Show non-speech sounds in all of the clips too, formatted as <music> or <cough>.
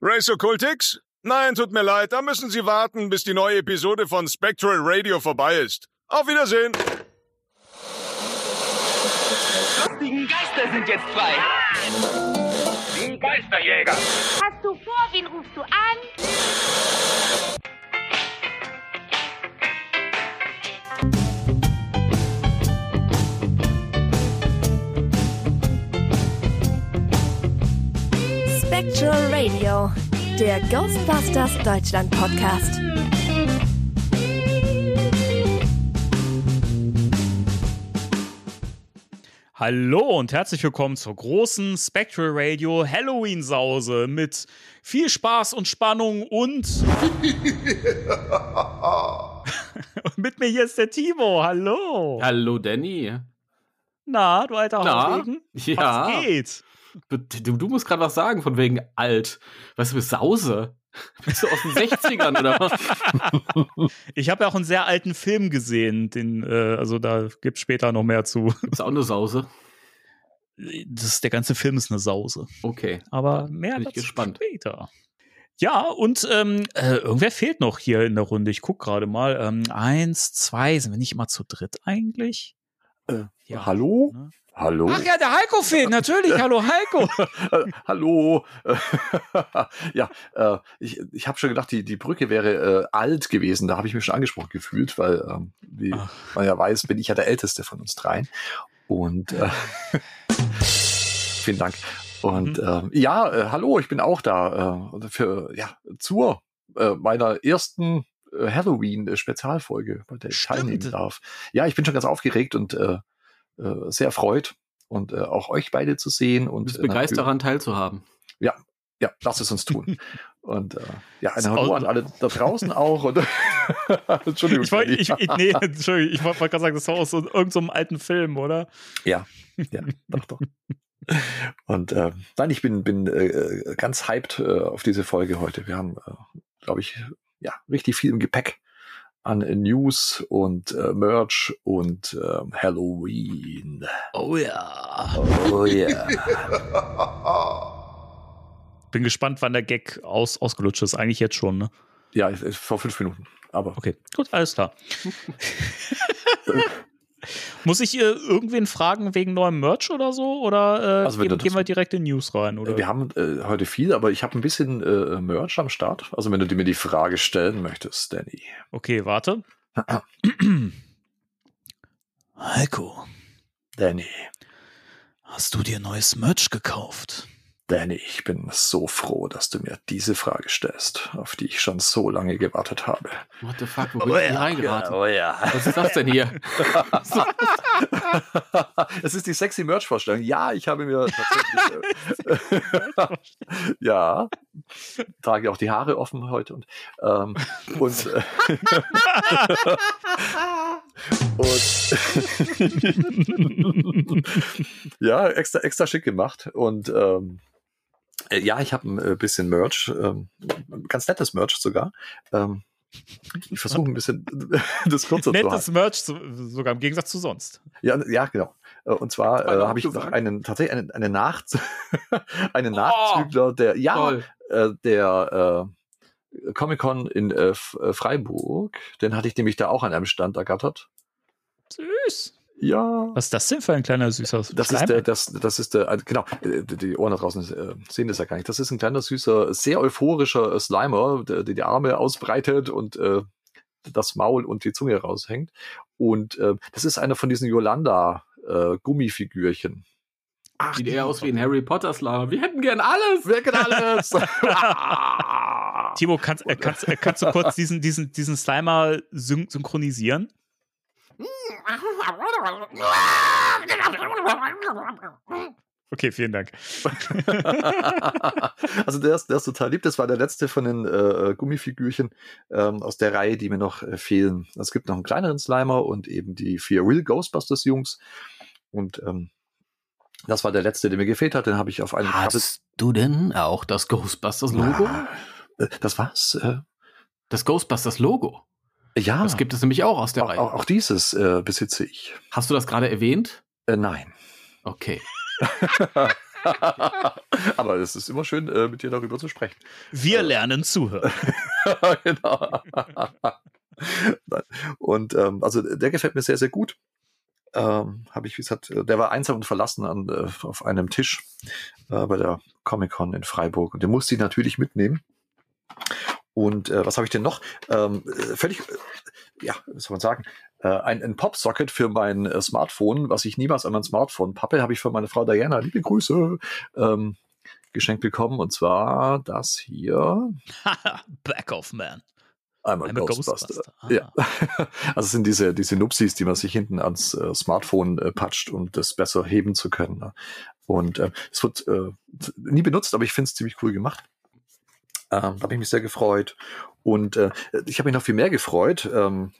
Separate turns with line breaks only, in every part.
Race Occultix? Nein, tut mir leid, da müssen Sie warten, bis die neue Episode von Spectral Radio vorbei ist. Auf Wiedersehen!
lustigen Geister sind jetzt frei.
Die Geisterjäger.
Hast du vor, wen rufst du an?
Spectral Radio, der Ghostbusters Deutschland Podcast.
Hallo und herzlich willkommen zur großen Spectral Radio Halloween Sause mit viel Spaß und Spannung und <laughs> mit mir hier ist der Timo. Hallo.
Hallo Danny.
Na, du alter
Na?
Haudegen?
Ja.
Was geht?
Du, du musst gerade was sagen von wegen alt. Weißt du, bist Sause. <laughs> Bist du aus den 60ern oder was? <laughs>
Ich habe ja auch einen sehr alten Film gesehen, den äh, also da gibt's später noch mehr zu.
Bist du auch eine Sause?
Das der ganze Film ist eine Sause,
Okay.
aber mehr
Bin ich gespannt.
später. Ja, und ähm, äh, irgendwer fehlt noch hier in der Runde. Ich guck gerade mal. Ähm, eins, zwei, sind wir nicht immer zu dritt eigentlich?
Äh,
Ja.
Hallo?
Ne?
Hallo?
Ach ja, der Heiko fehlt, natürlich. Hallo Heiko. <laughs>
Hallo? <laughs> ja, äh, ich, ich habe schon gedacht, die, die Brücke wäre äh, alt gewesen. Da habe ich mich schon angesprochen gefühlt, weil, ähm, wie
Ach.
man ja weiß, bin ich ja der Älteste von uns dreien. Und äh, <laughs> vielen Dank. Und
Mhm.
äh, ja, äh, hallo, ich bin auch da äh, für ja zur äh, meiner ersten Halloween-Spezialfolge, bei der ich
Stimmt.
teilnehmen darf. Ja, ich bin schon ganz aufgeregt und äh, äh, sehr erfreut und äh, auch euch beide zu sehen und
bist
äh,
begeistert daran teilzuhaben.
ja, ja, lasst es uns tun. <laughs> Und äh, ja, eine Hallo an alle da draußen auch. Und <laughs> Entschuldigung.
Ich wollte, ich, ich, nee, Entschuldigung, ich wollte gerade sagen, das war aus so irgendeinem so alten Film, oder?
ja, ja, doch, doch. Und äh, nein, ich bin, bin äh, ganz hyped äh, auf diese Folge heute. Wir haben, äh, glaube ich, ja, richtig viel im Gepäck an News und äh, Merch und äh, Halloween.
Oh ja.
Oh yeah. <laughs>
Bin gespannt, wann der Gag aus, ausgelutscht ist. Eigentlich jetzt schon, ne?
ja, vor fünf Minuten. Aber
Okay, gut, alles klar. <laughs> Muss ich äh, irgendwen fragen wegen neuem Merch oder so? Oder äh,
Also, wenn
gehen, gehen wir direkt in News rein? Oder?
Wir haben äh, heute viel, aber ich habe ein bisschen äh, Merch am Start. Also wenn du dir mir die Frage stellen möchtest, Danny.
Okay, warte. <clears throat> Heiko,
Danny,
hast du dir neues Merch gekauft?
Danny, ich bin so froh, dass du mir diese Frage stellst, auf die ich schon so lange gewartet habe.
What the fuck, wo bin ich hier reingeraten?
oh ja.
Was ist das denn hier? <laughs>
Es ist die sexy Merch-Vorstellung. Ja, ich habe mir tatsächlich. Äh, <laughs> ja, trage auch die Haare offen heute und ähm, und, äh, <laughs> und ja, extra extra schick gemacht und ähm, äh, ja, ich habe ein äh, bisschen Merch, ähm, ganz nettes Merch sogar. Ähm, ich versuche ein bisschen <laughs> das kurzer zu halten.
Nettes Merch, sogar im Gegensatz zu sonst.
Ja, ja, genau. Äh, Und zwar äh, habe ich noch einen tatsächlich einen, einen, Nach <laughs> einen Nachzügler, der ja, äh, der äh, Comic Con in äh, äh, Freiburg, den hatte ich nämlich da auch an einem Stand ergattert.
Süß.
Ja.
Was ist das denn für ein kleiner süßer
Das
Slime?
ist der, das, das ist der, äh, genau, äh, die Ohren da draußen äh, sehen das ja gar nicht. Das ist ein kleiner, süßer, sehr euphorischer Slimer, der, der die Arme ausbreitet und äh, das Maul und die Zunge raushängt. Und äh, das ist einer von diesen Yolanda äh, Gummifigürchen.
Ach,
Sieht eher aus wie ein Harry Potter Slimer. Wir hätten gern alles.
Wer kann alles? <laughs>
Timo, kannst, äh, kannst, äh, kannst du kurz diesen, diesen, diesen Slimer syn synchronisieren? Okay, vielen Dank. <laughs>
also der ist, der ist total lieb. Das war der letzte von den äh, Gummifigürchen ähm, aus der Reihe, die mir noch äh, fehlen. Es gibt noch einen kleineren Slimer und eben die vier Real Ghostbusters Jungs. Und ähm, das war der letzte, der mir gefehlt hat. Den habe ich auf einem
Hast du denn auch das Ghostbusters Logo?
Äh, Das war's. Äh,
Das Ghostbusters Logo.
Ja,
Das gibt es nämlich auch aus der
auch,
Reihe.
auch, auch dieses äh, besitze ich.
Hast du das gerade erwähnt?
Äh, nein.
Okay. <laughs> <laughs>
Aber es ist immer schön, äh, mit dir darüber zu sprechen.
Wir lernen zuhören. <laughs>
genau. Und ähm, also der gefällt mir sehr, sehr gut. Ähm, habe ich, wie gesagt, äh, der war einsam und verlassen an, äh, auf einem Tisch äh, bei der Comic Con in Freiburg. Und den musste ich natürlich mitnehmen. Und äh, was habe ich denn noch? Ähm, äh, völlig, äh, ja, was soll man sagen? Äh, ein, ein Pop-Socket für mein äh, Smartphone, was ich niemals an mein Smartphone pappe, habe ich von meiner Frau Diana, liebe Grüße, ähm, geschenkt bekommen. Und zwar das hier. <laughs>
Back off, man.
Einmal Ghostbuster.
Ghostbuster.
Ja. <laughs> Also es sind diese, diese Nupsis, die man sich hinten ans äh, Smartphone äh, patscht, um das besser heben zu können. Ne? Und äh, es wird äh, nie benutzt, aber ich finde es ziemlich cool gemacht. Ähm, da habe ich mich sehr gefreut. Und äh, ich habe mich noch viel mehr gefreut. Ähm,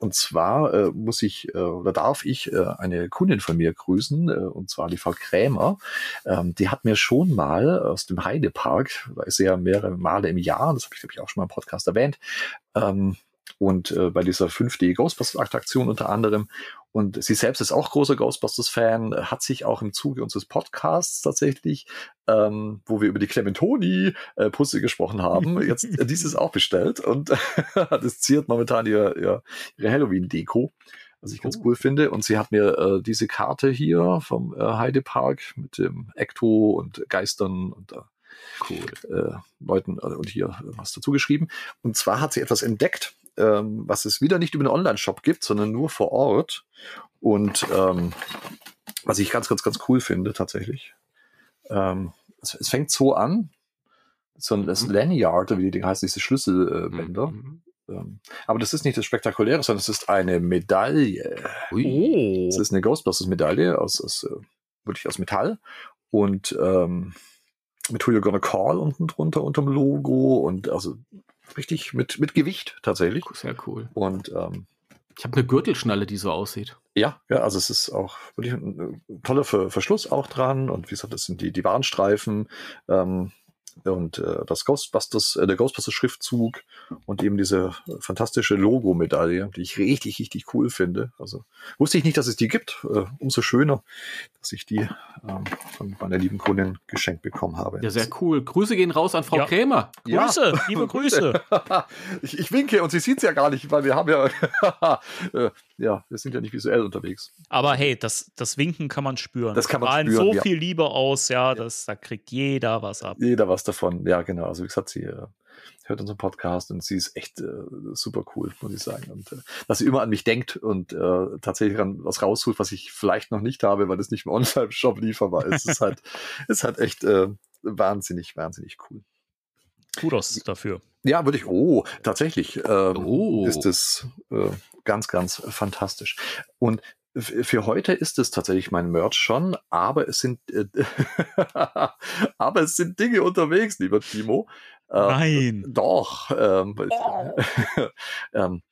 und zwar äh, muss ich äh, oder darf ich äh, eine Kundin von mir grüßen, äh, und zwar die Frau Krämer. Ähm, die hat mir schon mal aus dem Heidepark, da ist sie ja mehrere Male im Jahr, das habe ich glaube ich auch schon mal im Podcast erwähnt, ähm, und äh, bei dieser 5D Ghostbusters Attraktion unter anderem. Und sie selbst ist auch großer Ghostbusters-Fan, hat sich auch im Zuge unseres Podcasts tatsächlich, ähm, wo wir über die Clementoni äh, gesprochen haben, <laughs> jetzt äh, dieses auch bestellt und <laughs> das ziert momentan ihr, ihr, ihre Halloween-Deko, was ich ganz cool finde. Und sie hat mir äh, diese Karte hier vom äh, Heidepark mit dem Ecto und Geistern und äh,
Cool.
äh, Leuten äh, und hier was dazu geschrieben. Und zwar hat sie etwas entdeckt, ähm, was es wieder nicht über einen Online-Shop gibt, sondern nur vor Ort. Und ähm, was ich ganz, ganz, ganz cool finde tatsächlich. Ähm, es, es fängt so an, so ein
Mhm.
Lanyard, wie die Dinge heißen, diese Schlüsselbänder.
Mhm.
Ähm, aber das ist nicht das Spektakuläre, sondern es ist eine Medaille.
Ui.
Es ist eine Ghostbusters-Medaille aus, aus äh, wirklich aus Metall und ähm, mit Who You Gonna Call unten drunter unterm Logo und also richtig mit, mit Gewicht tatsächlich.
Sehr cool.
Und ähm,
Ich habe eine Gürtelschnalle, die so aussieht.
ja, ja, also es ist auch wirklich ein, ein toller Ver Verschluss auch dran und wie gesagt, das sind die, die Warnstreifen ähm, und äh, das Ghostbusters, äh, der Ghostbusters Schriftzug und eben diese fantastische Logo-Medaille, die ich richtig, richtig cool finde. Also wusste ich nicht, dass es die gibt. Äh, umso schöner, dass ich die ähm, von meiner lieben Kundin geschenkt bekommen habe.
Ja, sehr cool. Grüße gehen raus an Frau
Ja.
Krämer.
Ja.
Grüße, liebe <laughs> Grüße.
ich, ich winke und sie sieht es ja gar nicht, weil wir haben ja, <laughs> äh, ja, wir sind ja nicht visuell unterwegs.
Aber hey, das, das Winken kann man spüren.
Das kann man
Strahlen
spüren,
so
ja.
viel Liebe aus, ja, Das, da kriegt jeder was ab.
Jeder was davon. Ja, genau. Also wie gesagt, sie äh, hört unseren Podcast und sie ist echt äh, super cool, muss ich sagen. Und äh, dass sie immer an mich denkt und äh, tatsächlich dann was rausholt, was ich vielleicht noch nicht habe, weil es nicht im <laughs> Online-Shop lieferbar ist. ist halt, ist halt echt äh, wahnsinnig, wahnsinnig cool.
Kudos dafür.
Ja, würde ich. Oh, tatsächlich ähm,
Oh.
ist es äh, ganz, ganz fantastisch. Und für heute ist es tatsächlich mein Merch schon, aber es sind äh, <laughs> aber es sind Dinge unterwegs, lieber Timo. Äh,
Nein.
Doch. Ähm, weil- <laughs> ähm,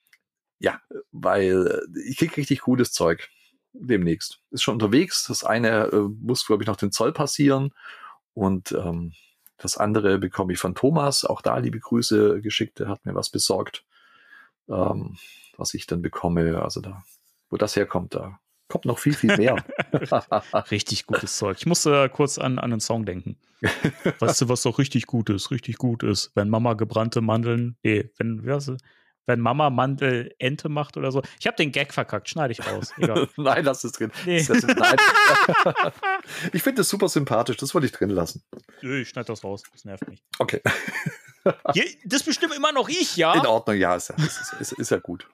ja, weil äh, ich krieg richtig gutes Zeug demnächst. Ist schon unterwegs. Das eine äh, muss, glaube ich, noch den Zoll passieren. Und ähm, das andere bekomme ich von Thomas. Auch da liebe Grüße geschickt. Der hat mir was besorgt, ähm, was ich dann bekomme. Also da, wo das herkommt, da kommt noch viel, viel mehr. <laughs>
Richtig gutes Zeug. Ich musste kurz an, an einen Song denken. Weißt du, was doch richtig gut ist? Richtig gut ist, wenn Mama gebrannte Mandeln, nee, wenn, wie heißt? Wenn Mama Mandel Ente macht oder so. Ich habe den Gag verkackt, schneide ich raus. <laughs>
Nein, lass es drin.
Nee.
Das ist, <laughs> nein. ich finde das super sympathisch. Das wollte ich drin lassen.
Nö, ich schneide das raus. Das nervt mich.
Okay. <laughs>
Das bestimmt immer noch ich, ja?
In Ordnung, ja, ist ja, ist, ist, ist ja gut.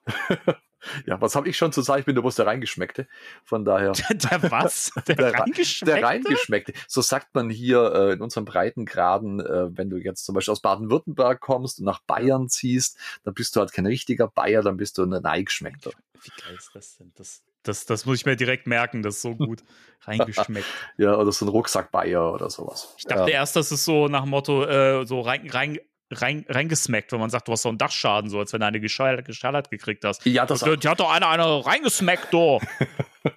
Ja, was habe ich schon zu sagen? Ich bin der bloß der Reingeschmeckte. Von daher. <laughs>
Der was? <laughs> Der,
Der Re-
reingeschmeckte?
Der Reingeschmeckte. So sagt man hier äh, in unseren Breitengraden, äh, wenn du jetzt zum Beispiel aus Baden-Württemberg kommst und nach Bayern ziehst, dann bist du halt kein richtiger Bayer, dann bist du ein Reingeschmeckter.
Wie geil ist das denn? Das, das, das muss ich mir direkt merken, das ist so gut <laughs> reingeschmeckt.
Ja, oder so ein Rucksack-Bayer oder sowas.
Ich dachte
ja.
erst, das ist so nach dem Motto, äh, so rein, rein, rein, reingesmackt, wenn man sagt, du hast so einen Dachschaden, so als wenn du eine geschallert, geschallert gekriegt hast.
Ja, das
Die hat doch einer, einer reingesmackt, do.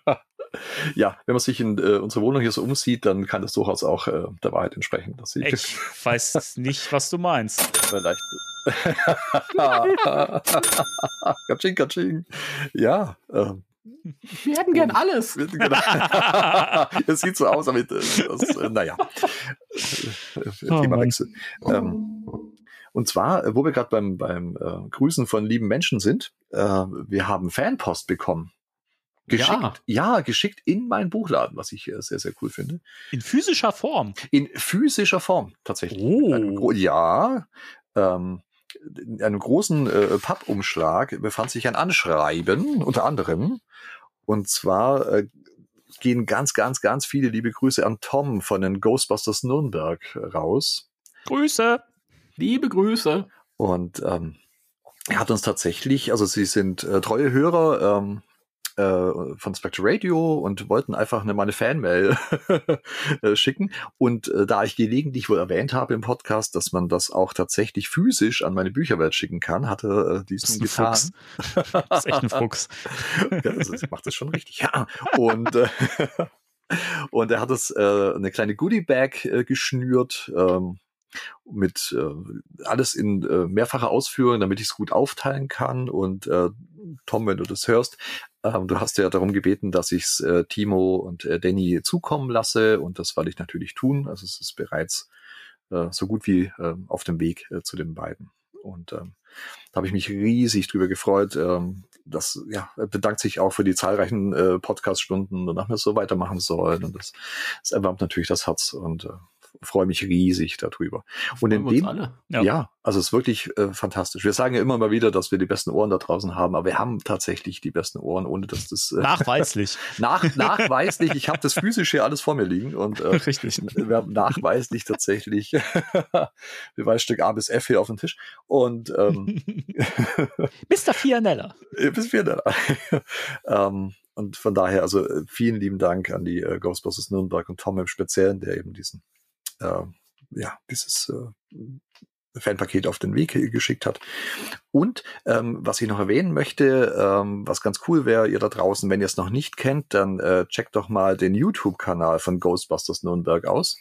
<laughs>
ja, wenn man sich in äh, unsere Wohnung hier so umsieht, dann kann das durchaus auch äh, der Wahrheit entsprechen. Dass ich
Ich weiß nicht, was du meinst. <laughs>
vielleicht. <laughs> katsching, katsching. Ja, ähm,
Wir hätten gern alles.
Es sieht so aus, aber das, äh, naja.
Oh
Themawechsel. Ähm, und zwar, äh, wo wir gerade beim, beim äh, Grüßen von lieben Menschen sind, äh, wir haben Fanpost bekommen. Geschickt,
Ja.
ja. geschickt in meinen Buchladen, was ich äh, sehr, sehr cool finde.
In physischer Form.
In physischer Form, tatsächlich.
Oh.
Ja, ähm, in einem großen äh, Pappumschlag befand sich ein Anschreiben, unter anderem. Und zwar äh, gehen ganz, ganz, ganz viele liebe Grüße an Tom von den Ghostbusters Nürnberg raus.
Grüße.
Liebe Grüße.
Und ähm, er hat uns tatsächlich, also sie sind äh, treue Hörer ähm, äh, von Spectre Radio und wollten einfach eine, meine Fanmail <laughs> äh, schicken. Und äh, da ich gelegentlich wohl erwähnt habe im Podcast, dass man das auch tatsächlich physisch an meine Bücherwelt schicken kann, hatte äh,
Das
diesen
ist ein
getan.
Fuchs. Das ist echt ein Fuchs. <laughs>
ja, das ist, macht das schon richtig. Ja. Und, äh, <laughs> und er hat es äh, eine kleine Goodie-Bag äh, geschnürt. Ähm, mit äh, alles in äh, mehrfacher Ausführung, damit ich es gut aufteilen kann. Und äh, Tom, wenn du das hörst, ähm, du hast ja darum gebeten, dass ich es äh, Timo und äh, Danny zukommen lasse. Und das werde ich natürlich tun. Also es ist bereits äh, so gut wie äh, auf dem Weg äh, zu den beiden. Und ähm, da habe ich mich riesig drüber gefreut. Ähm, das ja, bedankt sich auch für die zahlreichen äh, Podcast-Stunden und dass wir so weitermachen sollen. Und das, das erwärmt natürlich das Herz und äh, freue mich riesig darüber. Und in dem,
alle.
Ja.
ja. also es ist wirklich äh, fantastisch. Wir sagen ja immer mal wieder, dass wir die besten Ohren da draußen haben, aber wir haben tatsächlich die besten Ohren, ohne dass das äh,
Nachweislich. <laughs>
nach, nachweislich, ich habe das physisch hier alles vor mir liegen und äh,
Richtig.
wir haben nachweislich tatsächlich <laughs> Beweisstück A bis F hier auf dem Tisch und ähm, <laughs>
Mr. Fianella.
äh, bis da. ähm, und von daher, also äh, vielen lieben Dank an die äh, Ghostbusters Nürnberg und Tom im Speziellen, der eben diesen, äh, ja, dieses äh, Fanpaket auf den Weg geschickt hat. Und ähm, was ich noch erwähnen möchte, ähm, was ganz cool wäre, ihr da draußen, wenn ihr es noch nicht kennt, dann äh, checkt doch mal den YouTube-Kanal von Ghostbusters Nürnberg aus.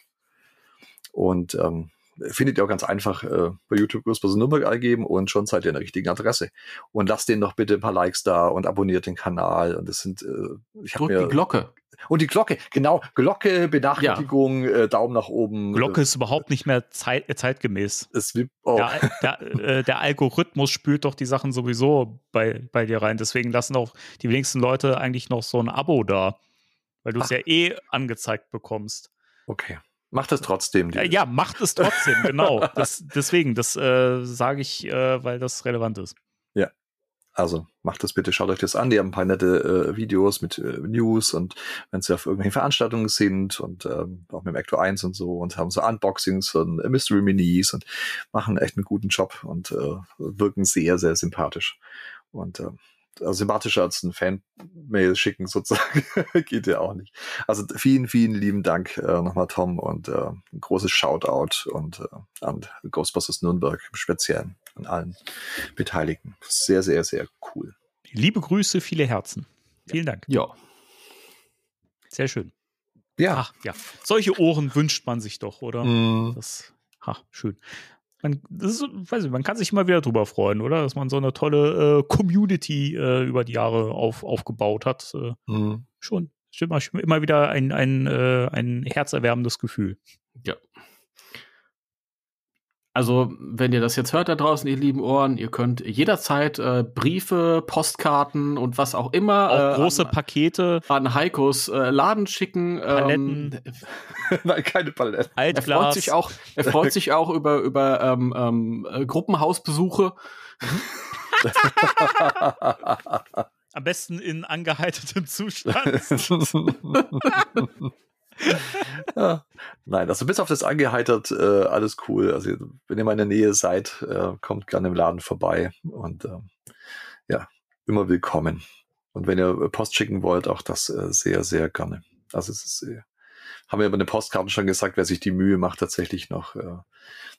Und ähm, findet ihr auch ganz einfach äh, bei YouTube Ghostbusters Nürnberg eingeben und schon seid ihr in der richtigen Adresse. Und lasst denen doch bitte ein paar Likes da und abonniert den Kanal. Und das sind, äh, ich habe mir
die Glocke.
und die Glocke, genau, Glocke, Benachrichtigung, äh, Daumen nach oben.
Glocke ist überhaupt nicht mehr zeit, äh, zeitgemäß.
Es wird, oh,
Der, der, äh, der Algorithmus spült doch die Sachen sowieso bei, bei dir rein. Deswegen lassen auch die wenigsten Leute eigentlich noch so ein Abo da. Weil du es ja eh angezeigt bekommst.
okay. Macht es trotzdem.
Ja, ja, macht es trotzdem, genau. <laughs> Das, deswegen, das äh, sage ich, äh, weil das relevant ist.
Also macht das bitte, schaut euch das an. Die haben ein paar nette äh, Videos mit äh, News und wenn sie auf irgendwelchen Veranstaltungen sind und ähm, auch mit dem Actor 1 und so und haben so Unboxings und Mystery Minis und machen echt einen guten Job und äh, wirken sehr, sehr sympathisch. Und äh, also sympathischer als ein Fan-Mail schicken sozusagen <laughs> geht ja auch nicht. Also vielen, vielen lieben Dank äh, nochmal Tom und äh, ein großes Shoutout und äh, an Ghostbusters Nürnberg im Speziellen, an allen Beteiligten. Sehr, sehr, sehr cool.
Liebe Grüße, viele Herzen. Vielen Dank.
Ja.
Sehr schön.
Ja.
Ach ja, solche Ohren wünscht man sich doch, oder?
Mm,
Das, ha, schön. Man, ist, weiß nicht, man kann sich immer wieder drüber freuen, oder? Dass man so eine tolle äh, Community äh, über die Jahre auf, aufgebaut hat. Äh,
mm.
schon. Mal, immer wieder ein, ein, äh, ein herzerwärmendes Gefühl.
Ja. Also, wenn ihr das jetzt hört da draußen, ihr lieben Ohren, ihr könnt jederzeit äh, Briefe, Postkarten und was auch immer
Auch
äh,
große
an,
Pakete,
an Heikos äh, Laden schicken.
Paletten.
Ähm, <laughs>
Nein, keine Paletten.
er
Altglas.
freut sich auch, er freut sich auch über über ähm, ähm, äh, Gruppenhausbesuche. <laughs>
Am besten in angeheitertem Zustand. <laughs> <laughs>
ja. Nein, also bis auf das angeheitert, äh, alles cool. Also wenn ihr mal in der Nähe seid, äh, kommt gerne im Laden vorbei und ähm, ja, immer willkommen. Und wenn ihr Post schicken wollt, auch das äh, sehr, sehr gerne. Also es ist, äh, haben wir über eine Postkarte schon gesagt, wer sich die Mühe macht, tatsächlich noch äh,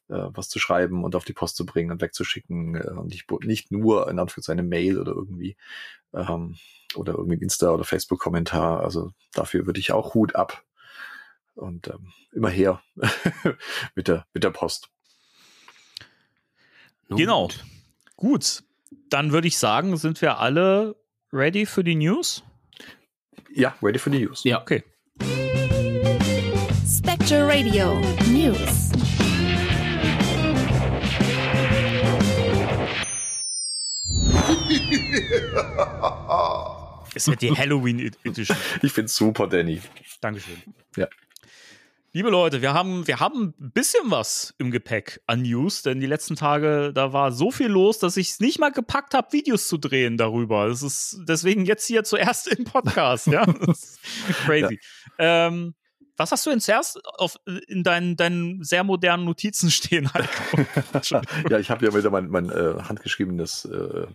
äh, was zu schreiben und auf die Post zu bringen und wegzuschicken äh, und nicht, nicht nur in Anführungszeichen eine Mail oder irgendwie ähm, oder irgendwie Insta- oder Facebook-Kommentar. Also dafür würde ich auch Hut ab und ähm, immer her <laughs> mit der mit der Post.
Nun
Genau.
gut.
Gut, dann würde ich sagen, sind wir alle ready für die News?
Ja, ready for the news.
Ja.
Okay.
Spectre Radio News.
Es wird die Halloween Edition.
Ich find's super, Danny.
Dankeschön.
Ja.
Liebe Leute, wir haben, wir haben ein bisschen was im Gepäck an News, denn die letzten Tage, da war so viel los, dass ich es nicht mal gepackt habe, Videos zu drehen darüber. Das ist deswegen jetzt hier zuerst im Podcast, ja. Das ist crazy. Ähm, was hast du denn zuerst auf, in deinen, deinen sehr modernen Notizen stehen, Heiko? <laughs>
ja, ich habe ja wieder mein, mein äh, handgeschriebenes äh,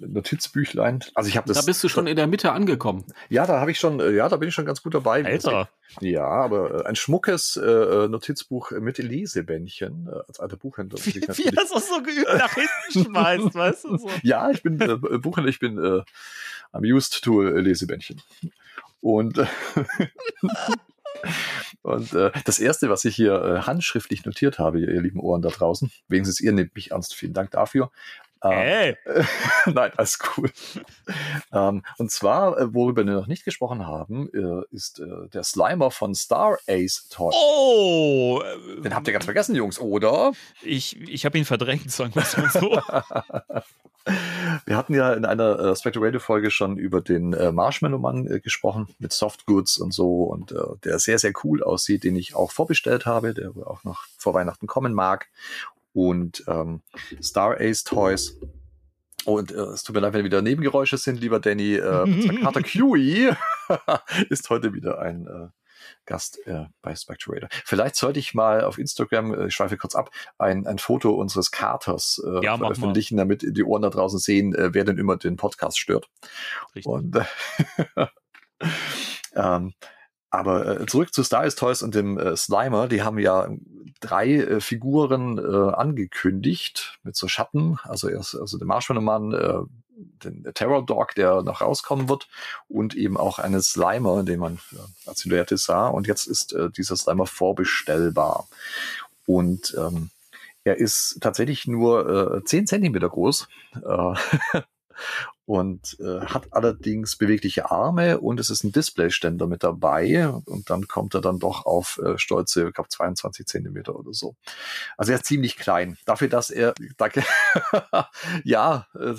Notizbüchlein. Also ich habe das.
Da bist du schon in der Mitte angekommen.
Ja, da habe ich schon, äh, ja, da bin ich schon ganz gut dabei.
Alter.
Ja, aber äh, ein schmuckes äh, Notizbuch mit Lesebändchen äh, als alter Buchhändler.
Wie, wie das auch so geübt nach hinten schmeißt, weißt du? So. <laughs>
Ja, ich bin äh, Buchhändler, ich bin äh, am used to äh, Lesebändchen. Und äh, <laughs> Und äh, das erste, was ich hier äh, handschriftlich notiert habe, ihr, ihr lieben Ohren da draußen, wenigstens ihr nehmt mich ernst, vielen Dank dafür. Ähm,
Hey, <laughs>
Nein, alles cool. ähm, und zwar, äh, worüber wir noch nicht gesprochen haben, äh, ist äh, der Slimer von Star Ace Toy.
oh!
Den habt ihr ganz vergessen, Jungs, oder?
Ich, ich habe ihn verdrängt, sagen wir es mal so. <laughs>
Wir hatten ja in einer äh, Spectre Radio Folge schon über den äh, Marshmallow Mann äh, gesprochen mit Soft Goods und so und der sehr sehr cool aussieht, den ich auch vorbestellt habe, der auch noch vor Weihnachten kommen mag und ähm, Star Ace Toys. Und äh, es tut mir leid, wenn wieder Nebengeräusche sind, lieber Danny. Äh, Kater Kiwi <laughs> <laughs> ist heute wieder ein äh, Gast äh, bei Spectrator. Vielleicht sollte ich mal auf Instagram, äh, ich schweife kurz ab, ein, ein Foto unseres Katers äh,
Ja,
veröffentlichen, damit die Ohren da draußen sehen, äh, wer denn immer den Podcast stört.
Richtig.
Und äh, <laughs> ähm, aber äh, zurück zu Star is Toys und dem äh, Slimer, die haben ja drei äh, Figuren äh, angekündigt mit so Schatten, also erst also der Marshmallow Mann, äh, den Terror Dog, der noch rauskommen wird. Und eben auch einen Slimer, den man äh, als Silhouette sah. Und jetzt ist äh, dieser Slimer vorbestellbar. Und ähm, er ist tatsächlich nur äh, 10 Zentimeter groß. Äh, <laughs> und äh, hat allerdings bewegliche Arme und es ist ein Displayständer mit dabei und dann kommt er dann doch auf äh, stolze, ich glaube 22 Zentimeter oder so. Also er ist ziemlich klein. Dafür, dass er, danke, <laughs> ja, äh,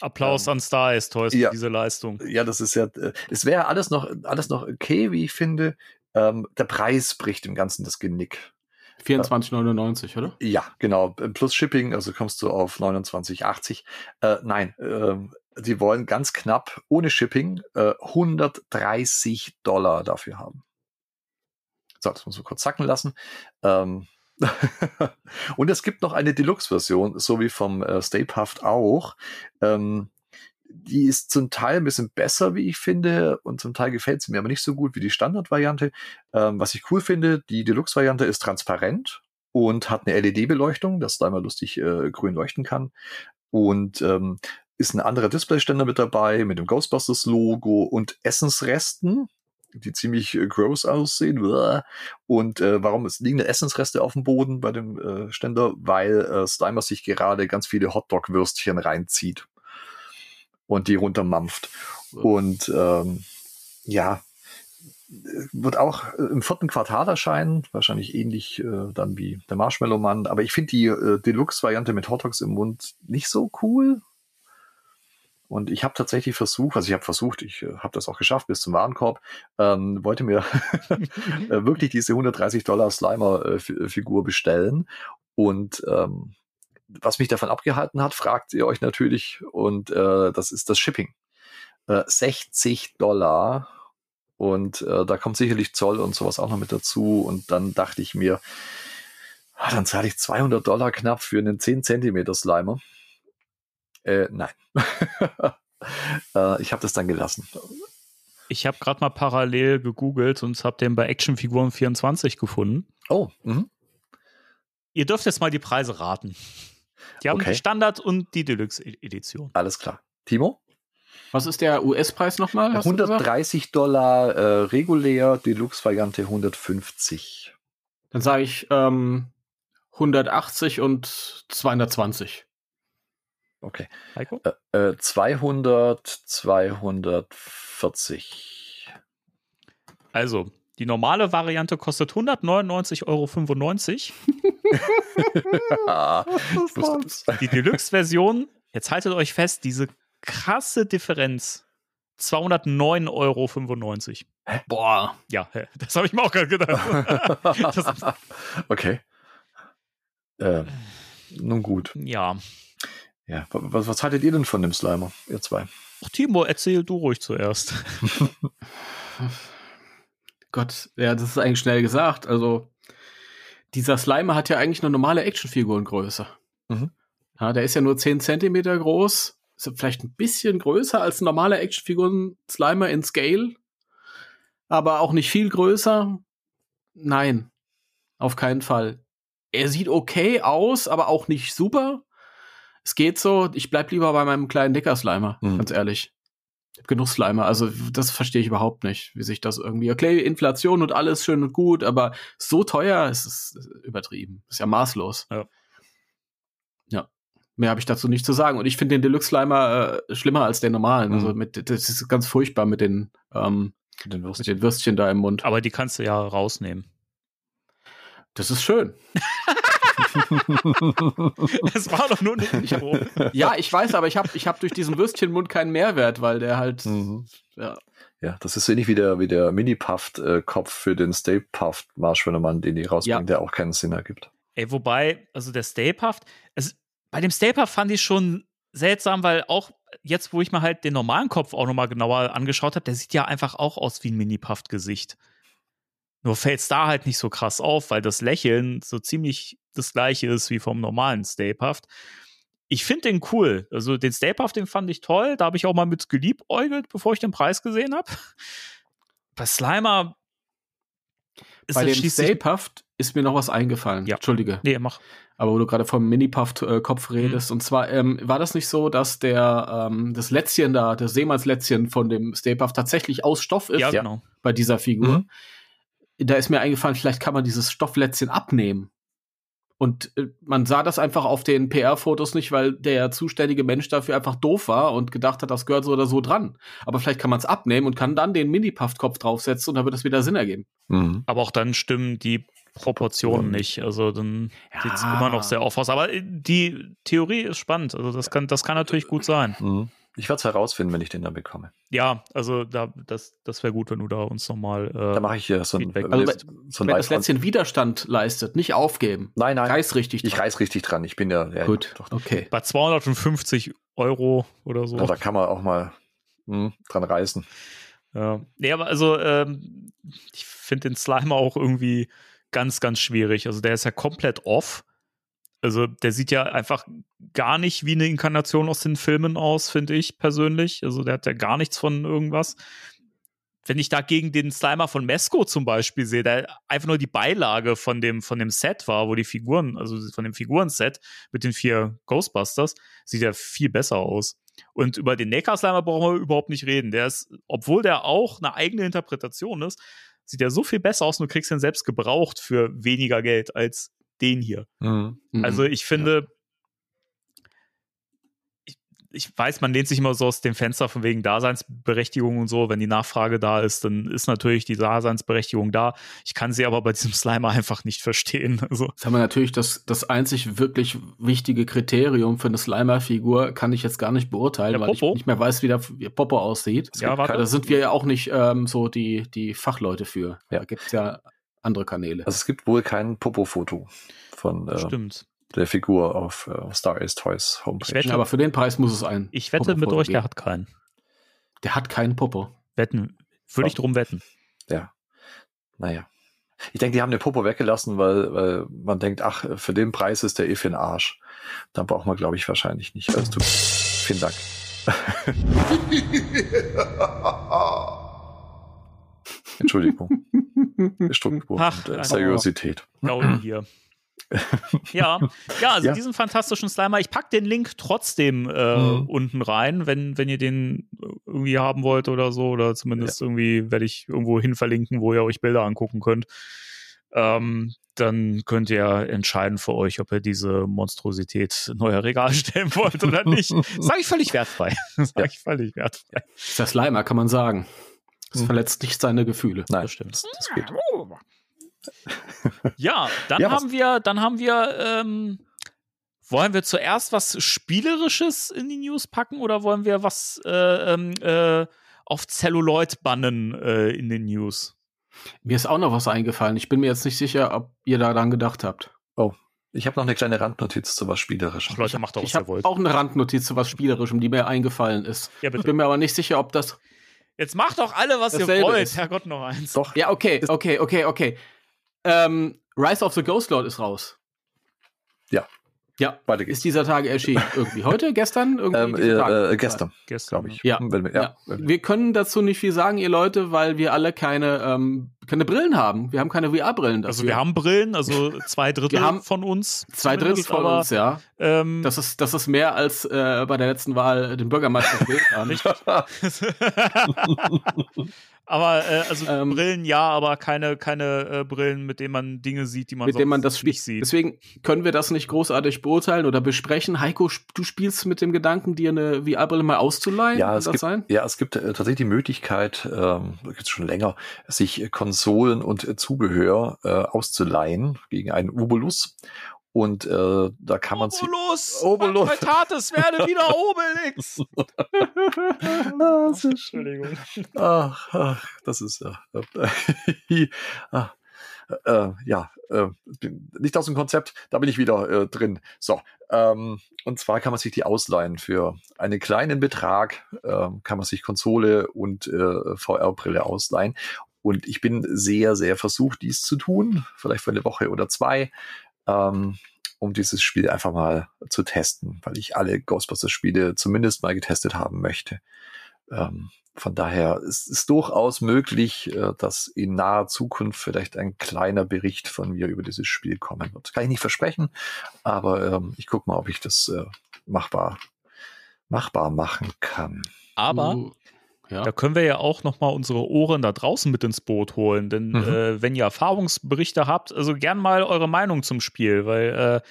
Applaus
Ähm,
an Star Ace Toys
ja.
diese Leistung.
ja, das ist ja, äh, es wäre alles noch, alles noch okay, wie ich finde. Ähm, der Preis bricht dem Ganzen das Genick.
24,99, oder?
Ja, genau. Plus Shipping, also kommst du auf 29,80. Äh, nein, ähm, die wollen ganz knapp ohne Shipping äh, 130 Dollar dafür haben. So, das muss man kurz sacken lassen. Ähm, <laughs> und es gibt noch eine Deluxe-Version, so wie vom äh, Stay auch. Ähm, die ist zum Teil ein bisschen besser, wie ich finde, und zum Teil gefällt sie mir aber nicht so gut wie die Standardvariante. Ähm, was ich cool finde, die Deluxe-Variante ist transparent und hat eine LED-Beleuchtung, dass da mal lustig äh, grün leuchten kann. Und ähm, ist ein anderer Displayständer mit dabei, mit dem Ghostbusters-Logo und Essensresten, die ziemlich äh, gross aussehen. Und äh, warum es liegen Essensreste auf dem Boden bei dem äh, Ständer? Weil äh, Slimer sich gerade ganz viele Hotdog-Würstchen reinzieht und die runtermampft. Und ähm, ja, wird auch äh, im vierten Quartal erscheinen, wahrscheinlich ähnlich äh, dann wie der Marshmallow Mann. Aber ich finde die äh, Deluxe-Variante mit Hotdogs im Mund nicht so cool. Und ich habe tatsächlich versucht, also ich habe versucht, ich äh, habe das auch geschafft bis zum Warenkorb, ähm, wollte mir <laughs> äh, wirklich diese 130 Dollar Slimer-Figur bestellen. Und ähm, was mich davon abgehalten hat, fragt ihr euch natürlich, und äh, das ist das Shipping. Äh, 60 Dollar und äh, da kommt sicherlich Zoll und sowas auch noch mit dazu. Und dann dachte ich mir, ah, dann zahle ich 200 Dollar knapp für einen 10 Zentimeter Slimer. Äh, nein. <laughs> äh, ich habe das dann gelassen.
Ich habe gerade mal parallel gegoogelt und habe den bei Actionfiguren 24 gefunden.
Oh, mhm.
Ihr dürft jetzt mal die Preise raten. Die haben
Okay.
die Standard- und die Deluxe-Edition.
alles klar. Timo?
Was ist der US-Preis nochmal? hast du gesagt?
130 Dollar äh, regulär, Deluxe-Variante 150.
Dann sage ich ähm, 180 und 220.
Okay.
Heiko?
Äh, 200, 40.
Also, die normale Variante kostet 199,95 Euro. <laughs> <laughs> Die Deluxe-Version, jetzt haltet euch fest, diese krasse Differenz. 209,95 Euro.
Boah.
Ja, hä, das habe ich mir auch gerade gedacht. <laughs>
okay. Ähm, nun gut.
ja.
Ja, wa- was, was haltet ihr denn von dem Slimer, ihr zwei?
Ach, Timo, erzähl du ruhig zuerst. <laughs>
Gott, ja, das ist eigentlich schnell gesagt. Also, dieser Slimer hat ja eigentlich eine normale Actionfigurengröße.
Mhm.
Ja, der ist ja nur 10 Zentimeter groß. Ist ja vielleicht ein bisschen größer als ein normaler Actionfiguren-Slimer in Scale. Aber auch nicht viel größer. Nein, auf keinen Fall. Er sieht okay aus, aber auch nicht super. Es geht so. Ich bleib lieber bei meinem kleinen Dicker-Slimer,
Mhm.
ganz ehrlich. Genug Slimer. Also, das verstehe ich überhaupt nicht, wie sich das irgendwie. Okay, Inflation und alles schön und gut, aber so teuer ist es übertrieben. Ist ja maßlos.
Ja.
Ja. Mehr habe ich dazu nicht zu sagen. Und ich finde den Deluxe Slimer äh, schlimmer als den normalen.
Mhm.
Also mit, das ist ganz furchtbar mit den, ähm,
Den
mit den Würstchen da im Mund.
Aber die kannst du ja rausnehmen.
Das ist schön. <laughs> <laughs>
Es war doch nur ein Intro.
Ja, ich weiß, aber ich habe ich hab durch diesen Würstchenmund keinen Mehrwert, weil der halt.
Mhm.
Ja.
Ja, das ist so ähnlich wie der, wie der Mini-Puffed-Kopf für den Stay Puffed Marshmallow-Mann, den die rausbringen,
Ja.
der auch keinen Sinn ergibt.
Ey, wobei, also der Stay Puft, es, bei dem Stay Puft fand ich schon seltsam, weil auch jetzt, wo ich mir halt den normalen Kopf auch nochmal genauer angeschaut habe, der sieht ja einfach auch aus wie ein Mini-Puft-Gesicht. Nur fällt es da halt nicht so krass auf, weil das Lächeln so ziemlich das gleiche ist wie vom normalen Stay Puft. Ich finde den cool. Also den Stay Puft, den fand ich toll. Da habe ich auch mal mit geliebäugelt, bevor ich den Preis gesehen habe. Bei Slimer ist
Bei dem Puft ist mir noch was eingefallen.
Ja.
Entschuldige.
Nee, mach.
Aber wo du gerade vom Mini-Puff-Kopf
Mhm.
redest. Und zwar, ähm, war das nicht so, dass der ähm, das Lätzchen da, das Seemannslätzchen von dem Stay Puft tatsächlich aus Stoff ist
Ja,
Ja.
genau.
bei dieser Figur?
Mhm.
Da ist mir eingefallen, vielleicht kann man dieses Stofflätzchen abnehmen. Und äh, man sah das einfach auf den PR-Fotos nicht, weil der zuständige Mensch dafür einfach doof war und gedacht hat, das gehört so oder so dran. Aber vielleicht kann man es abnehmen und kann dann den Mini-Puff-Kopf draufsetzen und dann wird das wieder Sinn ergeben.
Mhm.
Aber auch dann stimmen die Proportionen nicht. Also dann
Ja.
sieht es immer noch sehr off aus. Aber äh, die Theorie ist spannend. Also das kann, das kann natürlich gut sein.
Mhm. Ich werde es herausfinden, wenn ich den dann bekomme.
Ja, also da, das, das wäre gut, wenn du da uns nochmal.
Da
Äh,
mache ich äh, so ein,
Feedback.
Also
so ein
Wenn das Lätzchen Widerstand leistet, nicht aufgeben.
Nein, nein.
Reiß richtig.
Ich
dran.
reiß richtig dran. Ich bin ja. ja
Gut,
Doch,
okay.
bei 250 Euro oder so.
ja, da kann man auch mal hm, dran reißen.
Ja. Nee, aber also, ähm, ich finde den Slimer auch irgendwie ganz, ganz schwierig. Also der ist ja komplett off. Also der sieht ja einfach gar nicht wie eine Inkarnation aus den Filmen aus, finde ich persönlich. Also der hat ja gar nichts von irgendwas. Wenn ich dagegen den Slimer von Mesco zum Beispiel sehe, der einfach nur die Beilage von dem, von dem Set war, wo die Figuren, also von dem Figurenset mit den vier Ghostbusters, sieht er viel besser aus. Und über den Neckar Slimer brauchen wir überhaupt nicht reden. Der ist, obwohl der auch eine eigene Interpretation ist, sieht er so viel besser aus und du kriegst ihn selbst gebraucht für weniger Geld als den hier.
Mhm.
Mhm.
Also ich finde, ich, ich weiß, man lehnt sich immer so aus dem Fenster von wegen Daseinsberechtigung und so. Wenn die Nachfrage da ist, dann ist natürlich die Daseinsberechtigung da. Ich kann sie aber bei diesem Slimer einfach nicht verstehen. <laughs> Also,
Jetzt haben wir natürlich das, das einzig wirklich wichtige Kriterium für eine Slimer-Figur, kann ich jetzt gar nicht beurteilen, weil ich nicht mehr weiß, wie der Popo aussieht.
ja, warte.
Da sind wir ja auch nicht ähm, so die, die Fachleute für.
Ja.
Da gibt's ja andere Kanäle.
Also es gibt wohl kein Popo-Foto von äh,
Stimmt.
der Figur auf äh, Star Ace Toys Homepage.
Ich wette-
Aber für den Preis muss es ein.
Ich wette mit euch, der hat keinen.
Der hat keinen Popo.
Wetten. Würde ich drum wetten.
Ja. Naja. Ich denke, die haben den Popo weggelassen, weil, weil man denkt, ach, für den Preis ist der eh für den Arsch. Dann braucht man, glaube ich, wahrscheinlich nicht. Also, vielen Dank. <laughs> Entschuldigung. <laughs> Struktur
Ach,
und äh, Seriosität.
Gaudi hier. <laughs> ja, ja, also
Ja.
diesen fantastischen Slimer. Ich pack den Link trotzdem äh,
Mhm.
unten rein, wenn, wenn ihr den irgendwie haben wollt oder so. Oder zumindest irgendwie werde ich irgendwo hin verlinken, wo ihr euch Bilder angucken könnt. ähm, dann könnt ihr entscheiden für euch, ob ihr diese Monstrosität in euer Regal stellen wollt oder nicht. <laughs> Sage ich völlig wertfrei. Sage
Ja.
ich völlig wertfrei.
Ist das Slimer, kann man sagen. Das
Hm.
verletzt nicht seine Gefühle.
Nein,
Das stimmt.
Das, das geht. <laughs>
Ja, dann
Ja,
haben wir, dann haben wir, ähm, wollen wir zuerst was Spielerisches in die News packen oder wollen wir was äh, ähm, äh, auf Celluloid bannen äh, in den News?
Mir ist auch noch was eingefallen. Ich bin mir jetzt nicht sicher, ob ihr daran gedacht habt.
Ich habe noch eine kleine Randnotiz zu was Spielerischem.
Ach, Leute, macht doch, was
Ich
ihr
habe
wollt.
auch eine Randnotiz zu was Spielerischem, die mir eingefallen ist.
Ja,
Ich
bitte.
bin mir aber nicht sicher, ob das.
Jetzt macht doch alle, was ihr wollt.
ist.
Herrgott, noch eins.
Doch,
Ja, okay, okay, okay, okay. Ähm, Rise of the Ghost Lord ist raus.
Ja. Weiter geht's.
Ist dieser Tage erschienen. Irgendwie heute, gestern? Irgendwie
Ähm, äh, äh, gestern,
Gestern,
glaube ich.
Ja.
Wenn wir,
Ja.
ja. wir-
können dazu nicht viel sagen, ihr Leute, weil wir alle keine, ähm, keine Brillen haben. Wir haben keine VR-Brillen.
Also wir haben Brillen, also zwei Drittel
haben
von uns.
zwei Drittel von
aber,
uns, ja.
Ähm,
Das ist, das ist mehr als äh, bei der letzten Wahl den Bürgermeister gewählt haben. <laughs> <laughs>
aber äh, also
Ähm,
Brillen ja, aber keine, keine äh, Brillen, mit denen man Dinge sieht, die man
mit dem man
sonst
das
nicht sieht.
Deswegen können wir das nicht großartig beurteilen oder besprechen. Heiko, du spielst mit dem Gedanken, dir eine VR-Brille mal auszuleihen?
Ja,
Kann
es
das
gibt,
sein?
ja, es gibt äh, tatsächlich die Möglichkeit, ähm, gibt es schon länger, sich Konsolen und äh, Zubehör äh, auszuleihen gegen einen Obolus. Und äh, da kann man sich.
Obolus!
Obolus.
Obolus! Tates werde wieder <laughs> Obelix! <laughs>
Ah.
Entschuldigung.
Ach, ach, das ist äh, äh, <laughs> ah, äh, ja äh, bin nicht aus dem Konzept, da bin ich wieder äh, drin. So, ähm, und zwar kann man sich die ausleihen für einen kleinen Betrag, ähm, kann man sich Konsole und äh, VR-Brille ausleihen. Und ich bin sehr, sehr versucht, dies zu tun, vielleicht für eine Woche oder zwei, ähm, um dieses Spiel einfach mal zu testen, weil ich alle Ghostbusters-Spiele zumindest mal getestet haben möchte. Ähm, von daher ist es durchaus möglich, äh, dass in naher Zukunft vielleicht ein kleiner Bericht von mir über dieses Spiel kommen wird. Kann ich nicht versprechen, aber ähm, ich gucke mal, ob ich das äh, machbar, machbar machen kann.
Aber
Uh, ja.
Da können wir ja auch noch mal unsere Ohren da draußen mit ins Boot holen, denn
Mhm.
äh, wenn ihr Erfahrungsberichte habt, also gern mal eure Meinung zum Spiel, weil äh,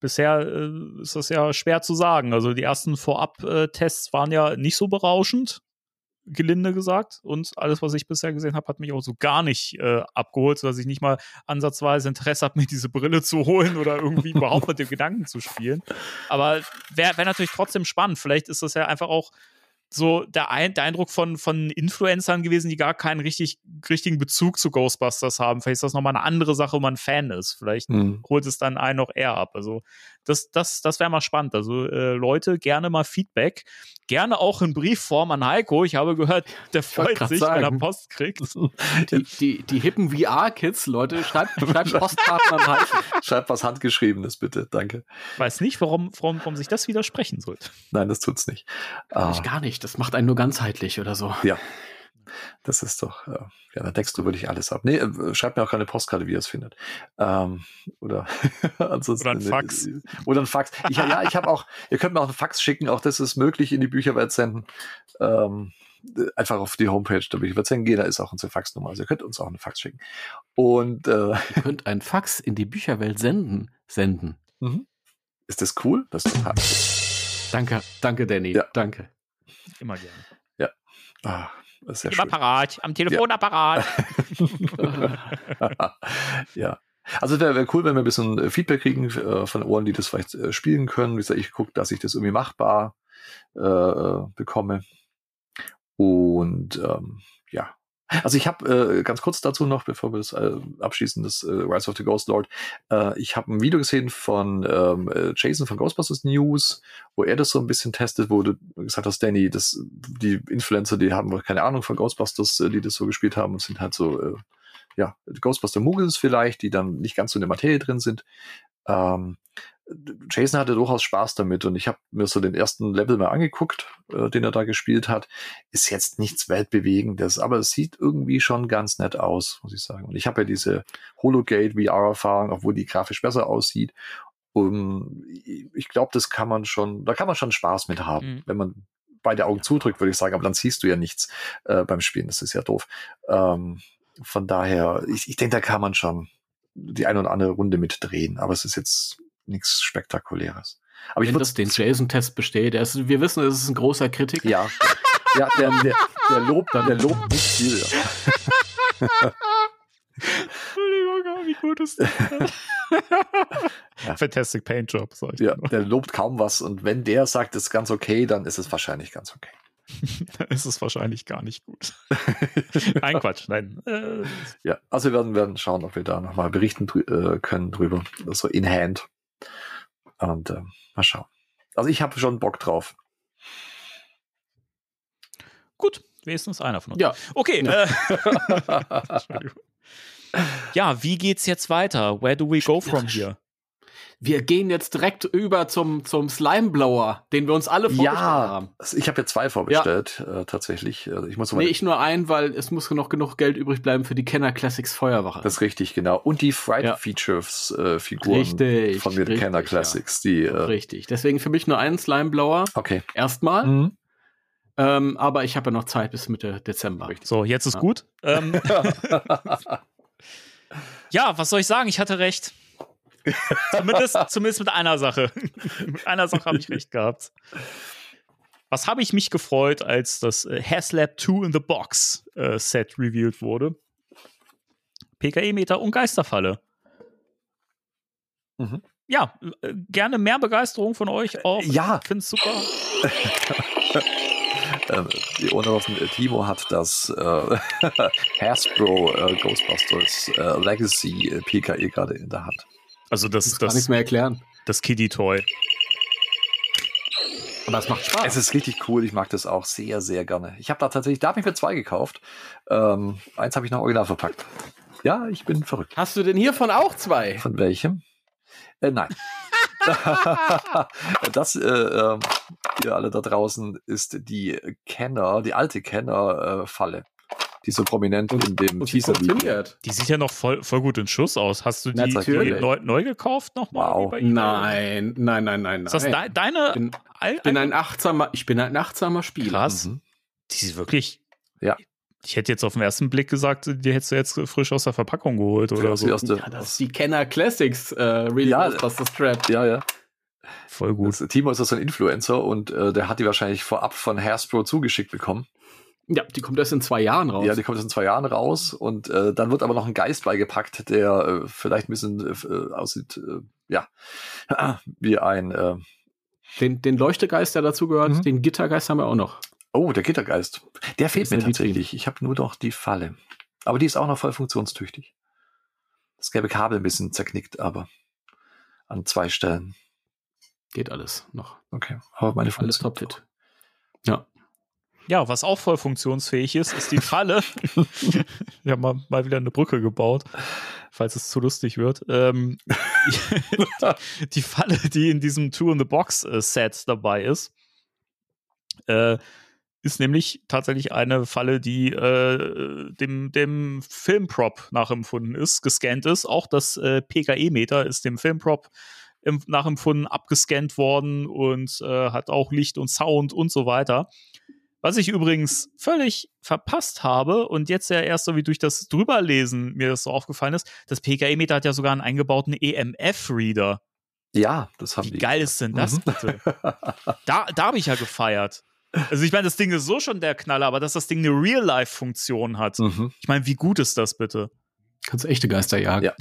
bisher äh, ist das ja schwer zu sagen. Also die ersten Vorab-Tests waren ja nicht so berauschend, gelinde gesagt, und alles, was ich bisher gesehen habe, hat mich auch so gar nicht äh, abgeholt, sodass ich nicht mal ansatzweise Interesse habe, <laughs> mir diese Brille zu holen oder irgendwie überhaupt mit dem <laughs> Gedanken zu spielen. Aber wäre wär natürlich trotzdem spannend. Vielleicht ist das ja einfach auch so der, Ein der Eindruck von, von Influencern gewesen, die gar keinen richtig, richtigen Bezug zu Ghostbusters haben. Vielleicht ist das nochmal eine andere Sache, wo man Fan ist. Vielleicht
Hm.
holt es dann einen noch eher ab. Also das, das, das wäre mal spannend. Also äh, Leute, gerne mal Feedback. Gerne auch in Briefform an Heiko. Ich habe gehört, der freut sich, wenn er
sagen.
Post kriegt. <laughs>
Die, die, die hippen VR-Kids, Leute, schreibt, schreibt <laughs> Postkarten an Heiko.
Schreibt was Handgeschriebenes, bitte. Danke.
Weiß nicht, warum, warum, warum sich das widersprechen sollte.
Nein, das tut's nicht. Ah,
Ich gar nicht. Das macht einen nur ganzheitlich oder so.
ja. Das ist doch, äh, ja, da deckst du wirklich alles ab. Nee, äh, schreibt mir auch keine Postkarte, wie ihr es findet. Ähm, oder <laughs> ansonsten.
Oder ein Fax.
äh, Oder ein Fax. Ich, ja, ich habe auch, ihr könnt mir auch einen Fax schicken, auch das ist möglich in die Bücherwelt senden. Ähm, äh, einfach auf die Homepage der Bücherwelt senden gehen, da ist auch unsere Faxnummer. Also ihr könnt uns auch einen Fax schicken. Und äh,
Ihr könnt ein Fax in die Bücherwelt senden. Senden.
mhm. ist das cool? Das ist total cool.
Danke, danke, Danny.
Ja.
Danke.
Immer gerne.
Ah, das ist sehr
Im
schön.
Apparat, am Telefonapparat.
ja. <laughs> Also wäre wär cool, wenn wir ein bisschen äh, Feedback kriegen äh, von Ohren, die das vielleicht äh, spielen können. Wie gesagt, ich gucke, dass ich das irgendwie machbar äh, äh, bekomme. Und ähm, ja. Also ich habe äh, ganz kurz dazu noch, bevor wir das äh, abschließen, das äh, Rise of the Ghost Lord. Äh, ich habe ein Video gesehen von ähm, äh, Jason von Ghostbusters News, wo er das so ein bisschen testet, wo du gesagt hast, Danny, das, die Influencer, die haben keine Ahnung von Ghostbusters, äh, die das so gespielt haben und sind halt so, äh, ja, Ghostbuster Muggles vielleicht, die dann nicht ganz so in der Materie drin sind. Ähm, Jason hatte durchaus Spaß damit und ich habe mir so den ersten Level mal angeguckt, äh, den er da gespielt hat. Ist jetzt nichts Weltbewegendes, aber es sieht irgendwie schon ganz nett aus, muss ich sagen. Und ich habe ja diese Hologate VR-Erfahrung, obwohl die grafisch besser aussieht. Um, ich glaube, das kann man schon, da kann man schon Spaß mit haben,
Mhm.
wenn man beide Augen zudrückt, würde ich sagen, aber dann siehst du ja nichts äh, beim Spielen. Das ist ja doof. Ähm, von daher, ich, ich denke, da kann man schon die eine oder andere Runde mit drehen, aber es ist jetzt nichts Spektakuläres. Aber ich
Wenn
würde
das den Jason-Test besteht, ist, wir wissen, es ist ein großer Kritiker.
ja, ja, der, der, der lobt, der lobt nicht viel. <laughs>
Entschuldigung, wie gut ist das?
Ja.
Fantastic Paint Job, sag ich
Ja, der lobt kaum was und wenn der sagt, es ist ganz okay, dann ist es wahrscheinlich ganz okay. <laughs>
Dann ist es wahrscheinlich gar nicht gut. <laughs> Nein, Quatsch, nein.
Ja, also wir werden, werden schauen, ob wir da nochmal berichten drü äh, können drüber. So in hand. Und äh, mal schauen. Also ich habe schon Bock drauf.
gut, wenigstens einer von uns.
Ja.
Okay. Äh, <laughs> <laughs> Entschuldigung. ja, wie geht's jetzt weiter? Where do we go from here?
Wir gehen jetzt direkt über zum, zum Slime-Blower, den wir uns alle vorgestellt
Ja,
haben.
ich habe ja zwei vorbestellt, äh, tatsächlich. Also ich muss mal
Nee, ich nur einen, weil es muss noch genug Geld übrig bleiben für die Kenner Classics Feuerwache.
das ist richtig, genau. Und die Fright
Ja.
Features äh, Figuren
Richtig,
von mir
richtig,
Kenner Classics, die äh,
Richtig. Deswegen für mich nur einen Slime-Blower.
okay.
Erstmal.
Mhm.
Ähm, aber ich habe ja noch Zeit bis Mitte Dezember.
So, jetzt ist
Ja.
gut. Ähm, <laughs> <laughs> ja, was soll ich sagen? Ich hatte recht. Zumindest, zumindest mit einer Sache. mit einer Sache habe ich recht gehabt. Was habe ich mich gefreut, als das äh, Haslab 2 in the Box äh, Set revealed wurde? PKE-Meter und Geisterfalle.
Mhm.
Ja, äh, gerne mehr Begeisterung von euch auch.
Ja.
Ich finde es super. <laughs>
Ähm, Ohrenossen, äh, Timo hat das äh, <laughs> Hasbro äh, Ghostbusters äh, Legacy äh, PKE gerade in der Hand.
Also das,
Das kann
das,
nichts mehr erklären.
das Kiddie-Toy.
Aber es macht Spaß.
Es ist richtig cool, ich mag das auch sehr, sehr gerne. Ich habe da tatsächlich, da habe ich mir zwei gekauft. Ähm, eins habe ich noch original verpackt. Ja, ich bin verrückt.
Hast du denn hiervon auch zwei?
Von welchem? Äh, nein. <laughs> das, äh, ähm, ihr alle da draußen, ist die Kenner, die alte Kenner-Falle, die so prominent in dem
Und sie
Teaser.
Die sieht ja noch voll, voll gut in Schuss aus. Hast du die, die
Natürlich.
neu, neu gekauft nochmal?
Wow.
Nein, nein, nein, nein,
Ist das
nein.
de deine?
Ich bin, ich bin ein achtsamer, ich bin ein achtsamer Spieler.
Krass.
Mhm.
Die sieht wirklich.
Ja.
Ich hätte jetzt auf den ersten Blick gesagt, die hättest du jetzt frisch aus der Verpackung geholt oder
Aus-
so.
Ja, das ist die Kenner Classics äh, Real
Ja.
Ghostbusters Strap.
Ja, ja.
Voll gut.
Das, Timo ist also ein Influencer und äh, der hat die wahrscheinlich vorab von Hasbro zugeschickt bekommen.
Ja, die kommt erst in zwei Jahren raus.
Ja, die kommt jetzt in zwei Jahren raus und äh, dann wird aber noch ein Geist beigepackt, der äh, vielleicht ein bisschen äh, aussieht, äh, ja, <clears throat> wie ein, äh,
den, den Leuchtegeist, der dazu gehört,
Mhm.
den Gittergeist haben wir auch noch.
oh, der Gittergeist. Der fehlt mir tatsächlich. Ich habe nur noch die Falle. Aber die ist auch noch voll funktionstüchtig. Das gelbe Kabel ein bisschen zerknickt, aber an zwei Stellen.
Geht alles noch.
Okay, aber meine
Alles
Funktion.
topfit. Ja.
Ja, was auch voll funktionsfähig ist, ist die Falle. <laughs> Wir haben mal, mal wieder eine Brücke gebaut, falls es zu lustig wird. Ähm, die, <laughs> die Falle, die in diesem Two-in-the-Box-Set dabei ist, äh, ist nämlich tatsächlich eine Falle, die äh, dem, dem Filmprop nachempfunden ist, gescannt ist. Auch das äh, PKE-Meter ist dem Filmprop im, nachempfunden, abgescannt worden und äh, hat auch Licht und Sound und so weiter. Was ich übrigens völlig verpasst habe und jetzt ja erst so wie durch das Drüberlesen mir das so aufgefallen ist, das PKE-Meter hat ja sogar einen eingebauten EMF-Reader.
Ja, das haben
Wie
die.
geil ist denn das
Mhm.
bitte? Da, da habe ich ja gefeiert. Also ich meine, das Ding ist so schon der Knaller, aber dass das Ding eine Real-Life-Funktion hat.
Mhm.
Ich meine, wie gut ist das bitte?
Kannst echte Geister jagen.
Ja.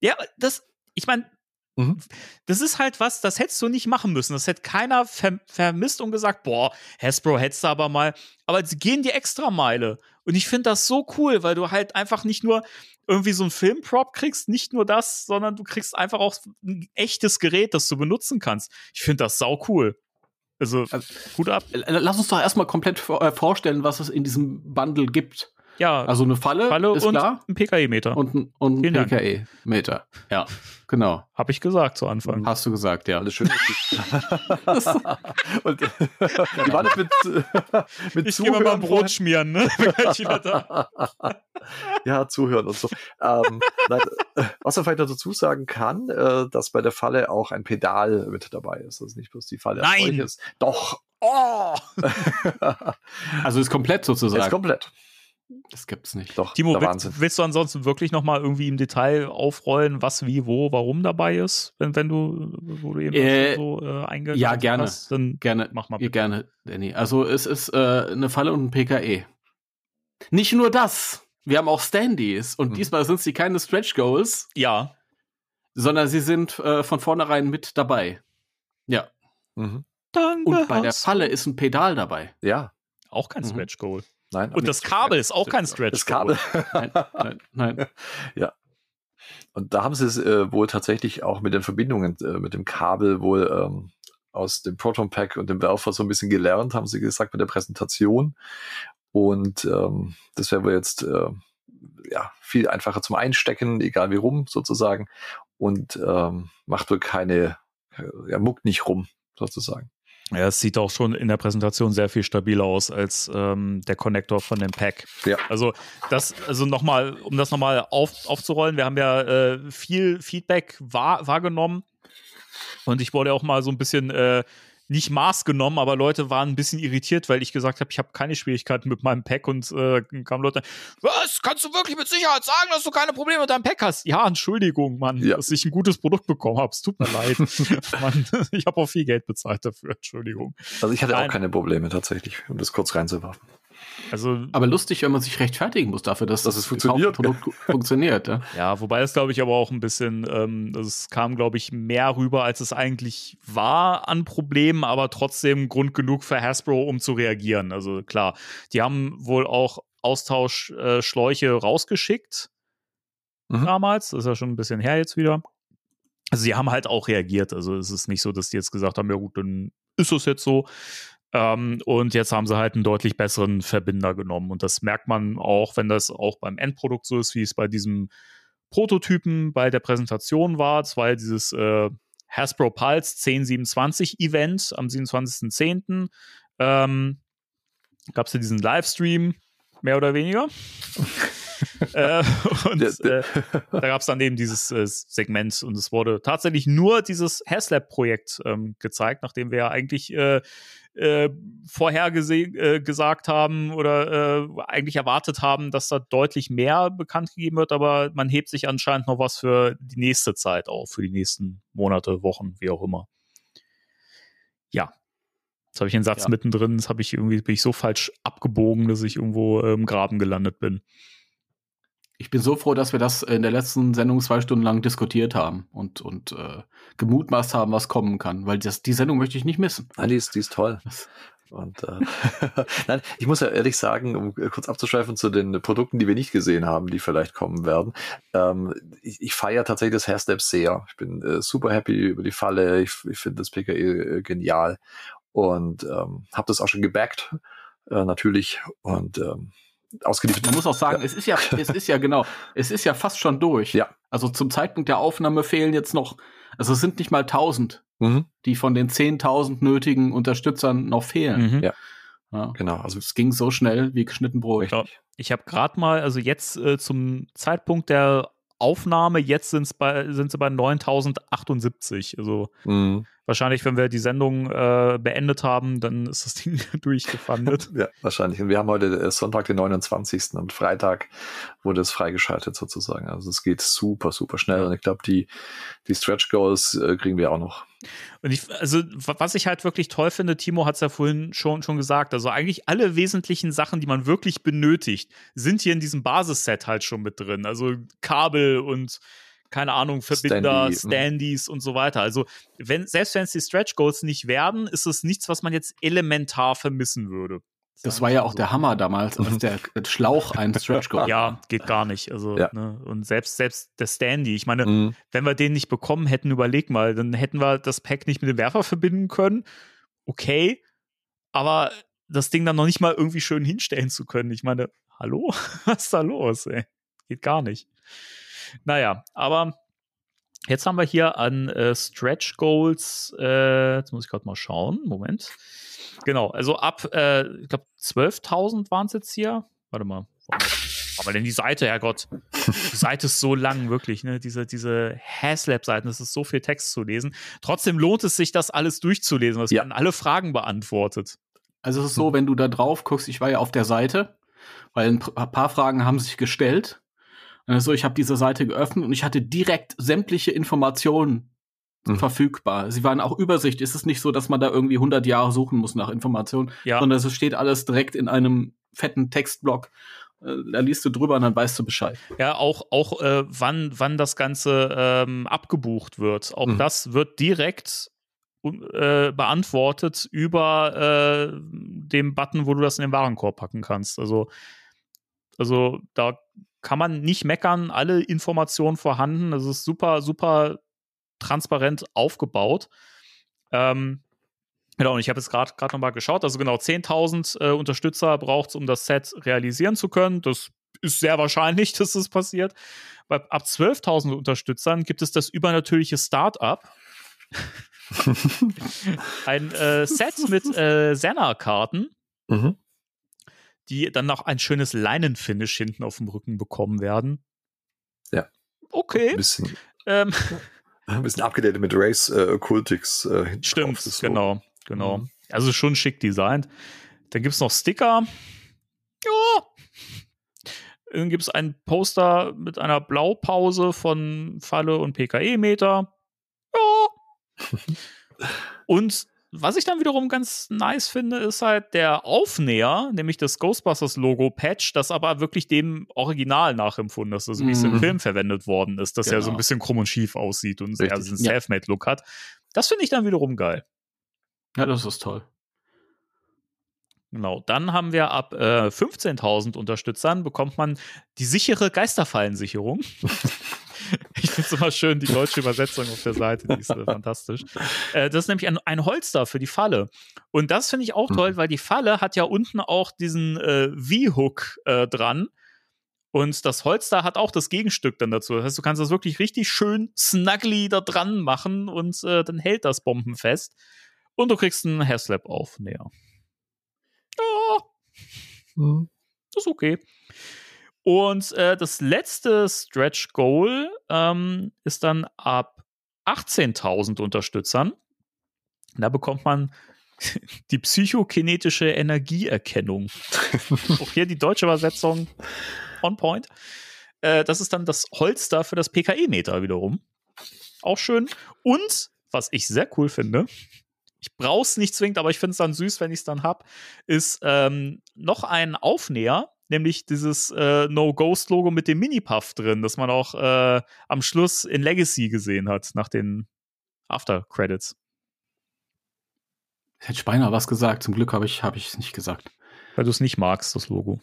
Ja, das, ich meine,
Mhm.
das ist halt was, das hättest du nicht machen müssen. Das hätte keiner ver vermisst und gesagt, boah, Hasbro hättest du aber mal. Aber sie gehen die Extrameile. Und ich finde das so cool, weil du halt einfach nicht nur irgendwie so ein Filmprop kriegst, nicht nur das, sondern du kriegst einfach auch ein echtes Gerät, das du benutzen kannst. Ich finde das sau cool. Also, gut ab.
L- Lass uns doch erstmal komplett äh, vorstellen, was es in diesem Bundle gibt.
Ja,
Also eine Falle,
Falle
ist
und
klar.
ein PKE-Meter.
Und, ein- und ein. PKE-Meter. Ja, <laughs> genau.
Habe ich gesagt zu Anfang.
Hast du gesagt, ja.
Alles schön. <laughs> und die waren jetzt mit, <laughs> mit
Ich gehe mal, mal
Zuhören
Brot schmieren, ne?
Ja, zuhören und so. ähm, nein, was man vielleicht noch dazu sagen kann, äh, dass bei der Falle auch ein Pedal mit dabei ist. Das ist nicht bloß die Falle
Nein!
solches. Doch.
Oh!
Also ist komplett sozusagen.
Ist komplett.
Das gibt's nicht.
Doch,
Timo,
der
will,
Wahnsinn.
willst du ansonsten wirklich noch mal irgendwie im Detail aufrollen, was, wie, wo, warum dabei ist, wenn, wenn du, wo du eben
Äh,
so äh, eingegangen
ja, gerne.
hast? Dann
Gerne,
mach mal bitte.
gerne, Danny. Also es ist äh, eine Falle und ein PKE. Nicht nur das. Wir haben auch Standys und
Mhm.
diesmal sind sie keine Stretch Goals,
Ja,
sondern sie sind äh, von vornherein mit dabei. Ja.
Mhm.
danke.
Und bei der. Falle ist ein Pedal dabei.
Ja,
auch kein
Mhm.
Stretch Goal.
Nein.
Und das Kabel ist auch kein Stretch
das Kabel. <laughs>
Nein, nein, nein. <laughs>
Und da haben sie es äh, wohl tatsächlich auch mit den Verbindungen, äh, mit dem Kabel wohl ähm, aus dem Proton Pack und dem Werfer so ein bisschen gelernt, haben sie gesagt bei der Präsentation. Und ähm, das wäre wohl jetzt äh, ja, viel einfacher zum Einstecken, egal wie rum sozusagen. Und ähm, macht wohl keine, äh, ja, muckt nicht rum sozusagen.
Ja, es sieht auch schon in der Präsentation sehr viel stabiler aus als ähm, der Connector von dem Pack.
Ja.
Also das, also nochmal, um das nochmal auf, aufzurollen, wir haben ja äh, viel Feedback wahr, wahrgenommen und ich wurde auch mal so ein bisschen äh, nicht Maß genommen, aber Leute waren ein bisschen irritiert, weil ich gesagt habe, ich habe keine Schwierigkeiten mit meinem Pack und äh, kamen Leute, was, kannst du wirklich mit Sicherheit sagen, dass du keine Probleme mit deinem Pack hast? Ja, Entschuldigung, Mann,
Ja.
dass ich ein gutes Produkt bekommen habe. Es tut mir leid. <laughs> Mann, ich habe auch viel Geld bezahlt dafür, Entschuldigung.
Also ich hatte
Nein.
auch keine Probleme tatsächlich, um das kurz reinzuwerfen.
Also
Aber lustig, wenn man sich rechtfertigen muss dafür, dass,
Dass es
das
funktioniert,
gekaufte Produkt <laughs> funktioniert. Ja?
Ja, wobei es, glaube ich, aber auch ein bisschen, ähm, also es kam, glaube ich, mehr rüber, als es eigentlich war an Problemen, aber trotzdem Grund genug für Hasbro, um zu reagieren. Also klar, die haben wohl auch Austauschschläuche äh, rausgeschickt
Mhm.
damals. Das ist ja schon ein bisschen her jetzt wieder. Also sie haben halt auch reagiert. Also es ist nicht so, dass die jetzt gesagt haben, ja gut, dann ist es jetzt so. Ähm, und jetzt haben sie halt einen deutlich besseren Verbinder genommen. Und das merkt man auch, wenn das auch beim Endprodukt so ist, wie es bei diesem Prototypen bei der Präsentation war. Das war dieses äh, Hasbro Pulse 1027 Event am 27.10. Ähm, Gab es ja diesen Livestream, mehr oder weniger. <laughs> äh, und äh, da gab es dann eben dieses äh, Segment und es wurde tatsächlich nur dieses Haslab-Projekt ähm, gezeigt, nachdem wir ja eigentlich äh, äh, vorher äh, gesagt haben oder äh, eigentlich erwartet haben, dass da deutlich mehr bekannt gegeben wird, aber man hebt sich anscheinend noch was für die nächste Zeit auf, für die nächsten Monate, Wochen, wie auch immer. Ja. Jetzt habe ich einen Satz
Ja.
mittendrin, das habe ich irgendwie, bin ich so falsch abgebogen, dass ich irgendwo im Graben gelandet bin.
Ich bin so froh, dass wir das in der letzten Sendung zwei Stunden lang diskutiert haben und, und äh, gemutmaßt haben, was kommen kann, weil das, die Sendung möchte ich nicht missen.
Nein, die ist, die ist toll. Und äh, <laughs> nein, ich muss ja ehrlich sagen, um äh, kurz abzuschweifen zu den Produkten, die wir nicht gesehen haben, die vielleicht kommen werden. Ähm, ich, ich feiere tatsächlich das Hairstep sehr. Ich bin äh, super happy über die Falle. Ich, ich finde das PKE äh, genial und ähm, habe das auch schon gebackt, äh, natürlich. Und ähm, ausgeliefert.
Man muss auch sagen, es ist ja, es ist ja genau, es ist ja fast schon durch.
Ja.
Also zum Zeitpunkt der Aufnahme fehlen jetzt noch, also es sind nicht mal 1000,
Mhm,
die von den 10.000 nötigen Unterstützern noch fehlen.
Mhm.
Ja.
Ja.
genau, also
Es ging so schnell wie geschnitten Brot.
Ja. Ich habe gerade mal, also jetzt äh, zum Zeitpunkt der Aufnahme, jetzt sind's bei, sind sie bei 9078. Also
mh,
wahrscheinlich, wenn wir die Sendung äh, beendet haben, dann ist das Ding <laughs> durchgefandet.
ja, wahrscheinlich. Und wir haben heute äh, Sonntag, den 29. und Freitag wurde es freigeschaltet sozusagen. Also es geht super, super schnell. Und ich glaube, die, die Stretch Goals äh, kriegen wir auch noch.
Und ich, also, wa- was ich halt wirklich toll finde, Timo hat es ja vorhin schon, schon gesagt, also eigentlich alle wesentlichen Sachen, die man wirklich benötigt, sind hier in diesem Basisset halt schon mit drin. Also Kabel und keine Ahnung, Verbinder,
Standy, mhm.
Standys und so weiter. Also, wenn, selbst wenn es die Stretch Goals nicht werden, ist es nichts, was man jetzt elementar vermissen würde.
Das war ja auch der Hammer damals, als der <laughs> Schlauch ein Stretch Goal.
Ja, geht gar nicht. Also,
Ja.
ne, und selbst, selbst der Standy, ich meine,
Mhm.
wenn wir den nicht bekommen hätten, überleg mal, dann hätten wir das Pack nicht mit dem Werfer verbinden können. Okay, aber das Ding dann noch nicht mal irgendwie schön hinstellen zu können. Ich meine, hallo? <laughs> Was ist da los, ey? Geht gar nicht. Naja, aber jetzt haben wir hier an äh, Stretch Goals, äh, jetzt muss ich gerade mal schauen, Moment. Genau, also ab, äh, ich glaube, 12.000 waren es jetzt hier. Warte mal, wir denn die Seite, Herrgott? Die Seite ist so lang, wirklich, ne? Diese, diese Haslab-Seiten, das ist so viel Text zu lesen. Trotzdem lohnt es sich, das alles durchzulesen. Das
Ja.
werden alle Fragen beantwortet.
Also es ist so, wenn du da drauf guckst, ich war ja auf der Seite weil ein paar Fragen haben sich gestellt. Also ich habe diese Seite geöffnet und ich hatte direkt sämtliche Informationen
Mhm.
verfügbar. Sie waren auch Übersicht. Es ist nicht so, dass man da irgendwie 100 Jahre suchen muss nach Informationen,
Ja.
sondern es steht alles direkt in einem fetten Textblock. Äh, Da liest du drüber und dann weißt du Bescheid.
Ja, auch, auch äh, wann, wann das Ganze ähm, abgebucht wird. Auch
Mhm.
das wird direkt äh, beantwortet über äh, dem Button, wo du das in den Warenkorb packen kannst. Also, also da kann man nicht meckern, alle Informationen vorhanden. Es ist super, super transparent aufgebaut. Ähm, Genau, und ich habe jetzt gerade gerade noch mal geschaut. Also genau, 10.000 äh, Unterstützer braucht es, um das Set realisieren zu können. Das ist sehr wahrscheinlich, <laughs> dass das passiert. Bei, ab 12.000 Unterstützern gibt es das übernatürliche Start-up. <laughs> ein äh, Set mit äh, Senna-Karten,
Mhm.
Die dann noch ein schönes Leinenfinish hinten auf dem Rücken bekommen werden.
Ja.
Okay.
Ein bisschen,
Ähm, <laughs>
ein bisschen abgedatet mit Race äh, Cultics. Äh, hinten drauf,
Stimmt,
so.
genau, genau.
Mhm.
Also schon schick designt. Dann gibt es noch Sticker. Ja. Dann gibt es ein Poster mit einer Blaupause von Falle und PKE-Meter. Ja. <laughs> und was ich dann wiederum ganz nice finde, ist halt der Aufnäher, nämlich das Ghostbusters-Logo-Patch, das aber wirklich dem Original nachempfunden ist, also wie es im
Mhm.
Film verwendet worden ist, das ja so ein
Genau.
bisschen krumm und schief aussieht und sehr
Richtig.
einen
Ja.
Selfmade-Look hat. Das finde ich dann wiederum geil.
Ja, das ist toll.
Genau. Dann haben wir ab äh, 15.000 Unterstützern bekommt man die sichere Geisterfallensicherung. <laughs> <laughs> es immer schön, die deutsche Übersetzung auf der Seite, die ist äh, fantastisch. Äh, das ist nämlich ein, ein Holster für die Falle. Und das finde ich auch toll,
Mhm.
weil die Falle hat ja unten auch diesen äh, V-Hook äh, dran. Und das Holster hat auch das Gegenstück dann dazu. Das heißt, du kannst das wirklich richtig schön snuggly da dran machen und äh, dann hält das bombenfest. Und du kriegst einen Hairslap auf. Näher. Ja,
Mhm.
das ist okay. Und äh, das letzte Stretch Goal ähm, ist dann ab 18.000 Unterstützern. Da bekommt man <laughs> die psychokinetische Energieerkennung. <laughs> Auch hier die deutsche Übersetzung on point. Äh, das ist dann das Holster für das PKE-Meter wiederum. Auch schön. Und, was ich sehr cool finde, ich brauche es nicht zwingend, aber ich finde es dann süß, wenn ich es dann habe, ist ähm, noch ein Aufnäher, nämlich dieses äh, No-Ghost-Logo mit dem Mini-Puff drin, das man auch äh, am Schluss in Legacy gesehen hat, nach den After-Credits.
Hätte Speiner was gesagt. Zum Glück habe ich habe ich es nicht gesagt.
Weil du es nicht magst, das Logo.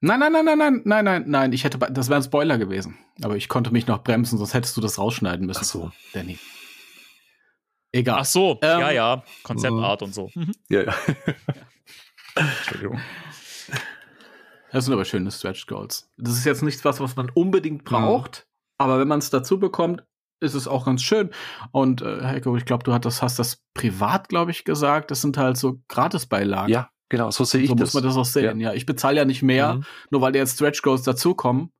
Nein, nein, nein, nein, nein, nein, nein, nein. Ich hätte, das wäre ein Spoiler gewesen. Aber ich konnte mich noch bremsen, sonst hättest du das rausschneiden müssen.
Ach so.
Danny. Egal.
Ach so,
Ähm,
ja, ja, Konzeptart und so. Mhm.
Ja, ja. <laughs>
Entschuldigung.
Das sind aber schöne Stretch Goals. Das ist jetzt nichts, was, was man unbedingt braucht, aber wenn man es dazu bekommt, ist es auch ganz schön. Und äh, Heiko, ich glaube, du hast das, hast das privat, glaube ich, gesagt. Das sind halt so Gratisbeilagen.
ja, genau, so sehe ich
so
das.
muss man das auch sehen. Ja, ich bezahle ja nicht mehr,
Mhm.
nur weil jetzt Stretch Goals dazukommen,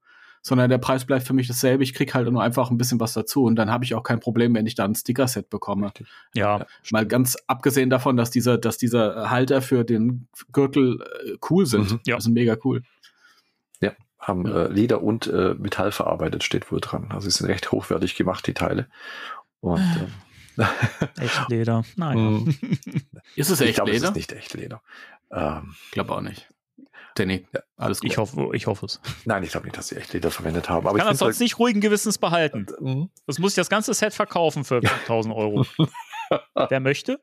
sondern der Preis bleibt für mich dasselbe. Ich krieg halt nur einfach ein bisschen was dazu und dann habe ich auch kein Problem, wenn ich da ein Sticker-Set bekomme.
Ja,
Mal ganz abgesehen davon, dass dieser, dass dieser Halter für den Gürtel äh, cool sind.
Mhm.
Ja.
Die sind mega cool.
Ja, haben
Ja.
Äh, Leder und äh, Metall verarbeitet, steht wohl dran. Also sie sind recht hochwertig gemacht, die Teile. Und ähm, <laughs>
echt Leder. Naja.
Mhm. <laughs>
Ist es
ich
echt
glaube, es
Leder?
ist nicht echt Leder. Ähm,
Ich glaube auch nicht. Danny,
Ja.
alles gut.
Ich hoffe, ich hoffe es.
nein, ich glaube nicht, dass sie echt Leder verwendet haben. Aber
Kann
ich
das sonst
finde
nicht ruhigen Gewissens behalten.
halt, Mhm.
Das muss ich das ganze Set verkaufen für 1000 Euro. <laughs> Wer möchte?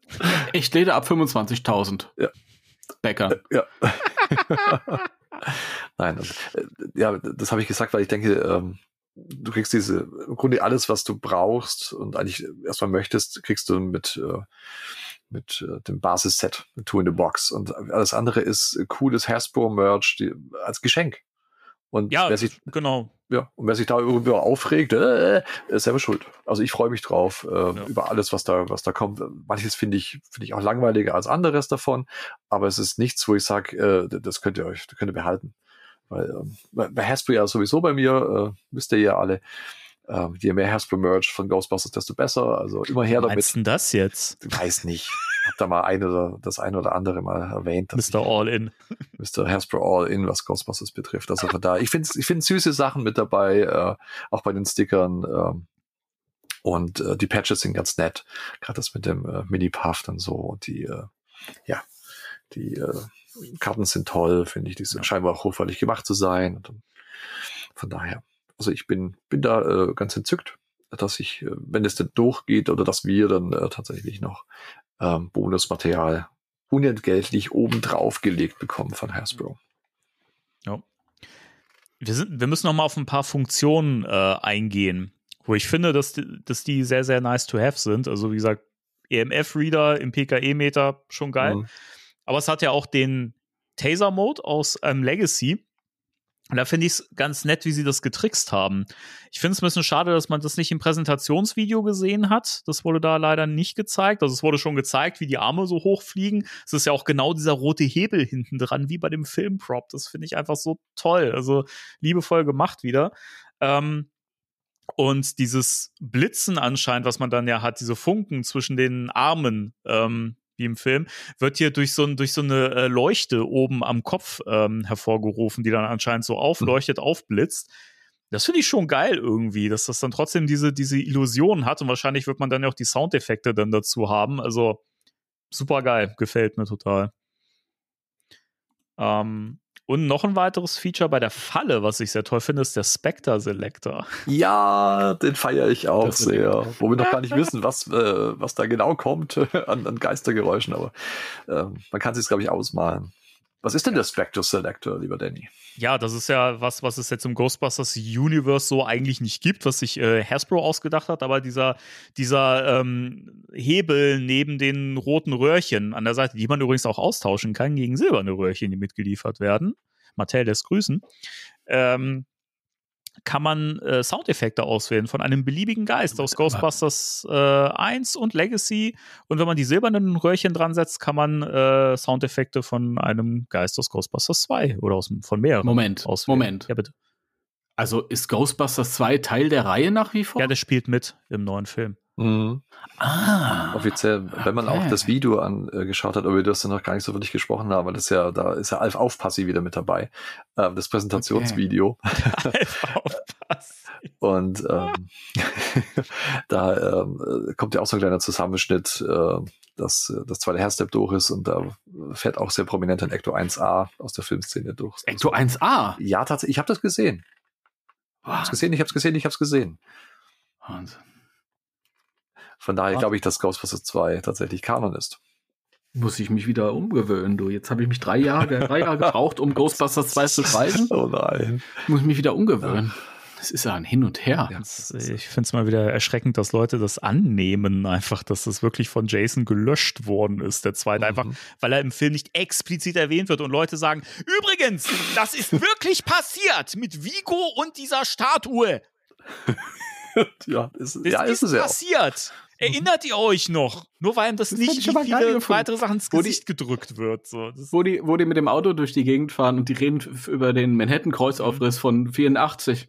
Echt Leder ab 25.000.
Ja.
Bäcker.
Ja. <laughs> Nein, also, äh, ja, das habe ich gesagt, weil ich denke, ähm, du kriegst diese, im Grunde alles, was du brauchst und eigentlich erstmal möchtest, kriegst du mit, äh, mit äh, dem Basisset, mit Two in the Box. Und alles andere ist äh, cooles Hasbro-Merch die- als Geschenk. Und
Ja,
wer sich,
genau.
ja, und wer sich darüber aufregt, äh, ist selber schuld. Also ich freue mich drauf äh,
Ja.
über alles, was da, was da kommt. Manches finde ich, finde ich auch langweiliger als anderes davon, aber es ist nichts, wo ich sage, äh, das könnt ihr euch, das könnt ihr behalten. Weil bei bei Hasbro ja sowieso bei mir, äh, wisst ihr ja alle, äh, je mehr Hasbro Merch von Ghostbusters, desto besser. Also immer her
Was
damit.
meinst du denn das jetzt?
Ich weiß nicht. habe da mal ein oder das ein oder andere mal erwähnt.
Mr.
ich-
All-In.
Mr. Hasbro All-In, was Ghostbusters betrifft. Also von da, ich finde ich find süße Sachen mit dabei, äh, auch bei den Stickern. Ähm, und äh, die Patches sind ganz nett. Gerade das mit dem äh, Mini-Puff und so. Und die, äh, ja, die äh, Karten sind toll, finde ich. Die sind scheinbar auch hochwertig gemacht zu sein. Und, dann- von daher, also ich bin, bin da äh, ganz entzückt, dass ich, äh, wenn es denn durchgeht oder dass wir dann äh, tatsächlich noch ähm, Bonusmaterial unentgeltlich obendrauf gelegt bekommen von Hasbro.
Wir, sind, wir müssen noch mal auf ein paar Funktionen äh, eingehen, wo ich finde, dass, die- dass die sehr, sehr nice to have sind. Also wie gesagt, EMF-Reader im PKE-Meter, schon geil.
Mhm.
Aber es hat ja auch den Taser-Mode aus ähm, Legacy. Und da finde ich es ganz nett, wie sie das getrickst haben. Ich finde es ein bisschen schade, dass man das nicht im Präsentationsvideo gesehen hat. Das wurde da leider nicht gezeigt. Also es wurde schon gezeigt, wie die Arme so hochfliegen. Es ist ja auch genau dieser rote Hebel hinten dran, wie bei dem Filmprop. Das finde ich einfach so toll. Also liebevoll gemacht wieder. Ähm, und dieses Blitzen anscheinend, was man dann ja hat, diese Funken zwischen den Armen, ähm, wie im Film, wird hier durch so, durch so eine äh, Leuchte oben am Kopf ähm, hervorgerufen, die dann anscheinend so aufleuchtet, aufblitzt. Das finde ich schon geil irgendwie, dass das dann trotzdem diese, diese Illusion hat und wahrscheinlich wird man dann ja auch die Soundeffekte dann dazu haben. Also super geil, gefällt mir total. Ähm, und noch ein weiteres Feature bei der Falle, was ich sehr toll finde, ist der Spectre Selector.
Ja, den feiere ich auch
Das
sehr. Wo wir noch gar nicht <laughs> wissen, was, äh, was da genau kommt <laughs> an, an Geistergeräuschen, aber ähm, man kann sich glaube ich, ausmalen. Was ist denn der Spectre Selector, lieber Danny?
Ja, das ist ja was, was es jetzt im Ghostbusters Universe so eigentlich nicht gibt, was sich äh, Hasbro ausgedacht hat, aber dieser, dieser ähm, Hebel neben den roten Röhrchen an der Seite, die man übrigens auch austauschen kann gegen silberne Röhrchen, die mitgeliefert werden. Mattel lässt grüßen. Ähm, kann man äh, Soundeffekte auswählen von einem beliebigen Geist aus Ghostbusters äh, 1 und Legacy. Und wenn man die silbernen Röhrchen dran setzt, kann man äh, Soundeffekte von einem Geist aus Ghostbusters 2 oder aus, von mehreren
Moment,
auswählen.
Moment.
Ja, bitte.
Also ist Ghostbusters 2 Teil der Reihe nach wie vor?
Ja, der spielt mit im neuen Film.
Mhm.
ah.
Offiziell, wenn man auch
okay.
das Video angeschaut hat, über das wir noch gar nicht so wirklich gesprochen haben, weil das ja, da ist ja Alf Aufpassi wieder mit dabei. Ähm, das Präsentationsvideo. <laughs>
Aufpassen.
Und ähm, <laughs> da ähm, äh, kommt ja auch so ein kleiner Zusammenschnitt, äh, dass das zweite Hairstep durch ist und da fährt auch sehr prominent ein Ecto 1A aus der Filmszene durch.
Ecto 1A.
Ja, tatsächlich, ich habe das gesehen. Ich hab's gesehen, ich hab's gesehen, ich hab's gesehen.
Wahnsinn.
Von daher
Ah.
glaube ich, dass Ghostbusters 2 tatsächlich Kanon ist.
Muss ich mich wieder umgewöhnen, du. Jetzt habe ich mich drei Jahre, drei Jahre gebraucht, um Ghostbusters 2 zu schreiben.
Oh nein.
Muss ich mich wieder umgewöhnen. Das ist ja ein Hin und Her.
Ja.
Ich finde es mal wieder erschreckend, dass Leute das annehmen, einfach, dass das wirklich von Jason gelöscht worden ist, der zweite. Einfach,
Mhm.
weil er im Film nicht explizit erwähnt wird und Leute sagen, übrigens, das ist wirklich passiert mit Vigo und dieser Statue. <laughs>
Ja, ist,
Das
ja,
ist,
ist es ja auch.
passiert. Erinnert ihr euch noch? Nur weil ihm das,
Das
nicht wie viele weitere Sachen ins
Wo die-
Gesicht gedrückt wird. So. Das,
Wo die, wo die mit dem Auto durch die Gegend fahren und die reden über den Manhattan-Kreuzaufriss von 84.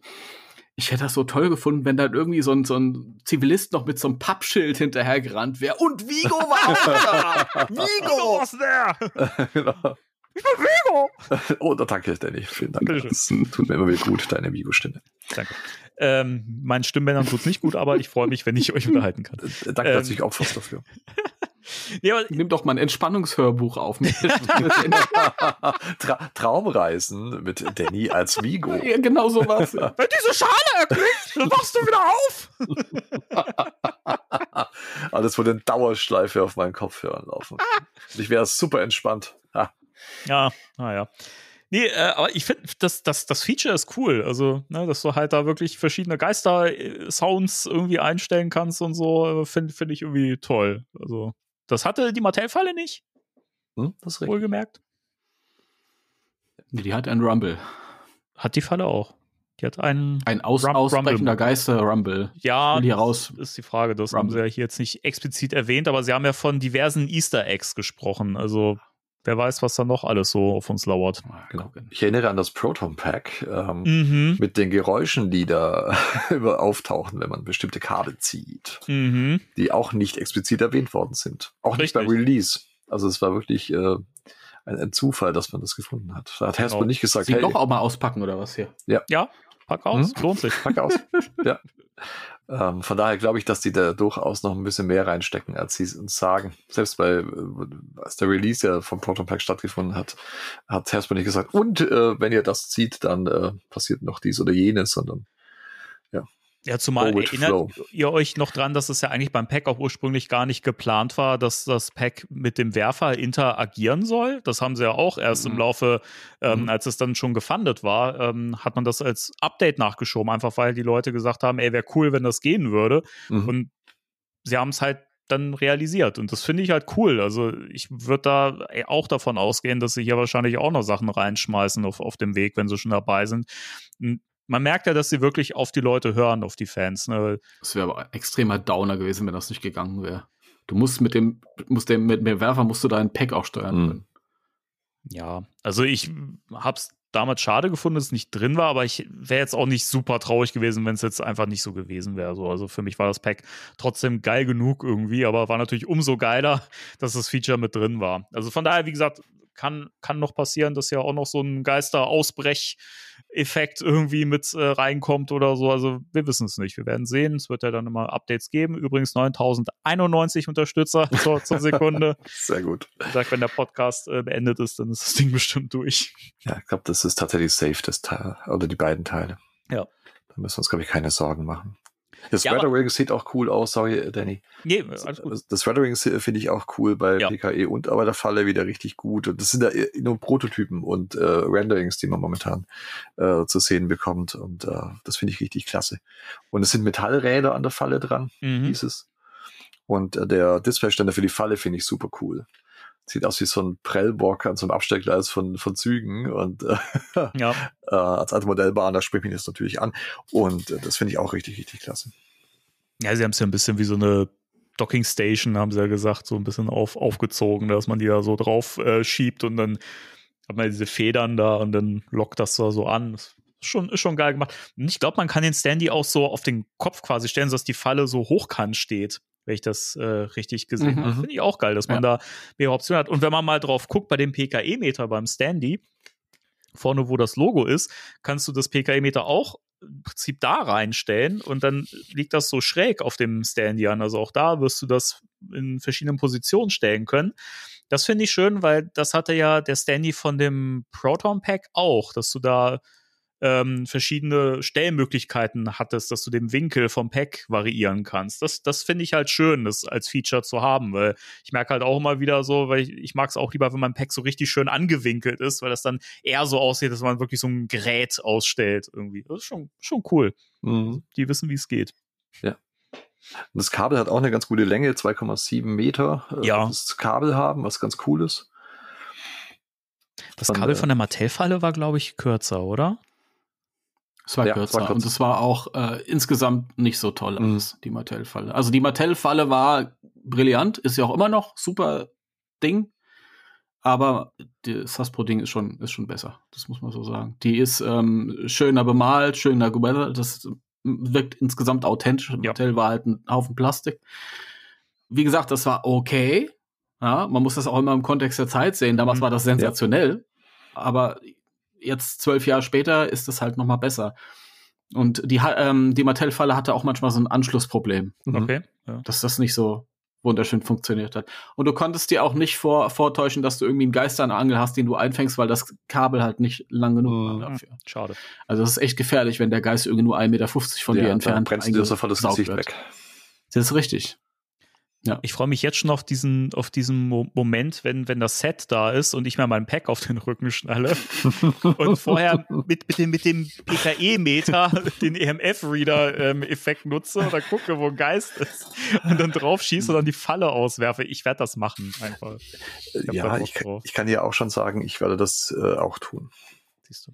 Ich hätte das so toll gefunden, wenn dann irgendwie so ein, so ein Zivilist noch mit so einem Pappschild hinterhergerannt wäre. Und Vigo war auch <laughs> da! Vigo!
was <laughs> der?
genau.
Ich bin Vigo! <laughs>
Oh, da danke ich Danny. Vielen Dank. Das tut mir immer wieder gut, deine Vigo-Stimme.
Danke. Ähm, meinen Stimmbändern tut's nicht gut, aber ich freue mich, wenn ich euch unterhalten kann.
Äh, Danke,
Ähm.
dass du dich opferst dafür. <laughs>
Nee, aber
Nimm doch mal ein Entspannungshörbuch auf. <laughs>
Tra Traumreisen mit Danny als Vigo.
ja, genau sowas.
Wenn diese Schale erklingt, dann wachst du wieder auf.
Alles wurde in Dauerschleife auf meinen Kopfhörern laufen. Und ich wäre super entspannt.
Ja, naja. Nee, äh, aber ich finde, das, das, das Feature ist cool. Also, ne, dass du halt da wirklich verschiedene Geister-Sounds irgendwie einstellen kannst und so, äh, finde find ich irgendwie toll. Also, das hatte die Mattel-Falle nicht,
Hm, das ist richtig.
wohlgemerkt.
Nee, die hat ein Rumble.
Hat die Falle auch. Die hat einen.
Ein aus,
Rum-
ausbrechender
Rumble.
Geister-Rumble.
Ja,
hier raus.
ist die Frage. Das haben
Rumble.
sie ja hier jetzt nicht explizit erwähnt, aber sie haben ja von diversen Easter Eggs gesprochen. Also, wer weiß, was da noch alles so auf uns lauert.
Genau. Ich erinnere an das Proton Pack ähm,
Mhm.
mit den Geräuschen, die da <laughs> über auftauchen, wenn man bestimmte Kabel zieht,
Mhm.
die auch nicht explizit erwähnt worden sind. Auch nicht
Richtig.
beim Release. Also es war wirklich äh, ein, ein Zufall, dass man das gefunden hat. Da hat Hasbro
Genau.
nicht gesagt,
Sie
hey,
doch auch mal auspacken oder was hier?
Ja, pack aus,
Mhm.
lohnt sich.
pack aus. <laughs> ja. Ähm, von daher glaube ich, dass die da durchaus noch ein bisschen mehr reinstecken, als sie uns sagen. Selbst bei, äh, als der Release ja vom Proton Pack stattgefunden hat, hat Hasbro nicht gesagt, und äh, wenn ihr das zieht, dann äh, passiert noch dies oder jenes, sondern
Ja, zumal
Go
erinnert
flow.
ihr euch noch dran, dass es ja eigentlich beim Pack auch ursprünglich gar nicht geplant war, dass das Pack mit dem Werfer interagieren soll. Das haben sie ja auch erst im
Mhm.
Laufe, ähm,
Mhm.
als es dann schon gefundet war, ähm, hat man das als Update nachgeschoben, einfach weil die Leute gesagt haben, ey, wäre cool, wenn das gehen würde.
mhm.
Und sie haben es halt dann realisiert. Und das finde ich halt cool. Also ich würde da auch davon ausgehen, dass sie hier wahrscheinlich auch noch Sachen reinschmeißen auf, auf dem Weg, wenn sie schon dabei sind. Und man merkt ja, dass sie wirklich auf die Leute hören, auf die Fans. Ne?
Das wäre aber ein extremer Downer gewesen, wenn das nicht gegangen wäre. Du musst mit dem, musst dem, mit dem Werfer musst du deinen Pack auch steuern
Mhm.
können.
Ja, also ich hab's damals schade gefunden, dass es nicht drin war, aber ich wäre jetzt auch nicht super traurig gewesen, wenn es jetzt einfach nicht so gewesen wäre. So, also für mich war das Pack trotzdem geil genug irgendwie, aber war natürlich umso geiler, <laughs> dass das Feature mit drin war. Also von daher, wie gesagt, kann, kann noch passieren, dass ja auch noch so ein Geister-Ausbrech-Effekt irgendwie mit äh, reinkommt oder so. Also wir wissen es nicht. Wir werden sehen. Es wird ja dann immer Updates geben. Übrigens 9091 Unterstützer <laughs> zur, zur Sekunde.
sehr gut.
Ich sag, wenn der Podcast äh, beendet ist, dann ist das Ding <laughs> bestimmt durch.
Ja, ich glaube, das ist tatsächlich safe, das Teil, oder die beiden Teile.
Ja.
Da müssen wir uns, glaube ich, keine Sorgen machen. Das
Ja,
Weathering sieht auch cool aus, sorry, Danny.
Nee, alles gut.
Das Weathering finde ich auch cool bei
Ja.
PKE und aber der Falle wieder richtig gut. Und das sind ja eh nur Prototypen und äh, Renderings, die man momentan äh, zu sehen bekommt. Und äh, das finde ich richtig klasse. Und es sind Metallräder an der Falle dran,
Mhm.
hieß es. Und äh, der Displayständer für die Falle finde ich super cool. Sieht aus wie so ein Prellbock an so einem Abstellgleis von, von Zügen und äh, <laughs>
Ja,
äh, als alte Modellbahn, da spricht mich das natürlich an. Und äh, das finde ich auch richtig, richtig klasse.
ja sie haben es ja ein bisschen wie so eine Docking Station, haben sie ja gesagt, so ein bisschen auf, aufgezogen, dass man die da so drauf äh, schiebt und dann hat man diese Federn da und dann lockt das da so an. Das ist schon, ist schon geil gemacht. Und ich glaube, man kann den Standy auch so auf den Kopf quasi stellen, sodass die Falle so hochkant steht, wenn ich das äh, richtig gesehen
Mhm.
habe. Finde ich auch geil, dass man da mehrere Optionen hat. Und wenn man mal drauf guckt, bei dem PKE-Meter beim Standy, vorne wo das Logo ist, kannst du das PKE-Meter auch im Prinzip da reinstellen und dann liegt das so schräg auf dem Standy an. Also auch da wirst du das in verschiedenen Positionen stellen können. Das finde ich schön, weil das hatte ja der Standy von dem Proton Pack auch, dass du da ähm, verschiedene Stellmöglichkeiten hattest, dass du den Winkel vom Pack variieren kannst. Das, das finde ich halt schön, das als Feature zu haben, weil ich merke halt auch immer wieder so, weil ich, ich mag es auch lieber, wenn mein Pack so richtig schön angewinkelt ist, weil das dann eher so aussieht, dass man wirklich so ein Gerät ausstellt irgendwie. Das ist schon, schon cool.
Mhm.
Die wissen, wie es geht.
Und das Kabel hat auch eine ganz gute Länge, 2,7 Meter. äh,
Ja.
Das Kabel haben, was ganz cool ist.
Das Kabel von der Mattel-Falle war, glaube ich, kürzer, oder?
Es war
Ja,
kürzer.
war.
Und es war auch äh, insgesamt nicht so toll
Mhm.
alles, die Mattel-Falle. Also die Mattel-Falle war brillant, ist ja auch immer noch super Ding. Aber das Hasbro-Ding ist schon, ist schon besser. Das muss man so sagen. Die ist ähm, schöner bemalt, schöner geweathert. Das wirkt insgesamt authentisch.
Ja.
Mattel war halt ein Haufen Plastik. Wie gesagt, das war okay. Ja, man muss das auch immer im Kontext der Zeit sehen. Damals
Mhm.
war das sensationell. Aber jetzt zwölf Jahre später ist es halt noch mal besser. Und die, ähm, die Mattel-Falle hatte auch manchmal so ein Anschlussproblem,
Mhm.
Okay. Ja.
dass das nicht so wunderschön funktioniert hat. Und du konntest dir auch nicht vor, vortäuschen, dass du irgendwie einen Geister an der Angel hast, den du einfängst, weil das Kabel halt nicht lang genug
Mhm.
war dafür.
Schade.
Also das ist echt gefährlich, wenn der Geist irgendwie nur 1,50 Meter von dir
dann
entfernt
brennst du dir sofort das
eingesaugt
Gesicht
wird.
weg.
Das ist richtig.
Ich freue mich jetzt schon auf diesen, auf diesen Mo Moment, wenn, wenn das Set da ist und ich mir meinen Pack auf den Rücken schnalle <laughs> und vorher mit, mit dem, mit dem PKE-Meter <laughs> den EMF-Reader-Effekt nutze oder gucke, wo ein Geist ist und dann drauf schieße und dann die Falle auswerfe. Ich werde das machen, einfach. da
Ja, ich, kann- ich kann dir auch schon sagen, ich werde das äh, auch tun.
Siehst du.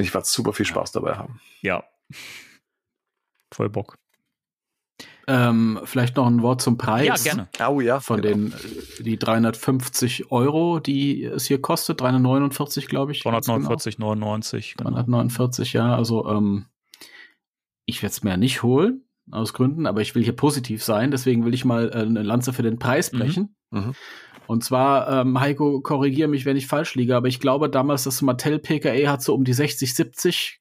Ich werde super viel Spaß dabei haben.
Ja. Voll Bock.
Ähm, vielleicht noch ein Wort zum Preis.
Ja, gerne.
Oh ja.
Von
genau.
den äh, die 350 Euro, die es hier kostet, 349, glaube ich. ganz genau.
349,99. Genau.
349, ja. Also ähm, ich werde es mir nicht holen, aus Gründen, aber ich will hier positiv sein, deswegen will ich mal äh, eine Lanze für den Preis
Mhm.
brechen.
Mhm.
Und zwar, ähm, Heiko, korrigiere mich, wenn ich falsch liege, aber ich glaube damals, das Mattel PKE hat so um die 60, 70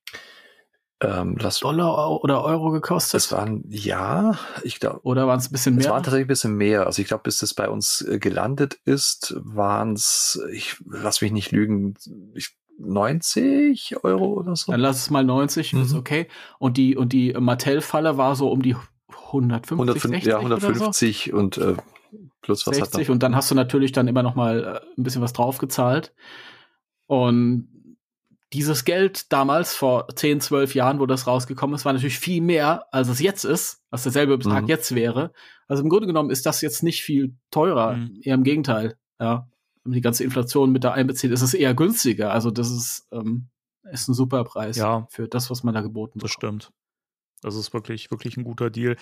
Ähm, das,
Dollar oder Euro gekostet.
das waren, ja, ich glaube,
oder waren es ein bisschen
es
mehr?
waren tatsächlich ein bisschen mehr. Also ich glaube, bis das bei uns äh, gelandet ist, waren es, ich lass mich nicht lügen, ich, 90 Euro oder so.
Dann lass es mal 90, ist
Mhm.
okay. Und die, und die Mattel-Falle war so um die 150,
105,
60
ja,
oder so?
150 und äh, plus was
60
hat noch.
und dann hast du natürlich dann immer noch mal äh, ein bisschen was draufgezahlt. Und dieses Geld damals, vor 10, 12 Jahren, wo das rausgekommen ist, war natürlich viel mehr, als es jetzt ist, als derselbe Betrag
Mhm.
jetzt wäre. Also im Grunde genommen ist das jetzt nicht viel teurer,
Mhm.
eher im Gegenteil. Ja. Wenn man die ganze Inflation mit da einbezieht, ist es eher günstiger. Also das ist, ähm, ist ein super Preis
Ja.
für das, was man da geboten
Das
bekommt.
stimmt. Das ist wirklich, wirklich ein guter Deal.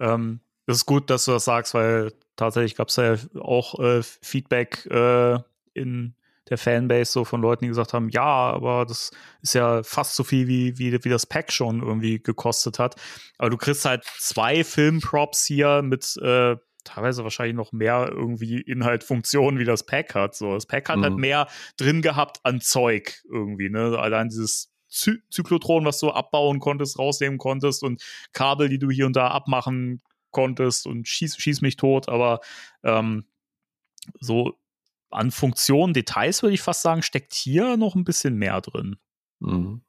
Ähm, es ist gut, dass du das sagst, weil tatsächlich gab es ja auch äh, Feedback äh, in der Fanbase so von Leuten, die gesagt haben, ja, aber das ist ja fast so viel wie, wie, wie das Pack schon irgendwie gekostet hat. Aber du kriegst halt zwei Filmprops hier mit äh, teilweise wahrscheinlich noch mehr irgendwie Inhalt, Funktionen, wie das Pack hat. So, das Pack hat
Mhm.
halt mehr drin gehabt an Zeug irgendwie, ne? Allein dieses Zy Zyklotron, was du abbauen konntest, rausnehmen konntest und Kabel, die du hier und da abmachen konntest und schieß, schieß mich tot, aber ähm, so an Funktionen, Details würde ich fast sagen, steckt hier noch ein bisschen mehr drin.
Mhm.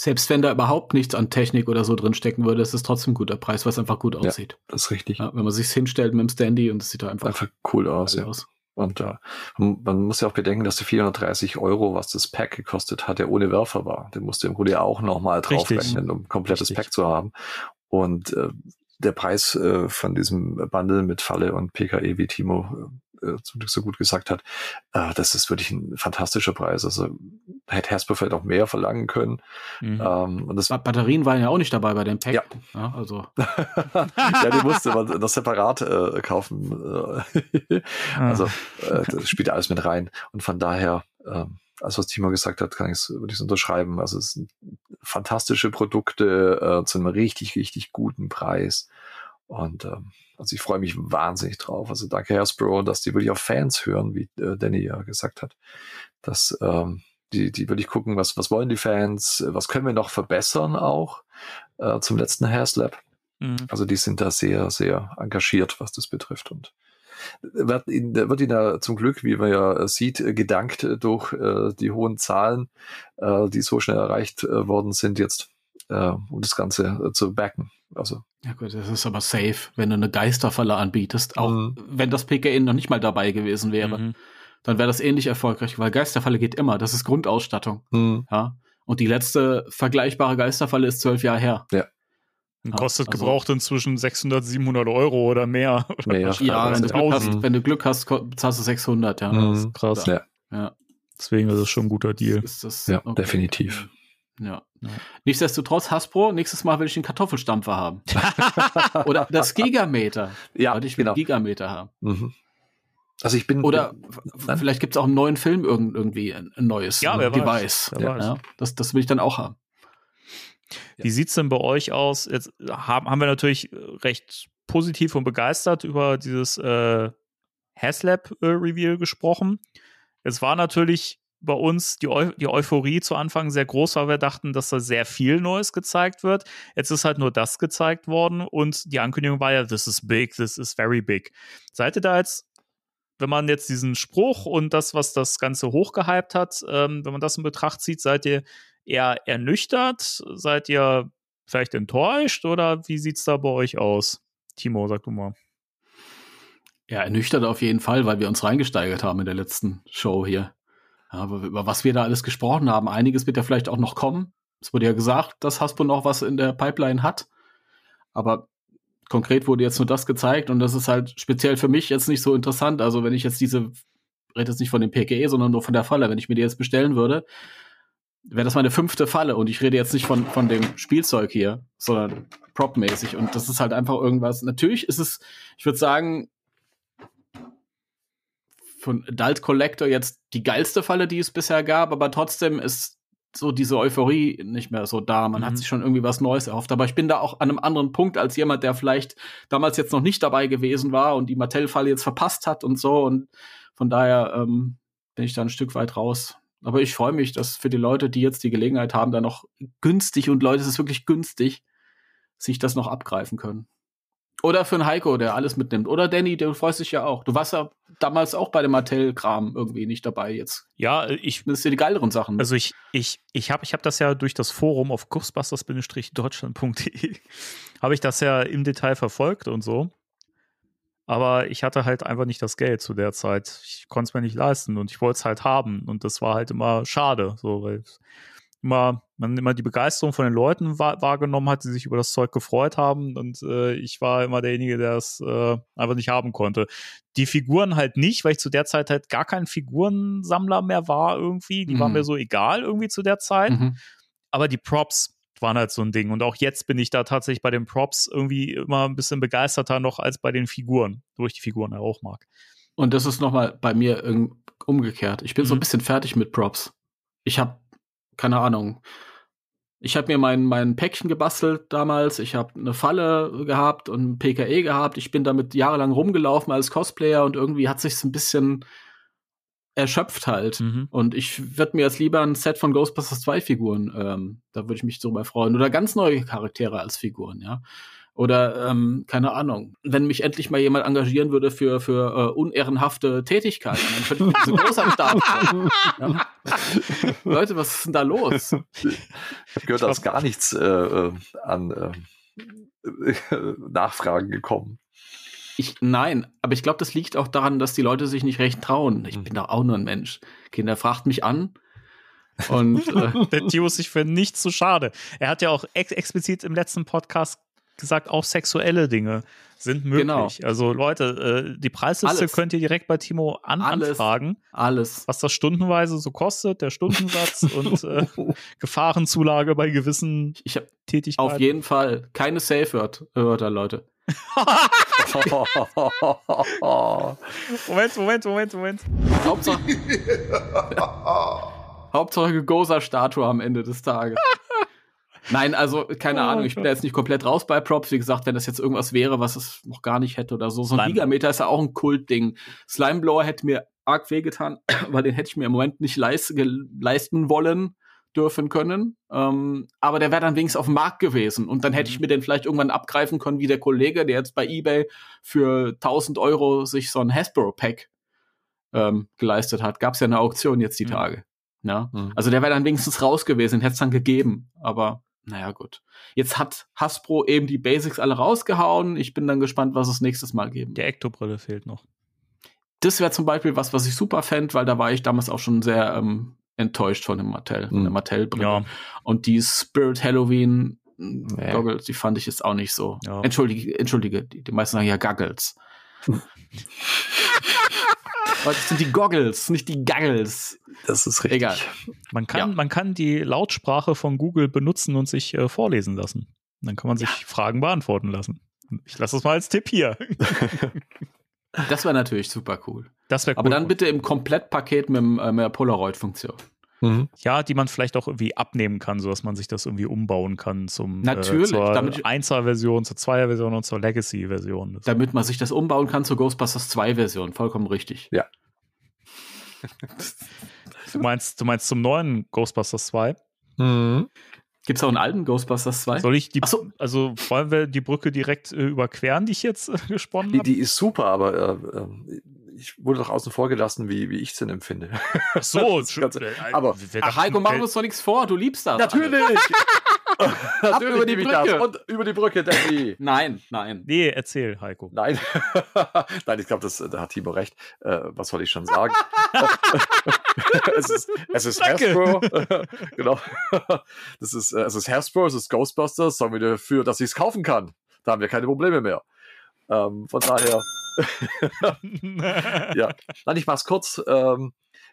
Selbst wenn da überhaupt nichts an Technik oder so drin stecken würde, ist es trotzdem ein guter Preis, weil es einfach gut aussieht.
Das ist richtig.
Ja, wenn man sich hinstellt mit dem Standy und es sieht da einfach,
Einfach cool aus, ja.
aus.
Und äh, man muss ja auch bedenken, dass die 430 Euro, was das Pack gekostet hat, ja ohne Werfer war. Den musste im Grunde auch nochmal draufrechnen, um ein komplettes
Richtig.
Pack zu haben. Und äh, der Preis äh, von diesem Bundle mit Falle und PKE, wie Timo äh, zum Glück so gut gesagt hat, äh, das ist wirklich ein fantastischer Preis. Also hätte Hasbro vielleicht auch mehr verlangen können.
Mhm.
Ähm, und das
Ba- Batterien waren ja auch nicht dabei bei dem Pack.
Ja.
also <laughs> <laughs>
ja, die musste man noch separat äh, kaufen. Äh, <laughs> also äh, das spielt alles mit rein. Und von daher, ähm, also was Timo gesagt hat, kann ich es würde ich es unterschreiben. Also es sind fantastische Produkte äh, zu einem richtig, richtig guten Preis. Und ähm, also ich freue mich wahnsinnig drauf. Also danke Hasbro, dass die wirklich auf Fans hören, wie äh, Danny ja gesagt hat. Dass ähm, die, die wirklich gucken, was, was wollen die Fans, was können wir noch verbessern auch äh, zum letzten Hairslab.
Mhm.
Also die sind da sehr, sehr engagiert, was das betrifft. Und wird ihnen, wird ihnen ja zum Glück, wie man ja sieht, äh, gedankt äh, durch äh, die hohen Zahlen, äh, die so schnell erreicht äh, worden sind jetzt, äh, um das Ganze äh, zu backen. Also
Ja gut, das ist aber safe, wenn du eine Geisterfalle anbietest, auch
Mhm.
wenn das PKN noch nicht mal dabei gewesen wäre,
Mhm.
dann wäre das ähnlich erfolgreich, weil Geisterfalle geht immer, das ist Grundausstattung,
hm,
ja. Und die letzte vergleichbare Geisterfalle ist zwölf Jahre her.
Und
Ja,
kostet
also-
gebraucht inzwischen 600, 700 Euro oder mehr. Oder
Mehr. <laughs>
Ja, wenn du, Glück
1000.
hast, wenn du Glück hast, bezahlst du 600, ja.
Mhm.
Krass.
Ja.
Ja,
Deswegen ist es schon ein guter Deal.
ist das
ja definitiv.
Ja.
Ja.
Nichtsdestotrotz, Hasbro, nächstes Mal will ich den Kartoffelstampfer haben. <laughs> Oder das Gigameter.
Ja,
ich will
genau.
Gigameter haben.
Mhm. Also ich bin
Oder
bin,
vielleicht gibt es auch einen neuen Film irgend, irgendwie, ein, neues
Ja, wer
Device.
Wer weiß.
Ja, das, das will ich dann auch haben.
Wie sieht's denn bei euch aus? Jetzt haben, haben wir natürlich recht positiv und begeistert über dieses äh, Haslab-Reveal gesprochen. Es war natürlich bei uns die, Eu die Euphorie zu Anfang sehr groß, weil wir dachten, dass da sehr viel Neues gezeigt wird. Jetzt ist halt nur das gezeigt worden und die Ankündigung war ja, this is big, this is very big. Seid ihr da jetzt, wenn man jetzt diesen Spruch und das, was das Ganze hochgehypt hat, ähm, wenn man das in Betracht zieht, seid ihr eher ernüchtert? Seid ihr vielleicht enttäuscht oder wie sieht's da bei euch aus? Timo, sag du mal.
Ja, ernüchtert auf jeden Fall, weil wir uns reingesteigert haben in der letzten Show hier. Ja, über was wir da alles gesprochen haben. Einiges wird ja vielleicht auch noch kommen. Es wurde ja gesagt, dass Hasbro noch was in der Pipeline hat. Aber konkret wurde jetzt nur das gezeigt und das ist halt speziell für mich jetzt nicht so interessant. Also wenn ich jetzt diese, rede jetzt nicht von dem PKE, sondern nur von der Falle, wenn ich mir die jetzt bestellen würde, wäre das meine fünfte Falle und ich rede jetzt nicht von, von dem Spielzeug hier, sondern propmäßig und das ist halt einfach irgendwas. Natürlich ist es, ich würde sagen, von Adult Collector jetzt die geilste Falle, die es bisher gab, aber trotzdem ist so diese Euphorie nicht mehr so da. Man mhm. hat sich schon irgendwie was Neues erhofft. Aber ich bin da auch an einem anderen Punkt als jemand, der vielleicht damals jetzt noch nicht dabei gewesen war und die Mattel-Falle jetzt verpasst hat und so. Und von daher ähm, bin ich da ein Stück weit raus. Aber ich freue mich, dass für die Leute, die jetzt die Gelegenheit haben, da noch günstig und Leute, es ist wirklich günstig, sich das noch abgreifen können. Oder für einen Heiko, der alles mitnimmt. Oder Danny, du freust dich ja auch. Du warst ja damals auch bei dem Mattel-Kram irgendwie nicht dabei jetzt.
Ja, ich.
Das sind die geileren Sachen.
Also ich, ich, ich habe ich hab das ja durch das Forum auf ghostbusters-deutschland.de <laughs> habe ich das ja im Detail verfolgt und so. Aber ich hatte halt einfach nicht das Geld zu der Zeit. Ich konnte es mir nicht leisten und ich wollte es halt haben. Und das war halt immer schade, so, weil immer, man immer die Begeisterung von den Leuten wahr, wahrgenommen hat, die sich über das Zeug gefreut haben. Und äh, ich war immer derjenige, der es äh, einfach nicht haben konnte. Die Figuren halt nicht, weil ich zu der Zeit halt gar kein Figurensammler mehr war irgendwie. Die mhm. waren mir so egal irgendwie zu der Zeit. Mhm. Aber die Props waren halt so ein Ding. Und auch jetzt bin ich da tatsächlich bei den Props irgendwie immer ein bisschen begeisterter noch als bei den Figuren, wo ich die Figuren ja auch mag.
Und das ist nochmal bei mir umgekehrt. Ich bin mhm. so ein bisschen fertig mit Props. Ich habe keine Ahnung. Ich habe mir mein, mein Päckchen gebastelt damals. Ich habe eine Falle gehabt und ein PKE gehabt. Ich bin damit jahrelang rumgelaufen als Cosplayer und irgendwie hat sich ein bisschen erschöpft halt. Mhm. Und ich würde mir jetzt lieber ein Set von Ghostbusters 2 Figuren, ähm, da würde ich mich drüber freuen. Oder ganz neue Charaktere als Figuren, ja. Oder ähm, keine Ahnung, wenn mich endlich mal jemand engagieren würde für, für äh, unehrenhafte Tätigkeiten, dann könnte ich diese große Start ja. <laughs> Leute, was ist denn da los?
Ich gehört aus gar nichts äh, äh an äh, <laughs> Nachfragen gekommen.
Ich, nein, aber ich glaube, das liegt auch daran, dass die Leute sich nicht recht trauen. Ich hm. bin doch auch nur ein Mensch. Kinder fragt mich an. Und
äh, <laughs> der Tio ist sich für nichts zu schade. Er hat ja auch ex explizit im letzten Podcast gesagt, auch sexuelle Dinge sind möglich. Genau. Also Leute, äh, die Preisliste Alles. könnt ihr direkt bei Timo an Alles. anfragen.
Alles.
Was das stundenweise so kostet, der Stundensatz <laughs> und äh, Gefahrenzulage bei gewissen
ich hab Tätigkeiten. Auf jeden Fall keine Safe-Wörter, Leute. <laughs> <laughs>
Moment, Moment, Moment, Moment.
Hauptsache, Hauptsache Goza-Statue am Ende des Tages. Nein, also keine oh, Ahnung, ich bin da jetzt nicht komplett raus bei Props. Wie gesagt, wenn das jetzt irgendwas wäre, was es noch gar nicht hätte oder so. So ein Gigameter ist ja auch ein Kultding. Slimeblower hätte mir arg wehgetan, <clears throat> weil den hätte ich mir im Moment nicht leist leisten wollen dürfen können. Ähm, aber der wäre dann wenigstens auf dem Markt gewesen. Und dann hätte ich mhm. mir den vielleicht irgendwann abgreifen können, wie der Kollege, der jetzt bei eBay für 1000 Euro sich so ein Hasbro-Pack ähm, geleistet hat. Gab es ja eine Auktion jetzt die mhm. Tage. Ja? Mhm. Also der wäre dann wenigstens raus gewesen, hätte es dann gegeben. Aber naja, gut. Jetzt hat Hasbro eben die Basics alle rausgehauen. Ich bin dann gespannt, was es nächstes Mal geben.
Die Ektobrille fehlt noch.
Das wäre zum Beispiel was, was ich super fände, weil da war ich damals auch schon sehr ähm, enttäuscht von dem Mattel, von der mhm. Mattel-Brille. Ja. Und die Spirit Halloween nee. Goggles, die fand ich jetzt auch nicht so. Ja. Entschuldige, entschuldige, die, die meisten sagen ja Goggles. <laughs> das sind die Goggles, nicht die Goggles.
Das ist richtig. Egal.
Man kann, ja. man kann die Lautsprache von Google benutzen und sich äh, vorlesen lassen. Dann kann man sich ja. Fragen beantworten lassen. Ich lasse das mal als Tipp hier.
das wäre natürlich super cool.
Das wäre
cool. Aber dann bitte im Komplettpaket mit, äh, mit der Polaroid-Funktion.
Mhm. Ja, die man vielleicht auch irgendwie abnehmen kann, sodass man sich das irgendwie umbauen kann zum
äh, Natürlich,
äh, zur 1er-Version, zur 2er-Version und zur Legacy-Version.
Damit man sich das umbauen kann zur Ghostbusters 2-Version, vollkommen richtig.
Ja.
du meinst, du meinst zum neuen Ghostbusters 2?
Mhm. Gibt es auch einen alten Ghostbusters 2?
Soll ich die, so. also wollen wir die Brücke direkt äh, überqueren, die ich jetzt äh, gesponnen habe?
Die, die, ist super, aber äh, äh ich wurde doch außen vor gelassen, wie, wie ich es denn empfinde.
Ach so, <laughs>
Ganze, äh, aber Ach, Heiko, machen wir uns doch nichts vor, du liebst das.
Natürlich! <laughs>
Natürlich über die Brücke.
Und über die Brücke, Danny.
Nein, nein.
Nee, erzähl, Heiko.
Nein. <laughs> nein, ich glaube, da hat Timo recht. Äh, was soll ich schon sagen? es ist, es ist Hasbro. genau. Das ist, äh, es ist Hasbro, es ist Ghostbusters. Sagen wir dafür, dass ich es kaufen kann. Da haben wir keine Probleme mehr. Ähm, von daher. <laughs> ja, nein, ich mach's kurz. Ähm,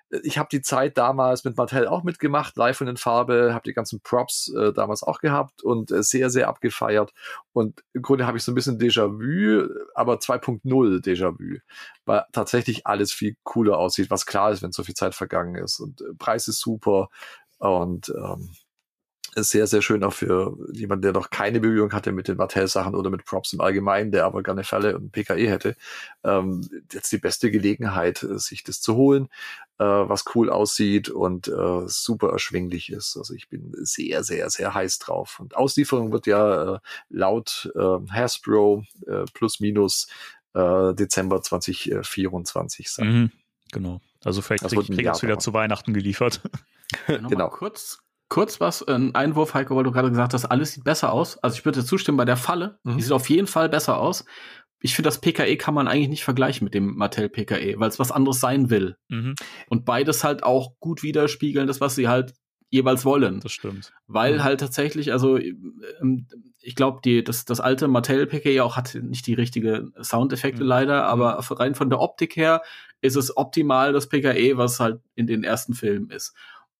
ich habe die Zeit damals mit Mattel auch mitgemacht, live und in Farbe, habe die ganzen Props äh, damals auch gehabt und äh, sehr, sehr abgefeiert. Und im Grunde habe ich so ein bisschen Déjà-vu, aber 2.0 Déjà-vu, weil tatsächlich alles viel cooler aussieht, was klar ist, wenn so viel Zeit vergangen ist. Und äh, Preis ist super und ähm, sehr, sehr schön auch für jemanden, der noch keine Berührung hatte mit den Mattel-Sachen oder mit Props im Allgemeinen, der aber gerne Fälle und PKE hätte. Ähm, jetzt die beste Gelegenheit, äh, sich das zu holen, äh, was cool aussieht und äh, super erschwinglich ist. Also ich bin sehr, sehr, sehr heiß drauf. Und Auslieferung wird ja äh, laut äh, Hasbro äh, plus minus äh, Dezember 2024 sein.
Mhm, genau. Also vielleicht
Das
krieg, ich das wieder zu Weihnachten geliefert.
Genau.
Kurz, kurz was, ein Einwurf, Heiko, weil du gerade gesagt hast, alles sieht besser aus. Also ich würde zustimmen bei der Falle.
Mhm.
Die sieht auf jeden Fall besser aus. Ich finde, das PKE kann man eigentlich nicht vergleichen mit dem Mattel PKE, weil es was anderes sein will.
mhm,
Und beides halt auch gut widerspiegeln, das, was sie halt jeweils wollen.
das stimmt.
Weil
Mhm.
halt tatsächlich, also ähm, ich glaube, die das, das alte Mattel PKE auch hat nicht die richtige Soundeffekte
Mhm.
leider, aber rein von der Optik her ist es optimal das PKE, was halt in den ersten Filmen ist.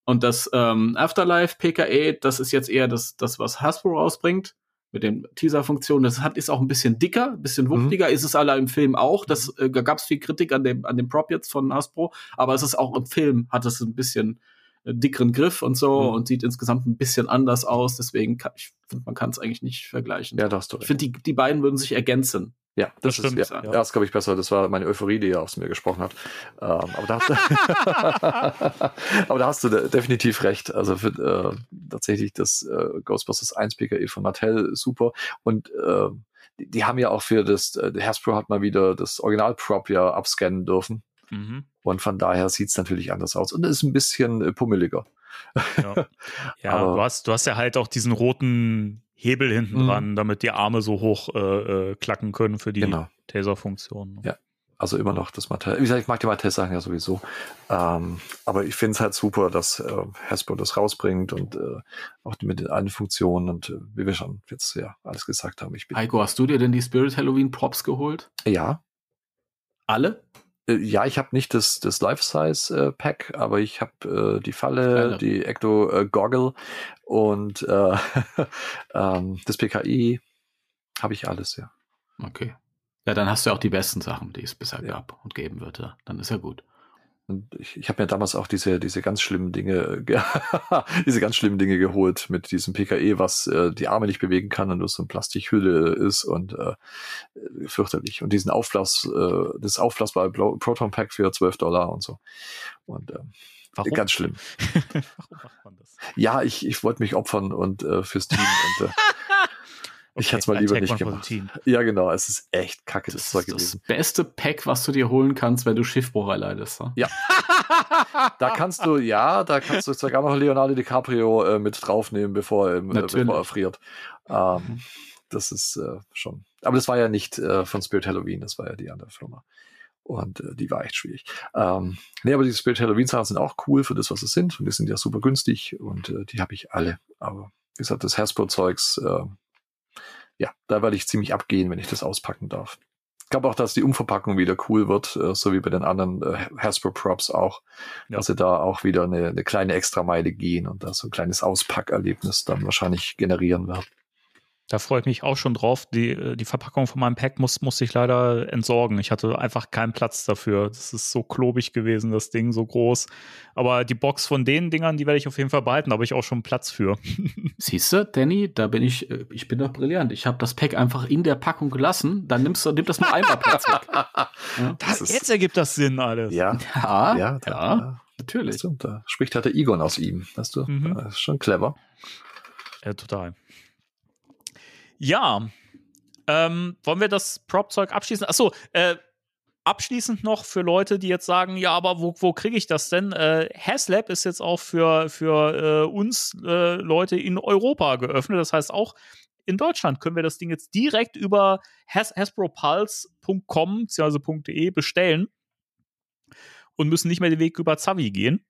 Und das ähm, Afterlife PKE, das ist jetzt eher das, das was Hasbro rausbringt mit den Teaser-Funktionen. Das hat ist auch ein bisschen dicker, ein bisschen wuchtiger, ist es alle im Film auch. Das äh, da gab es viel Kritik an dem an dem Prop jetzt von Hasbro, aber es ist auch im Film hat es ein bisschen äh, dickeren Griff und so
Mhm.
und sieht insgesamt ein bisschen anders aus. Deswegen kann, ich finde, man kann es eigentlich nicht vergleichen.
Ja, da hast du
ich finde, die, die beiden würden sich ergänzen.
Ja, das,
Das
ist,
stimmt,
ja,
ja.
das glaube ich besser. Das war meine Euphorie, die ja aus mir gesprochen hat. Ähm, aber, da hast du, <laughs> aber da hast du de- definitiv recht. Also für, äh, tatsächlich das äh, Ghostbusters 1 PKE von Mattel super. Und äh, die, die haben ja auch für das, äh, der Hasbro hat mal wieder das Original-Prop ja abscannen dürfen.
Mhm.
Und von daher sieht es natürlich anders aus. Und es ist ein bisschen äh, pummeliger.
Ja, <laughs> ja
Aber-
du, hast, du hast ja halt auch diesen roten Hebel hinten
Mhm.
dran, damit die Arme so hoch äh, äh, klacken können für die
Genau.
Taser-Funktion.
Ja. Also immer noch das Mattel. Wie gesagt, ich mag die Mattel-Sachen ja sowieso. Ähm, aber ich finde es halt super, dass äh, Hasbro das rausbringt und äh, auch mit den allen Funktionen und äh, wie wir schon jetzt ja alles gesagt haben. Ich bin
Heiko, hast du dir denn die Spirit Halloween Props geholt?
ja,
Alle?
Äh, ja, ich habe nicht das das Life-Size äh, Pack, aber ich habe äh, die Falle,
Kleine.
die Ecto äh, Goggle und äh, <laughs> ähm, das PKI habe ich alles ja.
Okay. Ja, dann hast du ja auch die besten Sachen, die es bisher
Ja.
gab und geben wird. Ja. Dann ist ja gut.
Und ich, ich habe mir damals auch diese, diese ganz schlimmen Dinge, <laughs> ge- diese ganz schlimmen Dinge geholt mit diesem PKE, was äh, die Arme nicht bewegen kann und nur so eine Plastikhülle ist und äh, fürchterlich. Und diesen Aufblas, äh, das aufblasbare Blo- Proton Pack für 12 Dollar und so. Und ähm,
Warum?
ganz schlimm. <laughs>
Warum macht man das?
Ja, ich, ich wollte mich opfern und äh, fürs Team und äh, <laughs> ich hätte es mal lieber nicht gemacht. Ja, genau, es ist echt kacke, das,
Das
Zeug
ist das
gewesen.
beste Pack, was du dir holen kannst, wenn du Schiffbruch erleidest. ne?
Ja. <laughs> Da kannst du, ja, da kannst du sogar noch Leonardo DiCaprio äh, mit draufnehmen, bevor, er, äh, bevor er friert. Ähm, das ist äh, schon. Aber das war ja nicht äh, von Spirit Halloween, das war ja die andere Firma. Und äh, die war echt schwierig. Ähm, nee, aber die Spirit Halloween Sachen sind auch cool für das, was es sind. Und die sind ja super günstig und äh, die habe ich alle. Aber wie gesagt, das Hasbro-Zeugs, ja, da werde ich ziemlich abgehen, wenn ich das auspacken darf. Ich glaube auch, dass die Umverpackung wieder cool wird, äh, so wie bei den anderen äh, Hasbro Props auch,
Ja.
dass sie da auch wieder eine, eine kleine Extrameile gehen und da so ein kleines Auspackerlebnis dann wahrscheinlich generieren wird.
Da freue ich mich auch schon drauf. Die, äh, die Verpackung von meinem Pack muss, musste ich leider entsorgen. Ich hatte einfach keinen Platz dafür. Das ist so klobig gewesen, das Ding, so groß. Aber die Box von den Dingern, die werde ich auf jeden Fall behalten. Da habe ich auch schon Platz für. <laughs>
Siehst du, Danny, da bin ich, äh, ich bin doch brillant. Ich habe das Pack einfach in der Packung gelassen. Dann nimmst du, nimm das nur einmal Platz weg. <laughs> Ja,
Das ist-
Jetzt ergibt das Sinn alles.
Ja,
ja,
ja, da, da,
natürlich.
du, da spricht halt der Egon aus ihm, weißt du?
Mhm.
Das ist schon clever.
Ja, total. Ja. Ähm, wollen wir das Prop-Zeug abschließen? Achso, äh, abschließend noch für Leute, die jetzt sagen, ja, aber wo, wo kriege ich das denn? Äh, HasLab ist jetzt auch für, für äh, uns äh, Leute in Europa geöffnet. Das heißt, auch in Deutschland können wir das Ding jetzt direkt über has hasbropulse.com bzw. bestellen und müssen nicht mehr den Weg über Zavi gehen.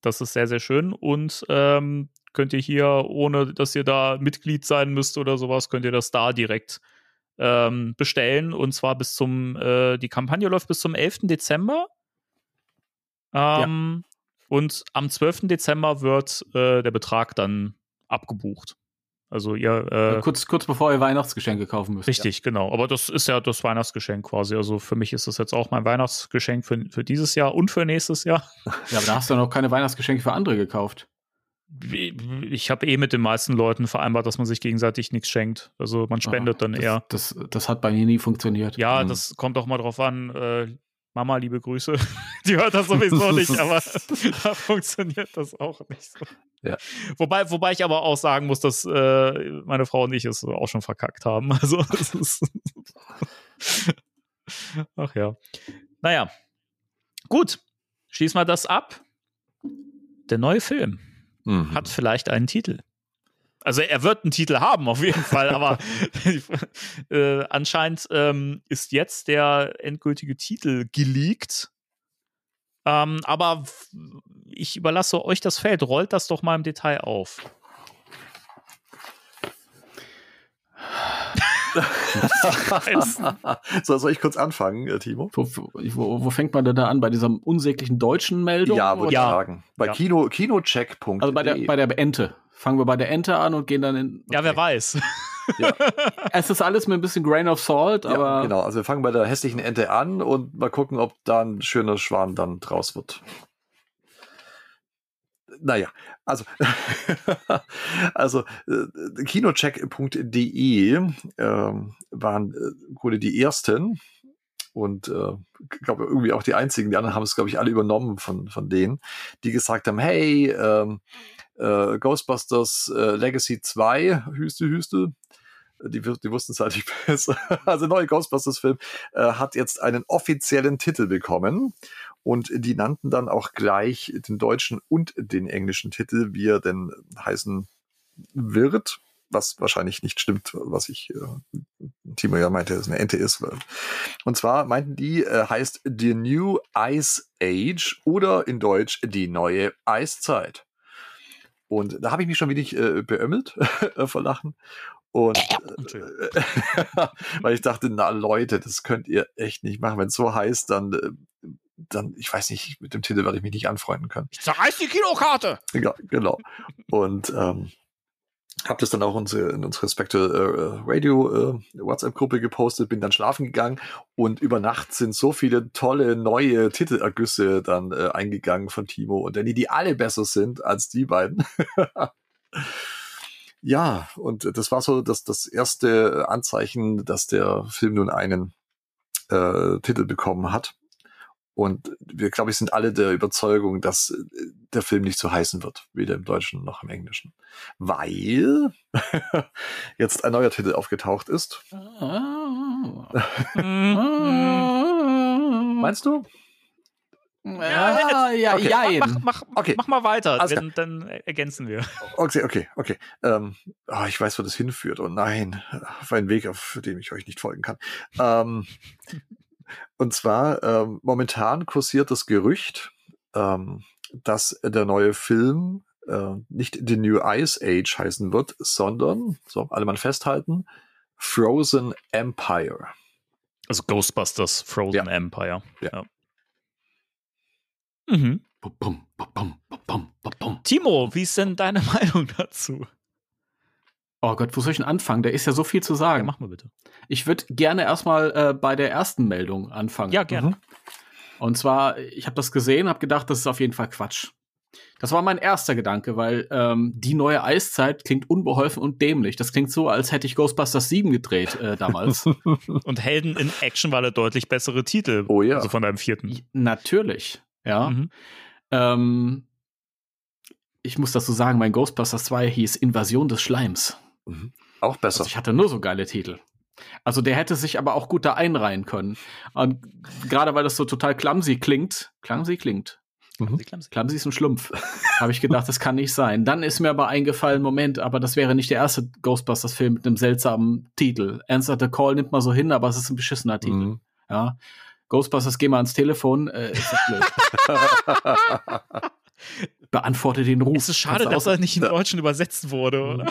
Das ist sehr, sehr schön. Und ähm, könnt ihr hier, ohne dass ihr da Mitglied sein müsst oder sowas, könnt ihr das da direkt ähm, bestellen. Und zwar bis zum, äh, die Kampagne läuft bis zum 11. Dezember. Ähm, Und am 12. Dezember wird äh, der Betrag dann abgebucht. Also ihr äh,
kurz, kurz bevor ihr Weihnachtsgeschenke kaufen müsst.
Richtig, genau. Aber das ist ja das Weihnachtsgeschenk quasi. Also für mich ist das jetzt auch mein Weihnachtsgeschenk für, für dieses Jahr und für nächstes Jahr.
Ja, aber da hast du noch keine Weihnachtsgeschenke für andere gekauft.
Ich habe eh mit den meisten Leuten vereinbart, dass man sich gegenseitig nichts schenkt. Also man spendet dann
das,
eher.
Das, das hat bei mir nie funktioniert.
Ja,
Mhm.
das kommt auch mal drauf an. Äh, Mama, liebe Grüße. <laughs> Die hört das <laughs> sowieso nicht, <laughs> aber da funktioniert das auch nicht so.
Ja.
Wobei, wobei ich aber auch sagen muss, dass äh, meine Frau und ich es auch schon verkackt haben. Also es ist Ach ja. Naja. Gut. Schließen wir das ab. Der neue Film
Mhm.
hat vielleicht einen Titel. Also er wird einen Titel haben, auf jeden <laughs> Fall, aber äh, anscheinend ähm, ist jetzt der endgültige Titel geleakt. Ähm, aber ich überlasse euch das Feld. Rollt das doch mal im Detail auf. <laughs> <laughs>
so, soll ich kurz anfangen, äh, Timo?
Wo, wo, wo fängt man denn da an? Bei dieser unsäglichen deutschen Meldung?
Ja, würde ich
Ja.
sagen. Bei
Ja.
Kino, kinocheck.de.
Also bei der, bei der Ente. Fangen wir bei der Ente an und gehen dann in.
Ja, wer weiß. <laughs>
Es ist alles mit ein bisschen Grain of Salt,
ja,
aber
genau. Also wir fangen bei der hässlichen Ente an und mal gucken, ob da ein schöner Schwan dann draus wird. Naja, also, <laughs> also äh, kinocheck.de ähm, waren äh, die ersten und äh, glaube irgendwie auch die einzigen, die anderen haben es, glaube ich, alle übernommen von, von denen, die gesagt haben, hey, ähm, äh, Ghostbusters äh, Legacy 2, Hüste, Hüste, die, die wussten es halt nicht <laughs> besser. Also der neue Ghostbusters-Film äh, hat jetzt einen offiziellen Titel bekommen und die nannten dann auch gleich den deutschen und den englischen Titel, wie er denn heißen wird, was wahrscheinlich nicht stimmt, was ich äh, Timo ja meinte, dass es eine Ente ist. Und zwar meinten die, äh, heißt The New Ice Age oder in Deutsch die neue Eiszeit. Und da habe ich mich schon wenig äh, beömmelt <laughs> vor Lachen. Und
Entschuldigung.
äh, <laughs> weil ich dachte, na Leute, das könnt ihr echt nicht machen. Wenn es so heißt, dann, äh, dann, ich weiß nicht, mit dem Titel werde ich mich nicht anfreunden können.
Ich zerreiß die Kinokarte!
Ja, genau. Und ähm, habe das dann auch unsere, in unsere Spectral äh, Radio äh, WhatsApp-Gruppe gepostet, bin dann schlafen gegangen und über Nacht sind so viele tolle neue Titelergüsse dann äh, eingegangen von Timo und Danny, die alle besser sind als die beiden. <laughs> ja, und das war so das, das erste Anzeichen, dass der Film nun einen äh, Titel bekommen hat. Und wir, glaube ich, sind alle der Überzeugung, dass äh, der Film nicht so heißen wird, weder im Deutschen noch im Englischen. Weil <laughs> jetzt ein neuer Titel aufgetaucht ist. <laughs> Meinst du?
Ja, ja,
Okay.
jein.
Mach, mach,
Okay.
mach mal weiter, dann, dann ergänzen wir.
Okay, okay, okay. Ähm, ah, ich weiß, wo das hinführt. Oh nein, auf einen Weg, auf dem ich euch nicht folgen kann. Ähm, und zwar, ähm, momentan kursiert das Gerücht, ähm, dass der neue Film äh, nicht The New Ice Age heißen wird, sondern, so, alle mal festhalten, Frozen Empire.
Also Ghostbusters Frozen
Ja.
Empire.
Ja.
Mhm.
Bum, bum.
Timo, wie ist denn deine <laughs> Meinung dazu?
Oh Gott, wo soll ich denn anfangen? Da ist ja so viel zu
Ja,
sagen.
mach mal bitte.
Ich würde gerne erstmal äh, bei der ersten Meldung anfangen.
Ja, gerne.
Mhm.
Und zwar, ich habe das gesehen, habe gedacht, das ist auf jeden Fall Quatsch. Das war mein erster Gedanke, weil ähm, die neue Eiszeit klingt unbeholfen und dämlich. Das klingt so, als hätte ich Ghostbusters 7 gedreht äh, damals. <laughs>
Und Helden in Action war der deutlich bessere Titel.
Oh ja.
Also von deinem vierten.
Natürlich, ja.
Mhm.
Ähm, ich muss dazu sagen, mein Ghostbusters 2 hieß Invasion des Schleims.
Auch besser.
Also ich hatte nur so geile Titel. Also der hätte sich aber auch gut da einreihen können. Und gerade weil das so total clumsy klingt, clumsy klingt,
Klamsi, klamsi.
clumsy ist ein Schlumpf, habe ich gedacht, das kann nicht sein. Dann ist mir aber eingefallen, Moment, aber das wäre nicht der erste Ghostbusters-Film mit einem seltsamen Titel. Answer the Call nimmt man so hin, aber es ist ein beschissener Titel.
Mhm.
Ja. Ghostbusters, geh mal ans Telefon, äh, ist das blöd. <laughs> <laughs> Beantworte den Ruf.
Es ist schade,
Kannst
dass er nicht im Deutschen übersetzt wurde, oder?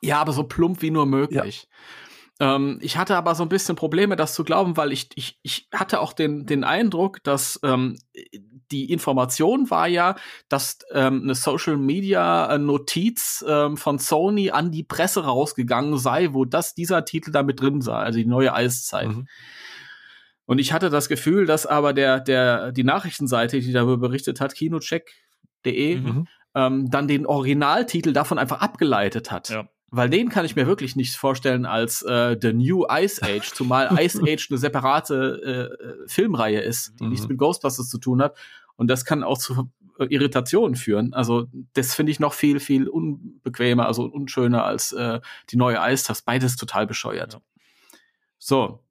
Ja, aber so plump wie nur möglich. Ähm, ich hatte aber so ein bisschen Probleme, das zu glauben, weil ich, ich, ich hatte auch den, den Eindruck, dass ähm, die Information war ja, dass ähm, eine Social Media Notiz ähm, von Sony an die Presse rausgegangen sei, wo das dieser Titel da mit drin sei, also die neue Eiszeit.
Mhm.
Und ich hatte das Gefühl, dass aber der, der, die Nachrichtenseite, die darüber berichtet hat, kinocheck.de,
Mhm.
ähm, dann den Originaltitel davon einfach abgeleitet hat.
Ja.
Weil den kann ich mir wirklich nicht vorstellen als äh, The New Ice Age, zumal <laughs> Ice Age eine separate äh, äh, Filmreihe ist, die
Mhm.
nichts mit Ghostbusters zu tun hat. Und das kann auch zu Irritationen führen. Also das finde ich noch viel, viel unbequemer, also unschöner als äh, die neue Ice. Das beides total bescheuert.
Ja.
So.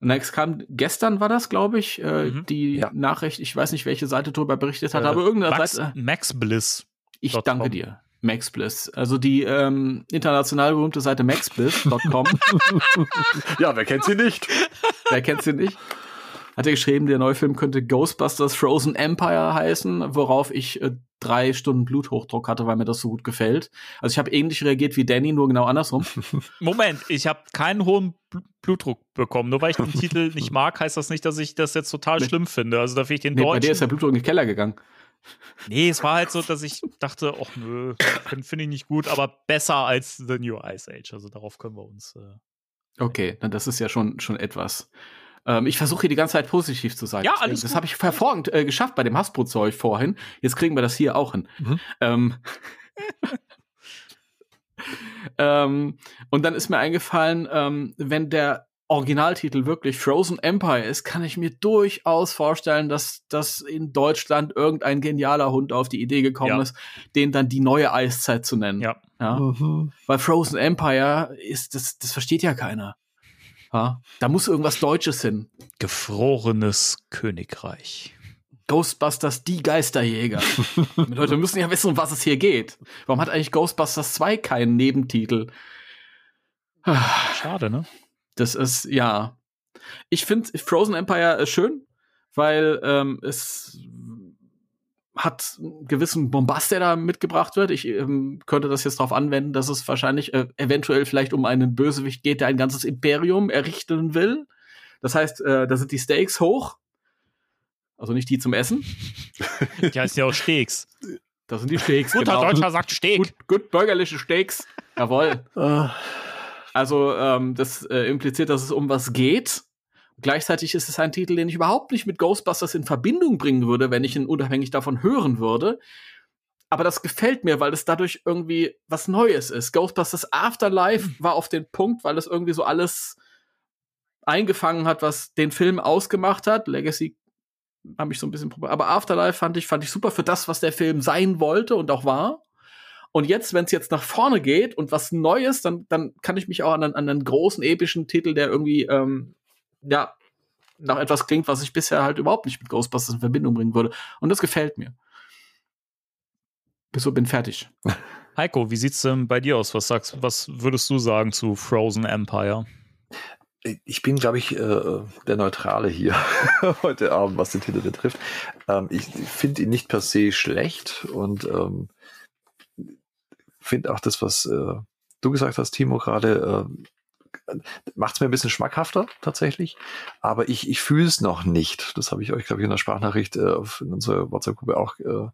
Next kam, gestern war das, glaube ich, äh,
Mhm.
die
Ja.
Nachricht, ich weiß nicht, welche Seite darüber berichtet hat,
Äh,
aber irgendeine
Max,
Seite.
Max Bliss.
Ich
.com.
danke dir. MaxBliss. Also die ähm, international berühmte Seite maxbliss.com. <laughs>
Ja, wer kennt sie nicht?
Wer kennt sie nicht? Hat er geschrieben, der neue Film könnte Ghostbusters Frozen Empire heißen, worauf ich äh, drei Stunden Bluthochdruck hatte, weil mir das so gut gefällt. Also ich habe ähnlich reagiert wie Danny, nur genau andersrum. <laughs>
Moment, ich habe keinen hohen Bl- Blutdruck bekommen. Nur weil ich den Titel <laughs> nicht mag, heißt das nicht, dass ich das jetzt total
Nee.
schlimm finde. Also da finde ich den
Nee, bei
deutschen.
dir ist der Blutdruck in den Keller gegangen.
nee, es war halt so, dass ich dachte, ach nö, finde find ich nicht gut, aber besser als The New Ice Age. Also darauf können wir uns. Äh,
Okay, na, das ist ja schon, schon etwas. Ähm, ich versuche hier die ganze Zeit positiv zu sein.
Ja,
Deswegen,
alles
Das
gut.
habe ich hervorragend äh, geschafft bei dem Hasbro-Zeug vorhin. Jetzt kriegen wir das hier auch hin.
Mhm.
Ähm, <laughs> ähm, und dann ist mir eingefallen, ähm, wenn der Originaltitel wirklich Frozen Empire ist, kann ich mir durchaus vorstellen, dass, dass in Deutschland irgendein genialer Hund auf die Idee gekommen
Ja.
ist, den dann die neue Eiszeit zu nennen.
ja.
Ja?
Mhm.
Weil Frozen Empire ist, das, das versteht ja keiner. Ja? Da muss irgendwas Deutsches hin.
Gefrorenes Königreich.
Ghostbusters, die Geisterjäger. <laughs> Die Leute müssen ja wissen, um was es hier geht. Warum hat eigentlich Ghostbusters 2 keinen Nebentitel?
Schade, ne?
Das ist, ja. Ich finde Frozen Empire schön, weil ähm, es hat einen gewissen Bombast, der da mitgebracht wird. Ich ähm, könnte das jetzt darauf anwenden, dass es wahrscheinlich äh, eventuell vielleicht um einen Bösewicht geht, der ein ganzes Imperium errichten will. Das heißt, äh, da sind die Stakes hoch. Also nicht die zum Essen. <laughs>
Die heißt ja auch Steaks.
Da sind die Steaks.
Guter
genau.
Deutscher sagt Steak.
Gut, gut bürgerliche Steaks. Jawohl.
Äh,
Also ähm, das äh, impliziert, dass es um was geht. Gleichzeitig ist es ein Titel, den ich überhaupt nicht mit Ghostbusters in Verbindung bringen würde, wenn ich ihn unabhängig davon hören würde. Aber das gefällt mir, weil es dadurch irgendwie was Neues ist. Ghostbusters Afterlife war auf den Punkt, weil es irgendwie so alles eingefangen hat, was den Film ausgemacht hat. Legacy habe ich so ein bisschen Probleme. Aber Afterlife fand ich, fand ich super für das, was der Film sein wollte und auch war. Und jetzt, wenn es jetzt nach vorne geht und was Neues, dann, dann kann ich mich auch an, einen- an einen großen epischen Titel, der irgendwie, ähm, ja, nach etwas klingt, was ich bisher halt überhaupt nicht mit Ghostbusters in Verbindung bringen würde. Und das gefällt mir. Bis so bin fertig. <laughs>
Heiko, wie sieht's denn bei dir aus? Was sagst, was würdest du sagen zu Frozen Empire?
ich bin, glaube ich, äh, der Neutrale hier <laughs> heute Abend, was den Titel betrifft. Ähm, ich finde ihn nicht per se schlecht und ähm, finde auch das, was äh, du gesagt hast, Timo, gerade, äh, macht es mir ein bisschen schmackhafter tatsächlich. Aber ich, ich fühle es noch nicht. Das habe ich euch, glaube ich, in der Sprachnachricht äh, in unserer WhatsApp-Gruppe auch äh,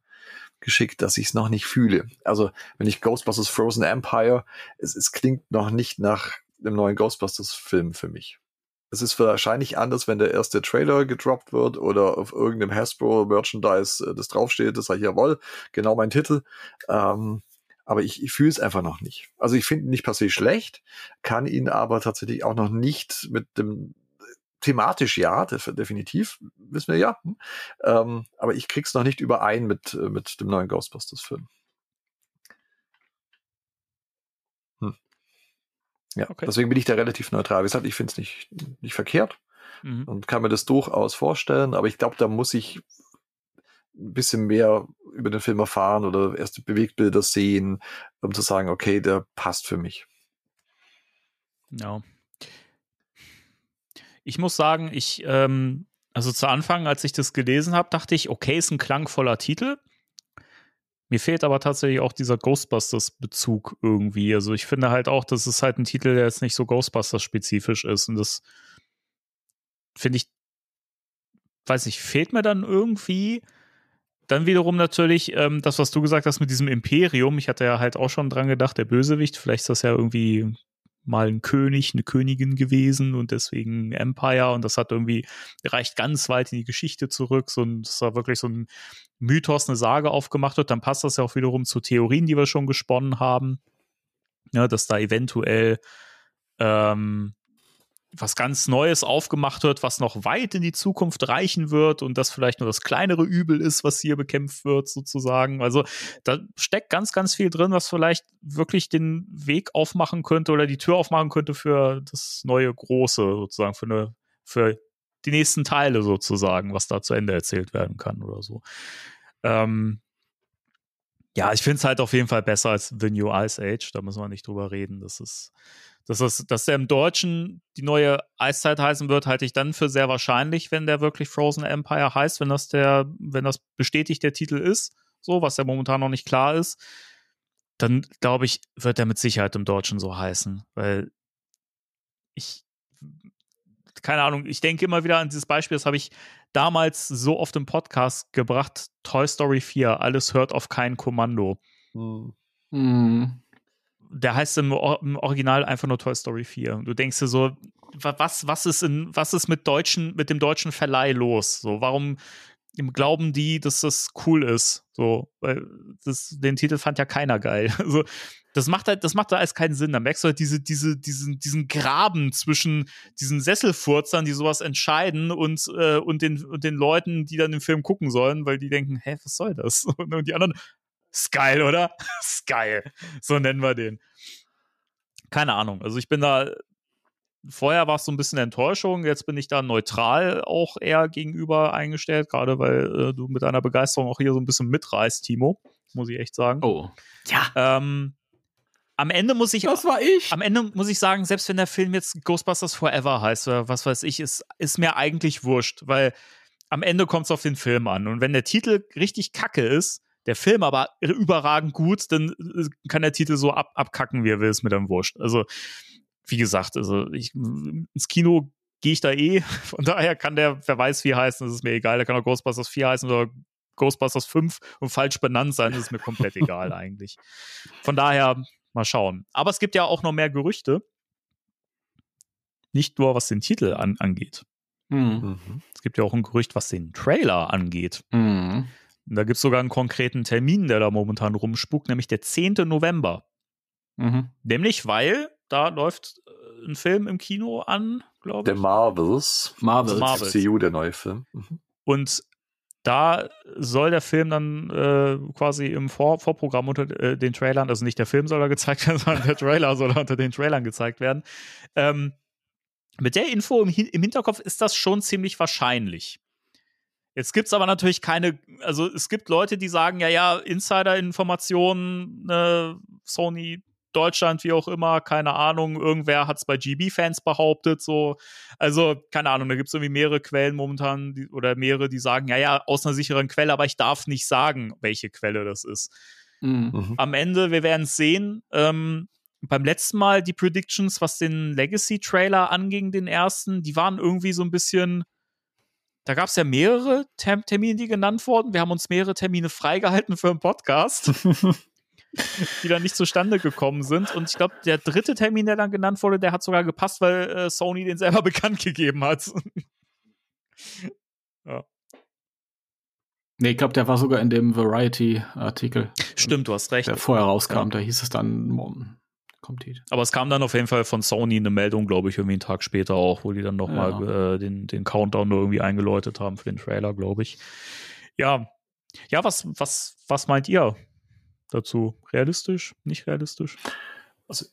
geschickt, dass ich es noch nicht fühle. Also, wenn ich Ghostbusters Frozen Empire, es, es klingt noch nicht nach einem neuen Ghostbusters-Film für mich. Es ist wahrscheinlich anders, wenn der erste Trailer gedroppt wird oder auf irgendeinem Hasbro-Merchandise äh, das draufsteht, das sage ich, jawohl, genau mein Titel. Ähm, aber ich, ich fühle es einfach noch nicht. Also ich finde ihn nicht per se schlecht, kann ihn aber tatsächlich auch noch nicht mit dem thematisch ja, def definitiv, wissen wir ja. hm. Ähm, aber ich krieg's noch nicht überein mit, äh, mit dem neuen Ghostbusters-Film. Hm. Ja,
Okay.
deswegen bin ich da relativ neutral. Wie gesagt, ich finde es nicht, nicht verkehrt
Mhm.
und kann mir das durchaus vorstellen, aber ich glaube, da muss ich ein bisschen mehr über den Film erfahren oder erste Bewegtbilder sehen, um zu sagen, okay, der passt für mich.
Ja. Ich muss sagen, ich, ähm, also zu Anfang, als ich das gelesen habe, dachte ich, okay, ist ein klangvoller Titel. Mir fehlt aber tatsächlich auch dieser Ghostbusters-Bezug irgendwie. Also ich finde halt auch, das ist halt ein Titel, der jetzt nicht so Ghostbusters-spezifisch ist. Und das finde ich, weiß ich, fehlt mir dann irgendwie. Dann wiederum natürlich ähm, das, was du gesagt hast mit diesem Imperium. Ich hatte ja halt auch schon dran gedacht, der Bösewicht, vielleicht ist das ja irgendwie mal ein König, eine Königin gewesen und deswegen Empire. Und das hat irgendwie, reicht ganz weit in die Geschichte zurück, so ein, das war wirklich so ein Mythos, eine Sage aufgemacht wird, dann passt das ja auch wiederum zu Theorien, die wir schon gesponnen haben, ja, dass da eventuell ähm, was ganz Neues aufgemacht wird, was noch weit in die Zukunft reichen wird und das vielleicht nur das kleinere Übel ist, was hier bekämpft wird, sozusagen. Also da steckt ganz, ganz viel drin, was vielleicht wirklich den Weg aufmachen könnte oder die Tür aufmachen könnte für das neue Große, sozusagen, für eine, für die nächsten Teile sozusagen, was da zu Ende erzählt werden kann oder so. Ähm, ja, ich finde es halt auf jeden Fall besser als The New Ice Age. Da müssen wir nicht drüber reden. Das ist, dass, das, dass der im Deutschen die neue Eiszeit heißen wird, halte ich dann für sehr wahrscheinlich, wenn der wirklich Frozen Empire heißt, wenn das der, wenn das bestätigt der Titel ist, so, was ja momentan noch nicht klar ist, dann glaube ich, wird er mit Sicherheit im Deutschen so heißen, weil ich, keine Ahnung, ich denke immer wieder an dieses Beispiel, das habe ich damals so oft im Podcast gebracht, Toy Story 4, alles hört auf kein Kommando. Hm.
Hm
der heißt im, im, Original einfach nur Toy Story 4. Du denkst dir so, was, was ist in, was ist mit deutschen, mit dem deutschen Verleih los? So, warum glauben die, dass das cool ist? So, weil das, den Titel fand ja keiner geil. <laughs> Also, das macht halt, das macht da alles keinen Sinn. Da merkst du halt diese, diese, diesen, diesen Graben zwischen diesen Sesselfurzern, die sowas entscheiden und, äh, und den, und den Leuten, die dann den Film gucken sollen, weil die denken, hä, was soll das? <laughs> Und die anderen, ist geil, oder? <laughs> ist geil. So nennen wir den. Keine Ahnung. Also ich bin da. Vorher war es so ein bisschen Enttäuschung, jetzt bin ich da neutral auch eher gegenüber eingestellt, gerade weil äh, du mit deiner Begeisterung auch hier so ein bisschen mitreißt, Timo, muss ich echt sagen.
Oh.
Ja. Ähm, am Ende muss ich.
Das war ich.
Am Ende muss ich sagen, selbst wenn der Film jetzt Ghostbusters Forever heißt oder was weiß ich, ist, ist mir eigentlich wurscht, weil am Ende kommt es auf den Film an. Und wenn der Titel richtig kacke ist, der Film aber überragend gut, dann äh, kann der Titel so ab, abkacken, wie er will, ist mir dann wurscht. Also, wie gesagt, also ich, ins Kino gehe ich da eh, <laughs> von daher kann der, wer weiß wie heißen, das ist mir egal, der kann auch Ghostbusters 4 heißen oder Ghostbusters 5 und falsch benannt sein, das ist mir komplett <laughs> egal eigentlich. Von daher, mal schauen. Aber es gibt ja auch noch mehr Gerüchte. Nicht nur, was den Titel an, angeht.
Mhm.
Es gibt ja auch ein Gerücht, was den Trailer angeht.
Mhm.
Da gibt es sogar einen konkreten Termin, der da momentan rumspuckt, nämlich der 10. November.
Mhm.
Nämlich, weil da läuft äh, ein Film im Kino an, glaube ich.
Der Marvels.
Marvels.
Marvels.
MCU, der neue Film. Mhm.
Und da soll der Film dann äh, quasi im Vor Vorprogramm unter äh, den Trailern, also nicht der Film soll da gezeigt werden, <laughs> sondern der Trailer soll unter den Trailern gezeigt werden. Ähm, mit der Info im, im Hinterkopf ist das schon ziemlich wahrscheinlich. Jetzt gibt's aber natürlich keine, also es gibt Leute, die sagen, ja, ja, Insider-Informationen, äh, Sony Deutschland, wie auch immer, keine Ahnung, irgendwer hat's bei GB-Fans behauptet, so. Also, keine Ahnung, da gibt's irgendwie mehrere Quellen momentan die, oder mehrere, die sagen, ja, ja, aus einer sicheren Quelle, aber ich darf nicht sagen, welche Quelle das ist.
Mhm.
Am Ende, wir werden es sehen. Ähm, beim letzten Mal die Predictions, was den Legacy-Trailer anging, den ersten, die waren irgendwie so ein bisschen da gab es ja mehrere Term Termine, die genannt wurden. Wir haben uns mehrere Termine freigehalten für einen Podcast, <laughs> <laughs> die dann nicht zustande gekommen sind. Und ich glaube, der dritte Termin, der dann genannt wurde, der hat sogar gepasst, weil äh, Sony den selber <laughs> bekannt gegeben hat. <laughs> ja.
Nee, ich glaube, der war sogar in dem Variety-Artikel.
Stimmt, du hast recht.
Der vorher rauskam, ja. da hieß es dann, kommt die.
Aber es kam dann auf jeden Fall von Sony eine Meldung, glaube ich, irgendwie einen Tag später auch, wo die dann nochmal
Ja.
äh, den, den Countdown irgendwie eingeläutet haben für den Trailer, glaube ich. Ja. Ja, was, was, was meint ihr dazu? Realistisch? Nicht realistisch?
Also,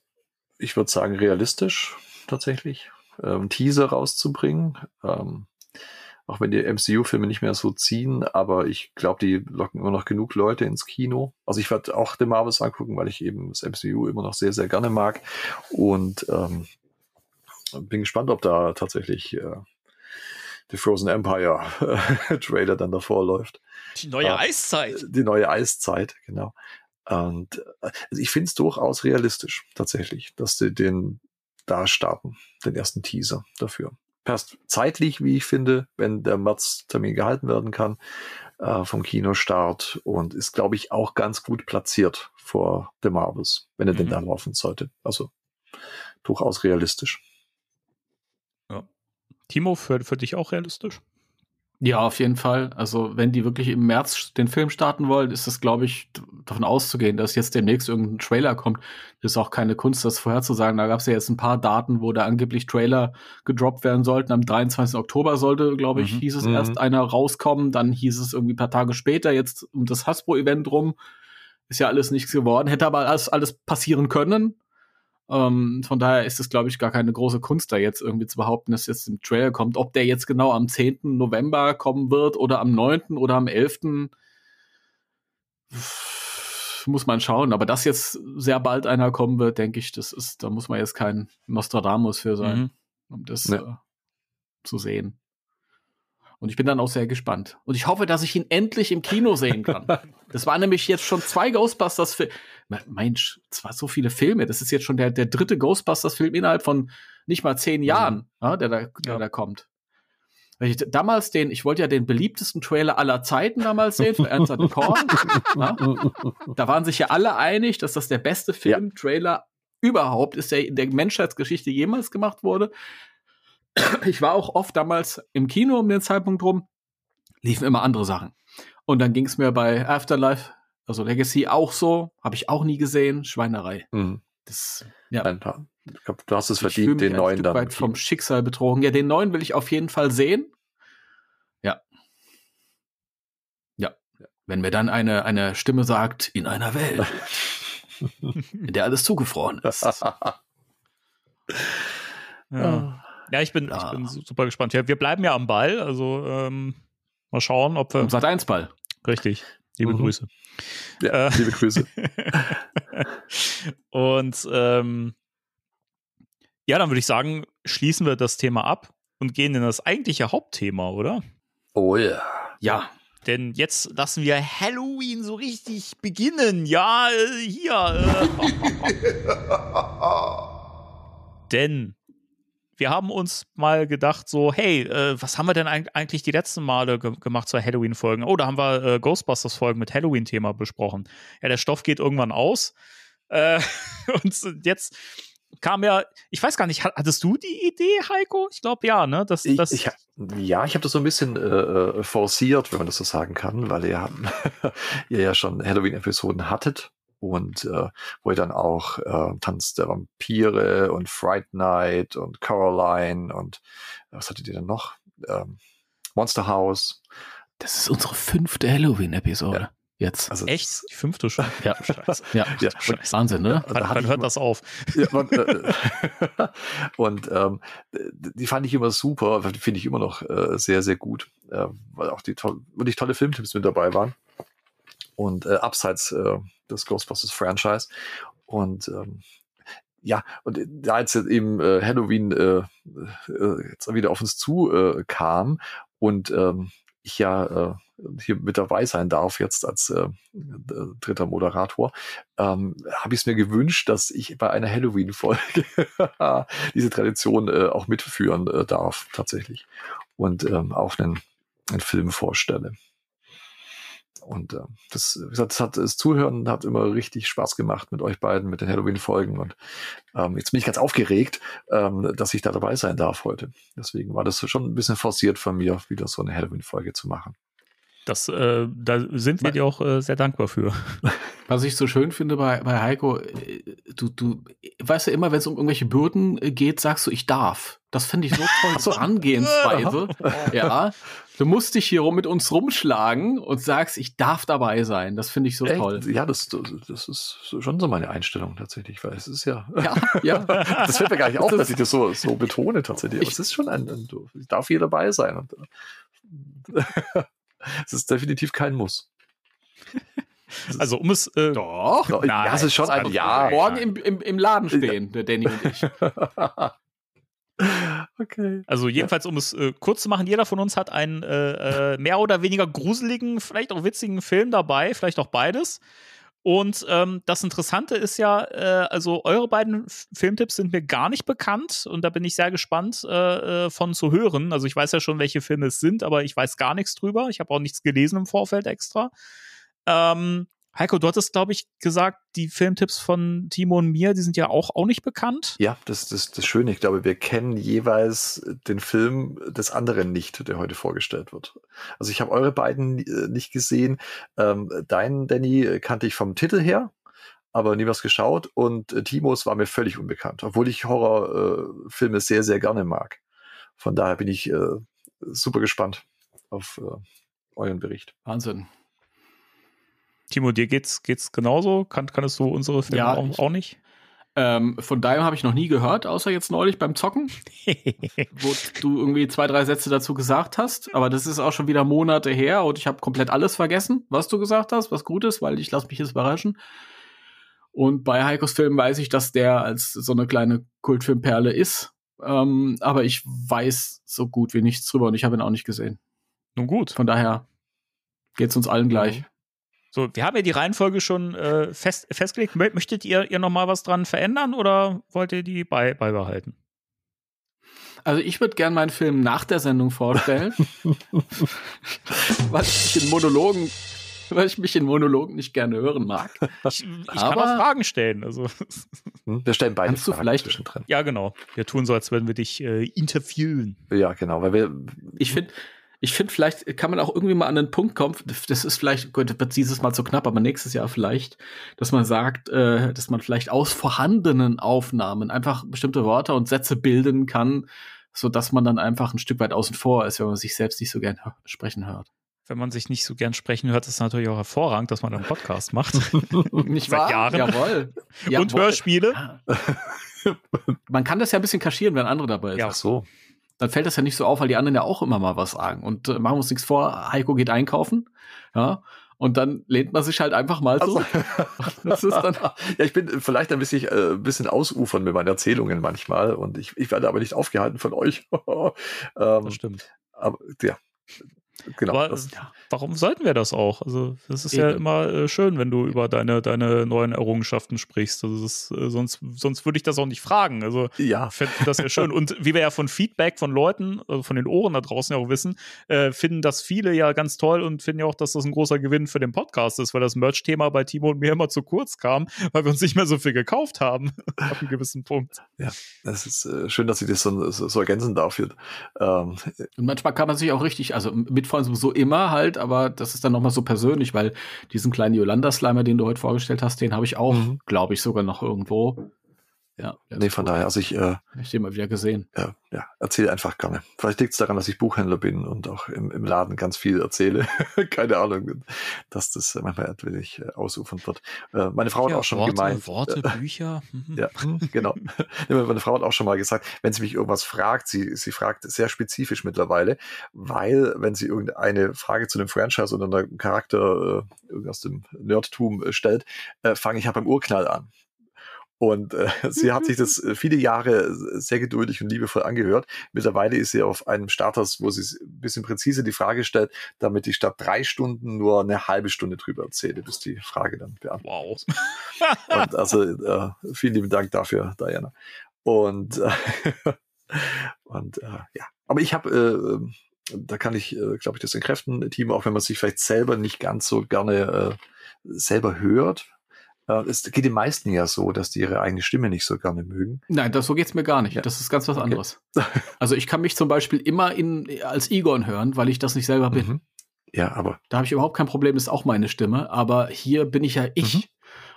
ich würde sagen, realistisch tatsächlich, ähm, Teaser rauszubringen. Ähm, auch wenn die MCU-Filme nicht mehr so ziehen, aber ich glaube, die locken immer noch genug Leute ins Kino. Also ich werde auch The Marvels angucken, weil ich eben das MCU immer noch sehr, sehr gerne mag. Und ähm, bin gespannt, ob da tatsächlich äh, The Frozen Empire <laughs> Trailer dann davor läuft.
Die neue
Ah.
Eiszeit.
Die neue Eiszeit, genau. Und äh, also ich finde es durchaus realistisch, tatsächlich, dass sie den da starten, den ersten Teaser dafür. Passt zeitlich, wie ich finde, wenn der März-Termin gehalten werden kann, äh, vom Kinostart und ist, glaube ich, auch ganz gut platziert vor The Marvels, wenn er denn
Mhm.
da laufen sollte. Also durchaus realistisch.
Timo, für, für dich auch realistisch?
Ja, auf jeden Fall. Also, wenn die wirklich im März den Film starten wollen, ist es, glaube ich, davon auszugehen, dass jetzt demnächst irgendein Trailer kommt. Das ist auch keine Kunst, das vorherzusagen. Da gab es ja jetzt ein paar Daten, wo da angeblich Trailer gedroppt werden sollten. Am 23. Oktober sollte, glaube ich,
Mhm.
hieß es
Mhm.
erst einer rauskommen. Dann hieß es irgendwie ein paar Tage später, jetzt um das Hasbro-Event rum. Ist ja alles nichts geworden. Hätte aber alles, alles passieren können. Ähm, von daher ist es, glaube ich, gar keine große Kunst, da jetzt irgendwie zu behaupten, dass jetzt ein Trailer kommt. Ob der jetzt genau am 10. November kommen wird oder am 9. oder am 11. muss man schauen. Aber dass jetzt sehr bald einer kommen wird, denke ich, das ist, da muss man jetzt kein Nostradamus für sein,
Mhm.
um das
Ja.
äh, zu sehen. Und ich bin dann auch sehr gespannt. Und ich hoffe, dass ich ihn endlich im Kino sehen kann. Das waren nämlich jetzt schon zwei Ghostbusters-Filme. Mensch, zwar so viele Filme. Das ist jetzt schon der, der dritte Ghostbusters-Film innerhalb von nicht mal zehn Jahren, ja, der, da, der
Ja.
da kommt. Weil ich damals den, ich wollte ja den beliebtesten Trailer aller Zeiten damals sehen, von Ernst and Korn. ja. Da waren sich ja alle einig, dass das der beste Film-Trailer überhaupt ist, der in der Menschheitsgeschichte jemals gemacht wurde. Ich war auch oft damals im Kino um den Zeitpunkt rum, liefen immer andere Sachen. Und dann ging es mir bei Afterlife, also Legacy, auch so. Habe ich auch nie gesehen. Schweinerei.
Mhm.
Das, ja.
Ich glaub, du hast es
Ich
verdient,
mich
den neuen dann.
weit vom Schicksal betrogen. Ja, den neuen will ich auf jeden Fall sehen. Ja. Ja. Wenn mir dann eine, eine Stimme sagt, in einer Welt, <laughs> in der alles zugefroren ist. <laughs>
Ja. Ja, ich bin, ich
Ja.
bin su- super gespannt. Ja, wir bleiben ja am Ball, also ähm, mal schauen, ob wir.
Und sagt eins Ball.
Richtig. Liebe
Mhm.
Grüße.
ja,
Äh.
liebe Grüße. <laughs>
Und ähm, ja, dann würde ich sagen, schließen wir das Thema ab und gehen in das eigentliche Hauptthema, oder?
Oh ja.
Ja.
Denn jetzt lassen wir Halloween so richtig beginnen. Ja, äh, hier. Äh. <laughs> Denn wir haben uns mal gedacht, so, hey, äh, was haben wir denn eig- eigentlich die letzten Male ge gemacht zur Halloween-Folgen? Oh, da haben wir äh, Ghostbusters-Folgen mit Halloween-Thema besprochen. Ja, der Stoff geht irgendwann aus. Äh, <laughs> und jetzt kam ja, ich weiß gar nicht, hat- hattest du die Idee, Heiko? Ich glaube ja, ne? Das,
Ich,
das,
ich, hab- ja, ich habe das so ein bisschen äh, äh, forciert, wenn man das so sagen kann, weil ihr, <laughs> ihr ja schon Halloween-Episoden hattet und äh, wo ihr dann auch äh, Tanz der Vampire und Fright Night und Caroline und was hattet ihr denn noch? Ähm, Monster House.
Das ist unsere fünfte Halloween-Episode. Jetzt.
Also
echt? Die fünfte schon?
Ja. <laughs>
Scheiße.
Ja.
Ja,
Scheiße.
Wahnsinn, ne?
Da
Wann,
hatte
wann
ich
hört das auf?
Ja, und äh, <laughs> und ähm, die fand ich immer super, die finde ich immer noch äh, sehr, sehr gut, äh, weil auch die toll, wirklich tolle Filmtipps mit dabei waren. Und äh, abseits äh, des Ghostbusters-Franchise. Und ähm, ja, und da jetzt eben äh, Halloween äh, äh, jetzt wieder auf uns zu äh, kam und ähm, ich ja äh, hier mit dabei sein darf jetzt als äh, äh, dritter Moderator, ähm, habe ich es mir gewünscht, dass ich bei einer Halloween-Folge <laughs> diese Tradition äh, auch mitführen äh, darf, tatsächlich. Und ähm, auch einen, einen Film vorstelle. Und äh, das, wie gesagt, das hat das Zuhören hat immer richtig Spaß gemacht mit euch beiden, mit den Halloween-Folgen. Und ähm, jetzt bin ich ganz aufgeregt, ähm, dass ich da dabei sein darf heute. Deswegen war das schon ein bisschen forciert von mir, wieder so eine Halloween-Folge zu machen.
Das, äh, da sind wir dir auch äh, sehr dankbar für. <laughs>
Was ich so schön finde bei, bei Heiko, äh, du, du weißt ja immer, wenn es um irgendwelche Bürden äh, geht, sagst du, ich darf. Das finde ich so toll, so Angehensweise. <laughs> ja. Du musst dich hier rum mit uns rumschlagen und sagst, ich darf dabei sein. Das finde ich so
Echt?
toll.
Ja, das, das, das ist schon so meine Einstellung tatsächlich, weil es ist ja.
Ja, ja. <laughs>
Das fällt mir gar nicht auf,
Das
dass ich das so, so betone tatsächlich. Aber
Ich-
es ist schon ein, ein es darf hier dabei sein. Und, äh, <laughs> es ist definitiv kein Muss.
Also, um es. Äh,
Doch.
Doch, ja, es ist schon ein Ja.
Morgen im, im, im Laden stehen, der Danny und ich. <laughs>
Okay.
Also jedenfalls, um es äh, kurz zu machen, jeder von uns hat einen äh, äh, mehr oder weniger gruseligen, vielleicht auch witzigen Film dabei, vielleicht auch beides. Und ähm, das Interessante ist ja, äh, also eure beiden F Filmtipps sind mir gar nicht bekannt und da bin ich sehr gespannt äh, äh, von zu hören. Also ich weiß ja schon, welche Filme es sind, aber ich weiß gar nichts drüber. Ich habe auch nichts gelesen im Vorfeld extra. Ähm, Heiko, du hattest, glaube ich, gesagt, die Filmtipps von Timo und mir, die sind ja auch, auch nicht bekannt.
Ja, das ist das, das Schöne. Ich glaube, wir kennen jeweils den Film des anderen nicht, der heute vorgestellt wird. Also ich habe eure beiden äh, nicht gesehen. Ähm, deinen, Danny, kannte ich vom Titel her, aber nie was geschaut. Und äh, Timos war mir völlig unbekannt, obwohl ich Horrorfilme äh, sehr, sehr gerne mag. Von daher bin ich super gespannt auf euren Bericht.
Wahnsinn.
Timo, dir geht's, geht's genauso? Kann, kannst du unsere Filme
Ja,
auch, auch nicht?
Ähm, von daher habe ich noch nie gehört, außer jetzt neulich beim Zocken, <laughs> wo du irgendwie zwei, drei Sätze dazu gesagt hast. Aber das ist auch schon wieder Monate her und ich habe komplett alles vergessen, was du gesagt hast, was gut ist, weil ich lasse mich jetzt überraschen. Und bei Heikos Film weiß ich, dass der als so eine kleine Kultfilmperle ist. Ähm, aber ich weiß so gut wie nichts drüber und ich habe ihn auch nicht gesehen.
Nun gut.
Von daher geht's uns allen gleich.
So, wir haben ja die Reihenfolge schon äh, fest, festgelegt. Mö- Möchtet ihr, ihr noch mal was dran verändern oder wollt ihr die bei, beibehalten?
Also ich würde gern meinen Film nach der Sendung vorstellen, weil ich mich in Monologen, weil ich mich in Monologen nicht gerne hören mag.
Ich, ich kann
Aber-
auch Fragen stellen. Also,
Hm? Wir stellen beide
Kannst du
Fragen
vielleicht-
zwischendrin.
ja, genau. Wir tun so, als würden wir dich äh, interviewen.
Ja, genau, weil wir
Ich finde, ich finde, vielleicht kann man auch irgendwie mal an den Punkt kommen. Das ist vielleicht, gut, wird dieses Mal zu knapp, aber nächstes Jahr vielleicht, dass man sagt, äh, dass man vielleicht aus vorhandenen Aufnahmen einfach bestimmte Worte und Sätze bilden kann, so dass man dann einfach ein Stück weit außen vor ist, wenn man sich selbst nicht so gern sprechen hört.
Wenn man sich nicht so gern sprechen hört, ist es natürlich auch hervorragend, dass man einen Podcast macht. <laughs>
Nicht
Seit
wahr?
Jahren.
Jawohl.
Und
Jawohl.
Hörspiele.
Man kann das ja ein bisschen kaschieren, wenn andere dabei sind.
Ja.
ach so.
Dann fällt das ja nicht so auf, weil die anderen ja auch immer mal was sagen. Und äh, machen wir uns nichts vor, Heiko geht einkaufen, ja, und dann lehnt man sich halt einfach mal
Also, <laughs>
ist dann,
ja, ich bin vielleicht ein bisschen, äh, ein bisschen ausufern mit meinen Erzählungen manchmal und ich, ich werde aber nicht aufgehalten von euch. <laughs> ähm,
Das stimmt.
aber ja, genau.
Aber
das,
warum sollten wir das auch? Also, das ist ja
Eben.
immer äh, schön, wenn du über deine, deine neuen Errungenschaften sprichst. Also das, äh, sonst, sonst würde ich das auch nicht fragen. Also,
ja,
fände das ja schön. Und wie wir ja von Feedback von Leuten, also von den Ohren da draußen ja auch wissen, äh, finden das viele ja ganz toll und finden ja auch, dass das ein großer Gewinn für den Podcast ist, weil das Merch-Thema bei Timo und mir immer zu kurz kam, weil wir uns nicht mehr so viel gekauft haben <laughs> ab einem gewissen Punkt.
es ist äh, schön, dass ich das so, so, so ergänzen darf. Hier. Ähm,
und manchmal kann man sich auch richtig, also mitfreuen sowieso immer halt, aber das ist dann nochmal so persönlich, weil diesen kleinen Yolanda-Slimer, den du heute vorgestellt hast, den habe ich auch,
Mhm.
glaube ich, sogar noch irgendwo. Ja,
nee, von daher, also ich äh,
ich den mal wieder gesehen.
ja, ja, erzähle einfach gerne. Vielleicht liegt es daran, dass ich Buchhändler bin und auch im, im Laden ganz viel erzähle. <laughs> Keine Ahnung, dass das manchmal natürlich äh, ausufern wird. Äh, meine Frau hat auch schon gemeint.
Worte, Bücher. mhm.
Ja, genau. <laughs> Meine Frau hat auch schon mal gesagt, wenn sie mich irgendwas fragt, sie, sie fragt sehr spezifisch mittlerweile, weil wenn sie irgendeine Frage zu einem Franchise oder einem Charakter äh, aus dem Nerdtum äh, stellt, äh, fange ich halt beim Urknall an. Und äh, <laughs> sie hat sich das äh, viele Jahre sehr geduldig und liebevoll angehört. Mittlerweile ist sie auf einem Status, wo sie ein bisschen präzise die Frage stellt, damit ich statt drei Stunden nur eine halbe Stunde drüber erzähle, bis die Frage dann beantwortet
Wow.
und also äh, vielen lieben Dank dafür, Diana. Und, äh, <laughs> und äh, ja, aber ich habe, äh, da kann ich, äh, glaube ich, das entkräften, Team, auch wenn man sich vielleicht selber nicht ganz so gerne äh, selber hört. Äh, es geht den meisten ja so, dass die ihre eigene Stimme nicht so gerne mögen.
Nein, das, so geht's mir gar nicht.
Ja.
Das ist ganz was
Okay.
anderes. <laughs> Also ich kann mich zum Beispiel immer in, als Egon hören, weil ich das nicht selber bin.
Mhm. Ja, aber
Da habe ich überhaupt kein Problem, das ist auch meine Stimme. Aber hier bin ich ja ich.
Mhm.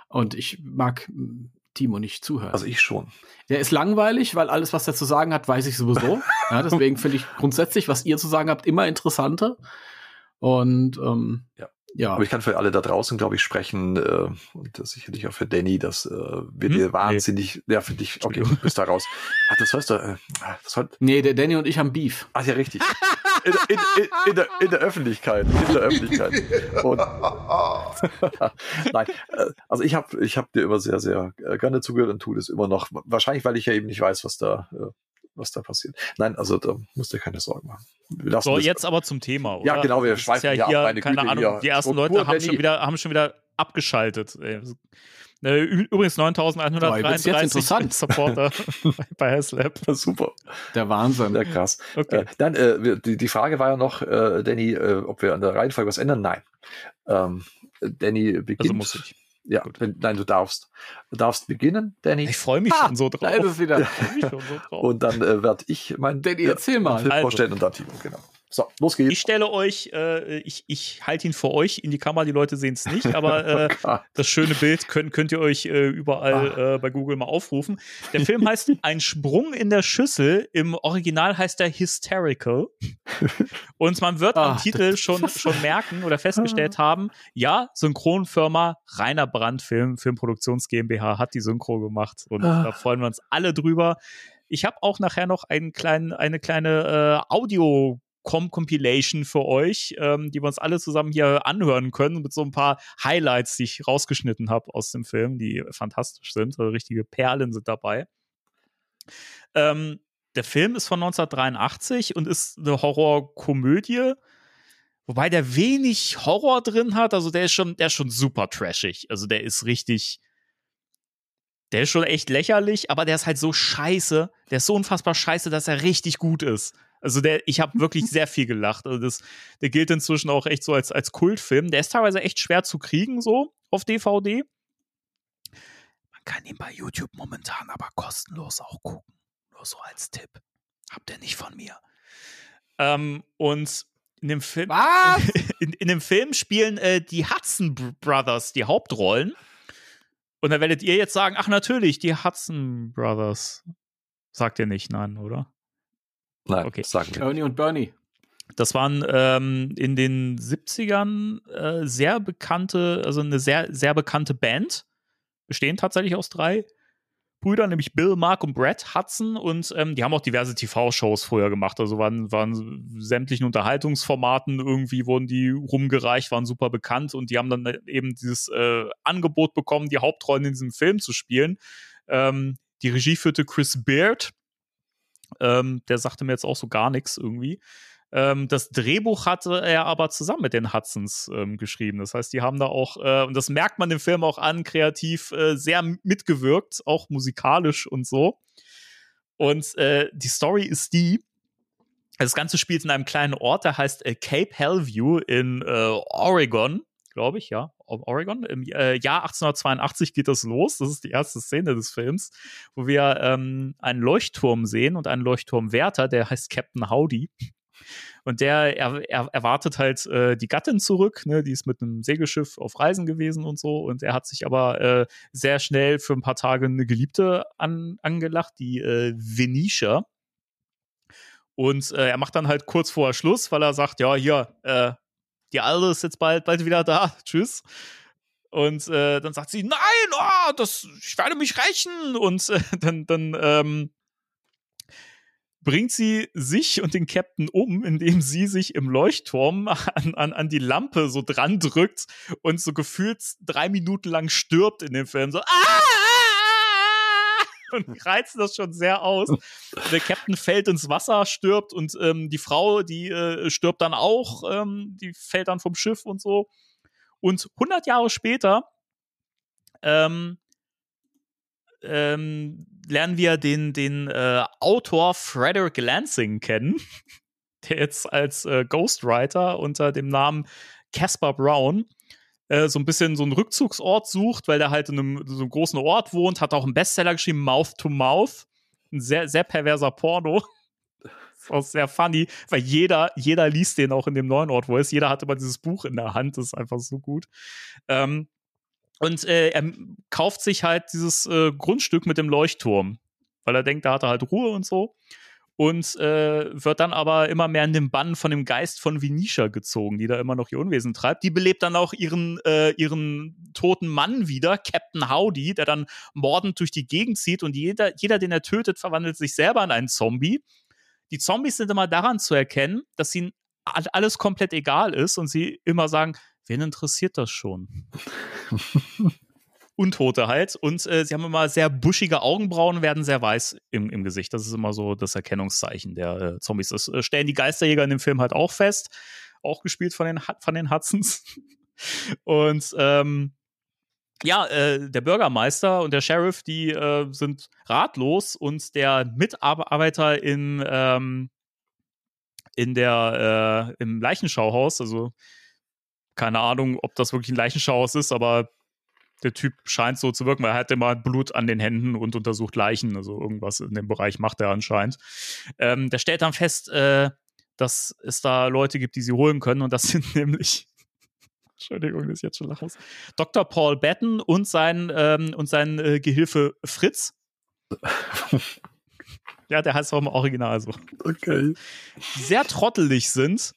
Und ich mag mm, Timo nicht zuhören.
also ich schon.
der ist langweilig, weil alles, was er zu sagen hat, weiß ich sowieso. <laughs> ja, deswegen finde ich grundsätzlich, was ihr zu sagen habt, immer interessanter. Und ähm,
Ja.
Ja.
Aber ich kann für alle da draußen, glaube ich, sprechen äh, und das sicherlich auch für Danny, dass äh, wir
Hm?
dir wahnsinnig, ja, für dich, okay, du bist da raus. <laughs> Ah, das heißt, äh, das soll,
nee, der Danny und ich haben Beef.
Ach ja, richtig. In, in, in, in, der, in der Öffentlichkeit. In der Öffentlichkeit. Und, <laughs> Nein, äh, also ich habe ich hab dir immer sehr, sehr äh, gerne zugehört und tue das immer noch. Wahrscheinlich, weil ich ja eben nicht weiß, was da, äh, was da passiert. Nein, also da musst du dir keine Sorgen machen.
So, jetzt aber zum Thema. Oder?
Ja, genau, wir
Das
schweifen
ja
hier ab,
hier,
meine
keine
Güte,
Ahnung,
hier.
die ersten
Struktur,
Leute haben schon,
Danny.
wieder, haben schon wieder abgeschaltet. Äh, Übrigens
Boah, wird's jetzt
9133
interessant.
Supporter <laughs> bei HasLab.
Super.
Der Wahnsinn.
Ja, krass.
Okay.
Äh, dann, äh, die, die Frage war ja noch, äh, Danny, äh, ob wir an der Reihenfolge was ändern? Nein. Ähm, Danny beginnt.
Also muss ich.
Ja,
Gut.
wenn, nein, du darfst. Du darfst beginnen, Danny.
Ich freue mich
Ah,
schon so.
Da
freu mich schon so drauf.
Und dann äh, werde ich mein
Danny, erzähl mal.
Film
Also.
vorstellen und dann Timo, genau. So, los geht's.
Ich stelle euch, äh, ich, ich halte ihn für euch in die Kamera, die Leute sehen es nicht, aber <laughs> äh,
Ah,
das schöne Bild könnt, könnt ihr euch äh, überall äh, bei Google mal aufrufen. Der Film heißt <laughs> Ein Sprung in der Schüssel. Im Original heißt er Hysterical. <laughs> Und man wird am
Ah,
Titel schon, schon merken oder festgestellt haben, ja, Synchronfirma Rainer Brandt Film, Filmproduktions GmbH hat die Synchro gemacht. Und
Ah.
da freuen wir uns alle drüber. Ich habe auch nachher noch einen kleinen, eine kleine äh, Audio- Com Compilation für euch, ähm, die wir uns alle zusammen hier anhören können, mit so ein paar Highlights, die ich rausgeschnitten habe aus dem Film, die fantastisch sind. Also richtige Perlen sind dabei. Ähm, der Film ist von 1983 und ist eine Horrorkomödie, wobei der wenig Horror drin hat. Also der ist schon, der ist schon super trashig. Also der ist richtig, der ist schon echt lächerlich, aber der ist halt so scheiße, der ist so unfassbar scheiße, dass er richtig gut ist. Also der, ich habe wirklich <laughs> sehr viel gelacht. Also das, der gilt inzwischen auch echt so als, als Kultfilm. Der ist teilweise echt schwer zu kriegen, so auf DVD. Man kann ihn bei YouTube momentan aber kostenlos auch gucken. Nur so als Tipp. Habt ihr nicht von mir. Ähm, und in dem Film. <laughs> In, in dem Film spielen äh, die Hudson Br- Brothers die Hauptrollen. Und dann werdet ihr jetzt sagen, ach natürlich, die Hudson Brothers. Sagt ihr nicht, nein, oder?
Nein,
okay.
sagen wir.
Ernie und Bernie.
Das waren ähm, in den 70ern äh, sehr bekannte, also eine sehr, sehr bekannte Band. Bestehen tatsächlich aus drei Brüdern, nämlich Bill, Mark und Brett Hudson. Und ähm, die haben auch diverse TV-Shows früher gemacht. Also waren, waren sämtlichen Unterhaltungsformaten irgendwie wurden die rumgereicht, waren super bekannt. Und die haben dann eben dieses äh, Angebot bekommen, die Hauptrollen in diesem Film zu spielen. Ähm, die Regie führte Chris Beard. Ähm, der sagte mir jetzt auch so gar nichts irgendwie. Ähm, das Drehbuch hatte er aber zusammen mit den Hudsons ähm, geschrieben. Das heißt, die haben da auch, äh, und das merkt man dem Film auch an, kreativ äh, sehr mitgewirkt, auch musikalisch und so. Und äh, die Story ist die, das Ganze spielt in einem kleinen Ort, der heißt äh, Cape Hellview in äh, Oregon, glaube ich, ja, Oregon. Im äh, Jahr 1882 geht das los. Das ist die erste Szene des Films, wo wir ähm, einen Leuchtturm sehen und einen Leuchtturmwärter, der heißt Captain Howdy. Und der er, er erwartet halt äh, die Gattin zurück, ne? die ist mit einem Segelschiff auf Reisen gewesen und so. Und er hat sich aber äh, sehr schnell für ein paar Tage eine Geliebte an, angelacht, die äh, Venetia. Und äh, er macht dann halt kurz vorher Schluss, weil er sagt, ja, hier, äh, die Alte ist jetzt bald, bald wieder da. <laughs> Tschüss. Und äh, dann sagt sie, nein, oh, das, ich werde mich rächen. Und äh, <laughs> dann, dann ähm, bringt sie sich und den Captain um, indem sie sich im Leuchtturm an, an, an die Lampe so dran drückt und so gefühlt drei Minuten lang stirbt in dem Film. So, ah! Und <laughs> reizt das schon sehr aus. Der Captain fällt ins Wasser, stirbt und ähm, die Frau, die äh, stirbt dann auch, ähm, die fällt dann vom Schiff und so. Und 100 Jahre später ähm, ähm, lernen wir den, den äh, Autor Frederick Lansing kennen, <laughs> der jetzt als äh, Ghostwriter unter dem Namen Caspar Brown äh, so ein bisschen so einen Rückzugsort sucht, weil er halt in einem, so einem großen Ort wohnt, hat auch einen Bestseller geschrieben, Mouth to Mouth. Ein sehr, sehr perverser Porno. ist auch sehr funny, weil jeder, jeder liest den auch in dem neuen Ort, wo er ist. Jeder hat immer dieses Buch in der Hand, das ist einfach so gut. Ähm, und äh, er kauft sich halt dieses äh, Grundstück mit dem Leuchtturm, weil er denkt, da hat er halt Ruhe und so. Und äh, wird dann aber immer mehr in den Bann von dem Geist von Venetia gezogen, die da immer noch ihr Unwesen treibt. Die belebt dann auch ihren, äh, ihren toten Mann wieder, Captain Howdy, der dann mordend durch die Gegend zieht und jeder, jeder, den er tötet, verwandelt sich selber in einen Zombie. Die Zombies sind immer daran zu erkennen, dass ihnen alles komplett egal ist und sie immer sagen, wen interessiert das schon? <laughs> Untote halt. Und äh, sie haben immer sehr buschige Augenbrauen, werden sehr weiß im, im Gesicht. Das ist immer so das Erkennungszeichen der äh, Zombies. Das äh, stellen die Geisterjäger in dem Film halt auch fest. Auch gespielt von den, von den Hudsons. <laughs> Und ähm, ja, äh, der Bürgermeister und der Sheriff, die äh, sind ratlos und der Mitarbeiter in, ähm, in der, äh, im Leichenschauhaus, also keine Ahnung, ob das wirklich ein Leichenschauhaus ist, aber der Typ scheint so zu wirken, weil er hat immer Blut an den Händen und untersucht Leichen, also irgendwas in dem Bereich macht er anscheinend. Ähm, der stellt dann fest, äh, dass es da Leute gibt, die sie holen können und das <laughs> sind nämlich Entschuldigung, dass ich jetzt schon lachen muss. Dr. Paul Batten und sein, ähm, und sein äh, Gehilfe Fritz. <laughs> ja, der heißt auch im Original so.
Okay.
Sehr trottelig sind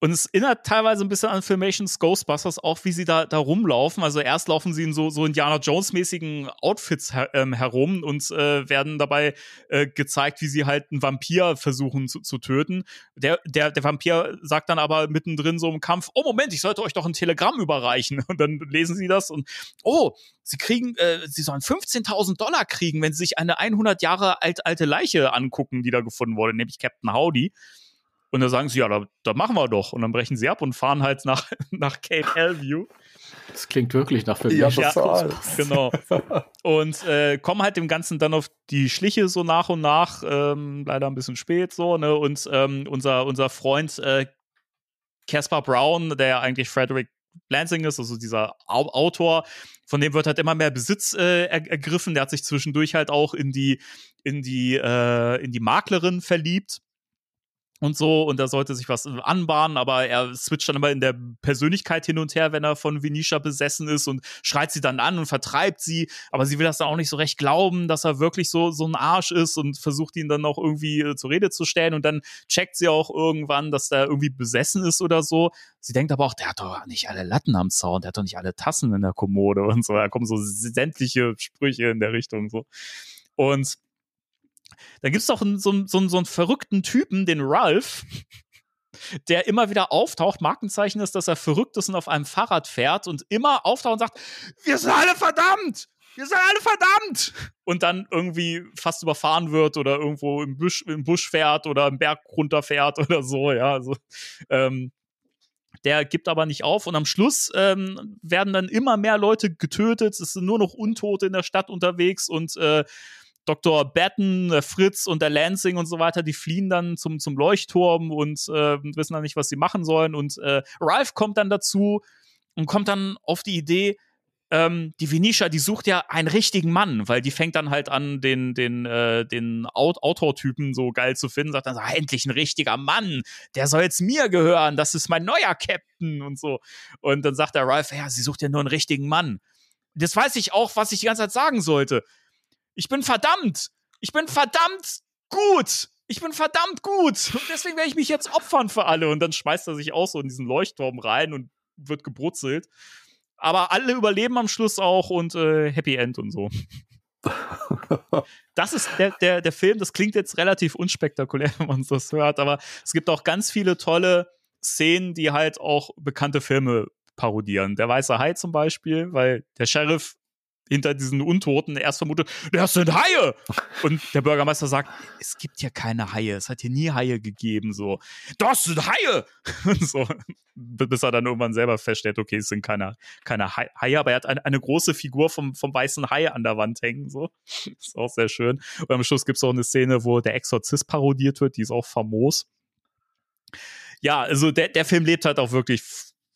und es erinnert teilweise ein bisschen an Filmations Ghostbusters, auch wie sie da, da rumlaufen. Also erst laufen sie in so, so Indiana Jones-mäßigen Outfits her, ähm, herum und äh, werden dabei äh, gezeigt, wie sie halt einen Vampir versuchen zu, zu töten. Der, der, der Vampir sagt dann aber mittendrin so im Kampf, oh Moment, ich sollte euch doch ein Telegramm überreichen. <laughs> Und dann lesen sie das und, oh, sie kriegen, äh, sie sollen 15.000 Dollar kriegen, wenn sie sich eine 100 Jahre alt, alte Leiche angucken, die da gefunden wurde, nämlich Captain Howdy. Und dann sagen sie, ja, da, da, machen wir doch. Und dann brechen sie ab und fahren halt nach, <laughs> nach Cape Hellview.
Das klingt wirklich nach Film.
Ja,
Ja,
total.
genau. Und äh, kommen halt dem Ganzen dann auf die Schliche so nach und nach. Ähm, leider ein bisschen spät so. Ne? Und ähm, unser, unser Freund äh, Caspar Brown, der ja eigentlich Frederick Lansing ist, also dieser Au Autor, von dem wird halt immer mehr Besitz äh, er ergriffen. Der hat sich zwischendurch halt auch in die, in die, äh, in die Maklerin verliebt und so und da sollte sich was anbahnen, aber er switcht dann immer in der Persönlichkeit hin und her, wenn er von Venetia besessen ist und schreit sie dann an und vertreibt sie, aber sie will das dann auch nicht so recht glauben, dass er wirklich so so ein Arsch ist und versucht ihn dann auch irgendwie äh, zur Rede zu stellen und dann checkt sie auch irgendwann, dass der irgendwie besessen ist oder so. Sie denkt aber auch, der hat doch nicht alle Latten am Zaun, der hat doch nicht alle Tassen in der Kommode und so. Da kommen so sämtliche Sprüche in der Richtung so. Und da gibt's doch einen, so, einen, so, so einen verrückten Typen, den Ralph, der immer wieder auftaucht. Markenzeichen ist, dass er verrückt ist und auf einem Fahrrad fährt und immer auftaucht und sagt, wir sind alle verdammt! Wir sind alle verdammt! Und dann irgendwie fast überfahren wird oder irgendwo im Busch, im Busch fährt oder im Berg runterfährt <laughs> oder so, ja. Also, ähm, der gibt aber nicht auf und am Schluss ähm, werden dann immer mehr Leute getötet. Es sind nur noch Untote in der Stadt unterwegs und äh, Dr. Batten, der Fritz und der Lansing und so weiter, die fliehen dann zum, zum Leuchtturm und äh, wissen dann nicht, was sie machen sollen. Und äh, Ralph kommt dann dazu und kommt dann auf die Idee, ähm, die Venetia, die sucht ja einen richtigen Mann, weil die fängt dann halt an, den, den, äh, den Aut Autortypen so geil zu finden, sagt dann so, endlich ein richtiger Mann, der soll jetzt mir gehören, das ist mein neuer Captain und so. Und dann sagt der Ralph, ja, sie sucht ja nur einen richtigen Mann. Das weiß ich auch, was ich die ganze Zeit sagen sollte. Ich bin verdammt. Ich bin verdammt gut. Ich bin verdammt gut. Und deswegen werde ich mich jetzt opfern für alle. Und dann schmeißt er sich auch so in diesen Leuchtturm rein und wird gebrutzelt. Aber alle überleben am Schluss auch und äh, Happy End und so. Das ist der, der, der Film, das klingt jetzt relativ unspektakulär, <laughs> wenn man das hört, aber es gibt auch ganz viele tolle Szenen, die halt auch bekannte Filme parodieren. Der Weiße Hai zum Beispiel, weil der Sheriff hinter diesen Untoten erst vermutet, das sind Haie. <laughs> Und der Bürgermeister sagt, es gibt hier keine Haie, es hat hier nie Haie gegeben, so. Das sind Haie! <laughs> Und so. Bis er dann irgendwann selber feststellt, okay, es sind keine, keine Haie, aber er hat eine, eine große Figur vom, vom weißen Hai an der Wand hängen, so. <laughs> Ist auch sehr schön. Und am Schluss gibt es auch eine Szene, wo der Exorzist parodiert wird, die ist auch famos. Ja, also der, der Film lebt halt auch wirklich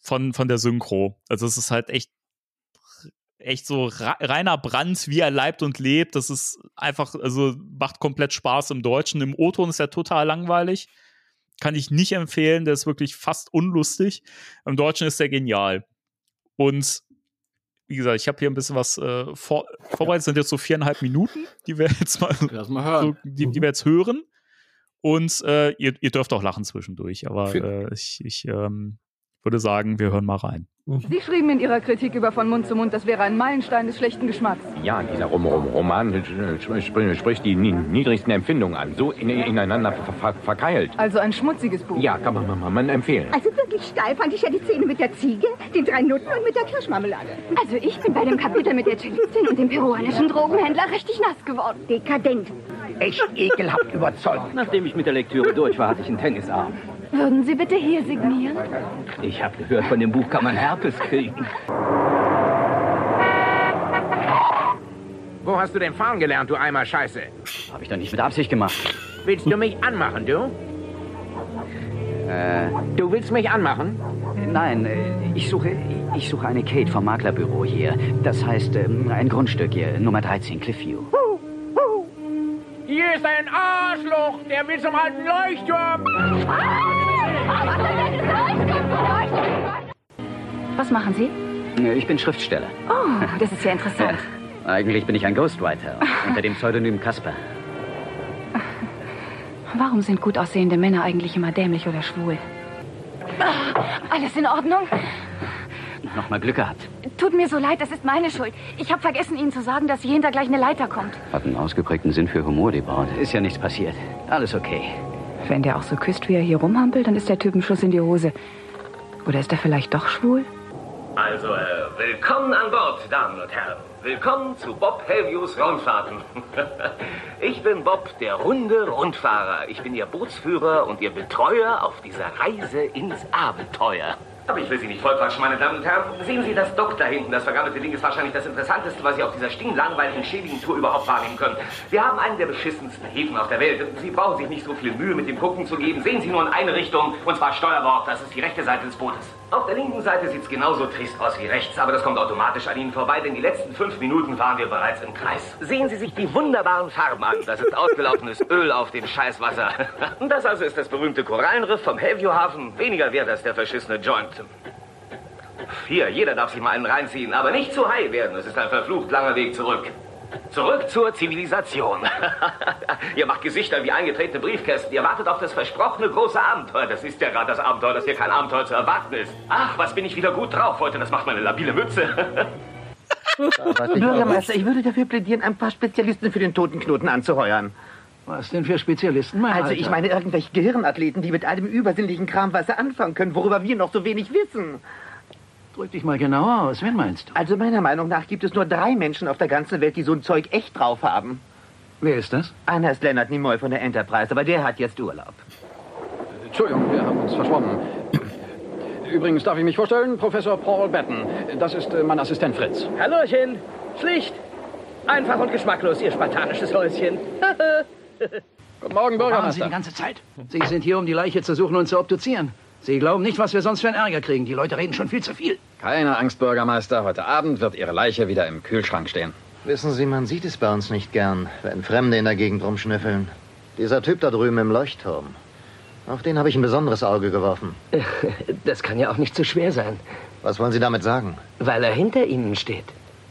von, von der Synchro. Also es ist halt echt echt so reiner Brand, wie er leibt und lebt. Das ist einfach, also macht komplett Spaß im Deutschen. Im O-Ton ist er total langweilig. Kann ich nicht empfehlen. Der ist wirklich fast unlustig. Im Deutschen ist er genial. Und wie gesagt, ich habe hier ein bisschen was äh, vor, vorbereitet. Das sind jetzt so viereinhalb Minuten, die wir jetzt mal,
mal hören.
So, die, die wir jetzt hören. Und äh, ihr, ihr dürft auch lachen zwischendurch, aber äh, ich, ich ähm, würde sagen, wir hören mal rein.
Sie schrieben in Ihrer Kritik über Von Mund zu Mund, das wäre ein Meilenstein des schlechten Geschmacks.
Ja, dieser Rom Rom Roman sp spricht die niedrigsten Empfindungen an, so in ineinander ver ver verkeilt.
Also ein schmutziges Buch.
Ja, kann man, man, man empfehlen.
Also wirklich steil fand ich ja die Szene mit der Ziege, den drei Nutten und mit der Kirschmarmelade. Also ich bin bei dem Kapitel mit der Cellistin und dem peruanischen Drogenhändler richtig nass geworden. Dekadent.
Echt ekelhaft überzeugt.
Nachdem ich mit der Lektüre durch war, hatte ich einen Tennisarm.
Würden Sie bitte hier signieren?
Ich habe gehört, von dem Buch kann man Herpes kriegen.
Wo hast du denn fahren gelernt, du Eimer Scheiße?
Habe ich doch nicht mit Absicht gemacht.
Willst du mich anmachen, du?
Äh,
Du willst mich anmachen?
nein, äh, ich suche, ich suche eine Kate vom Maklerbüro hier. Das heißt, ähm, ein Grundstück hier, Nummer 13, Cliffview.
Hier ist ein Arschloch, der will zum alten Leuchtturm.
Was machen Sie?
Ich bin Schriftsteller.
Oh, das ist ja interessant. <laughs>
Eigentlich bin ich ein Ghostwriter <laughs> unter dem Pseudonym Casper.
Warum sind gut aussehende Männer eigentlich immer dämlich oder schwul? Ah, Alles in Ordnung?
Nochmal Glück gehabt.
Tut mir so leid, das ist meine Schuld. Ich habe vergessen, Ihnen zu sagen, dass hier hinter gleich eine Leiter kommt.
Hat einen ausgeprägten Sinn für Humor, die Braut. Ist ja nichts passiert. Alles okay.
Wenn der auch so küsst, wie er hier rumhampelt, dann ist der Typ ein Schuss in die Hose. Oder ist er vielleicht doch schwul?
Also, äh, willkommen an Bord, Damen und Herren. Willkommen zu Bob Helviews Rundfahrten. <laughs> ich bin Bob, der runde Rundfahrer. Ich bin Ihr Bootsführer und Ihr Betreuer auf dieser Reise ins Abenteuer. Aber ich will Sie nicht vollquatschen, meine Damen und Herren. Sehen Sie das Dock da hinten. Das vergammelte Ding ist wahrscheinlich das Interessanteste, was Sie auf dieser stinklangweiligen, schäbigen Tour überhaupt wahrnehmen können. Wir haben einen der beschissensten Häfen auf der Welt. Sie brauchen sich nicht so viel Mühe mit dem Gucken zu geben. Sehen Sie nur in eine Richtung, und zwar Steuerbord. Das ist die rechte Seite des Bootes. Auf der linken Seite sieht es genauso trist aus wie rechts, aber das kommt automatisch an Ihnen vorbei, denn die letzten fünf Minuten fahren wir bereits im Kreis. Sehen Sie sich die wunderbaren Farben an. Das ist ausgelaufenes <laughs> Öl auf dem Scheißwasser. <laughs> Das also ist das berühmte Korallenriff vom Hellview-Hafen. Weniger wert als der verschissene Joint. Hier, jeder darf sich mal einen reinziehen, aber nicht zu high werden. Es ist ein verflucht langer Weg zurück. Zurück zur Zivilisation. <laughs> Ihr macht Gesichter wie eingetretene Briefkästen. Ihr wartet auf das versprochene große Abenteuer. Das ist ja gerade das Abenteuer, dass hier kein Abenteuer zu erwarten ist. Ach, was bin ich wieder gut drauf heute. Das macht meine labile Mütze. <laughs>
Bürgermeister, ich würde dafür plädieren, ein paar Spezialisten für den toten Knoten anzuheuern.
Was denn für Spezialisten, mein
Also
Alter?
ich meine irgendwelche Gehirnathleten, die mit allem übersinnlichen Kram was anfangen können, worüber wir noch so wenig wissen.
Drück dich mal genauer aus. Wen meinst du?
Also meiner Meinung nach gibt es nur drei Menschen auf der ganzen Welt, die so ein Zeug echt drauf haben.
Wer ist das?
Einer ist Leonard Nimoy von der Enterprise, aber der hat jetzt Urlaub.
Entschuldigung, wir haben uns verschwommen. Übrigens darf ich mich vorstellen, Professor Paul Batten. Das ist äh, mein Assistent Fritz.
Hallöchen. Schlicht. Einfach und geschmacklos, Ihr spartanisches Häuschen. <laughs>
Guten Morgen,
Wo waren Sie
Bürgermeister.
die ganze Zeit? Sie sind hier, um die Leiche zu suchen und zu obduzieren. Sie glauben nicht, was wir sonst für einen Ärger kriegen. Die Leute reden schon viel zu viel.
Keine Angst, Bürgermeister. Heute Abend wird Ihre Leiche wieder im Kühlschrank stehen.
Wissen Sie, man sieht es bei uns nicht gern, wenn Fremde in der Gegend rumschnüffeln. Dieser Typ da drüben im Leuchtturm. Auf den habe ich ein besonderes Auge geworfen. <laughs>
Das kann ja auch nicht so schwer sein.
Was wollen Sie damit sagen?
Weil er hinter Ihnen steht.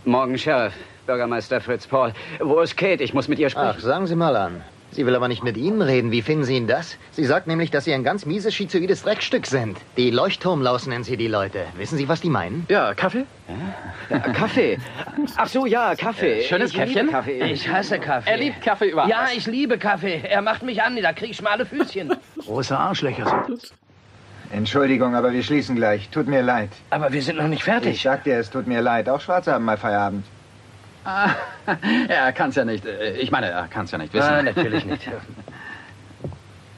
Morgen, Sheriff. Bürgermeister Fritz Paul. Wo ist Kate? Ich muss mit ihr sprechen.
Ach, sagen Sie mal an. Sie will aber nicht mit Ihnen reden. Wie finden Sie ihn das? Sie sagt nämlich, dass Sie ein ganz mieses, schizoides Dreckstück sind. Die Leuchtturmlaus nennen Sie die Leute. Wissen Sie, was die meinen?
Ja, Kaffee?
Ja, Kaffee. Ach so, ja, Kaffee.
Äh, schönes
ich
Käffchen?
Kaffee.
Ich hasse Kaffee.
Er liebt Kaffee über
Ja, ich liebe Kaffee. Er macht mich an, da krieg ich schmale Füßchen. Große Arschlöcher sind das.
Entschuldigung, aber wir schließen gleich. Tut mir leid.
Aber wir sind noch nicht fertig.
Ich sag dir, es tut mir leid. Auch Schwarze haben mal Feierabend.
Ah, <laughs> er kann's ja nicht. äh, Ich meine, er kann's ja nicht wissen.
Ah, natürlich nicht. <laughs>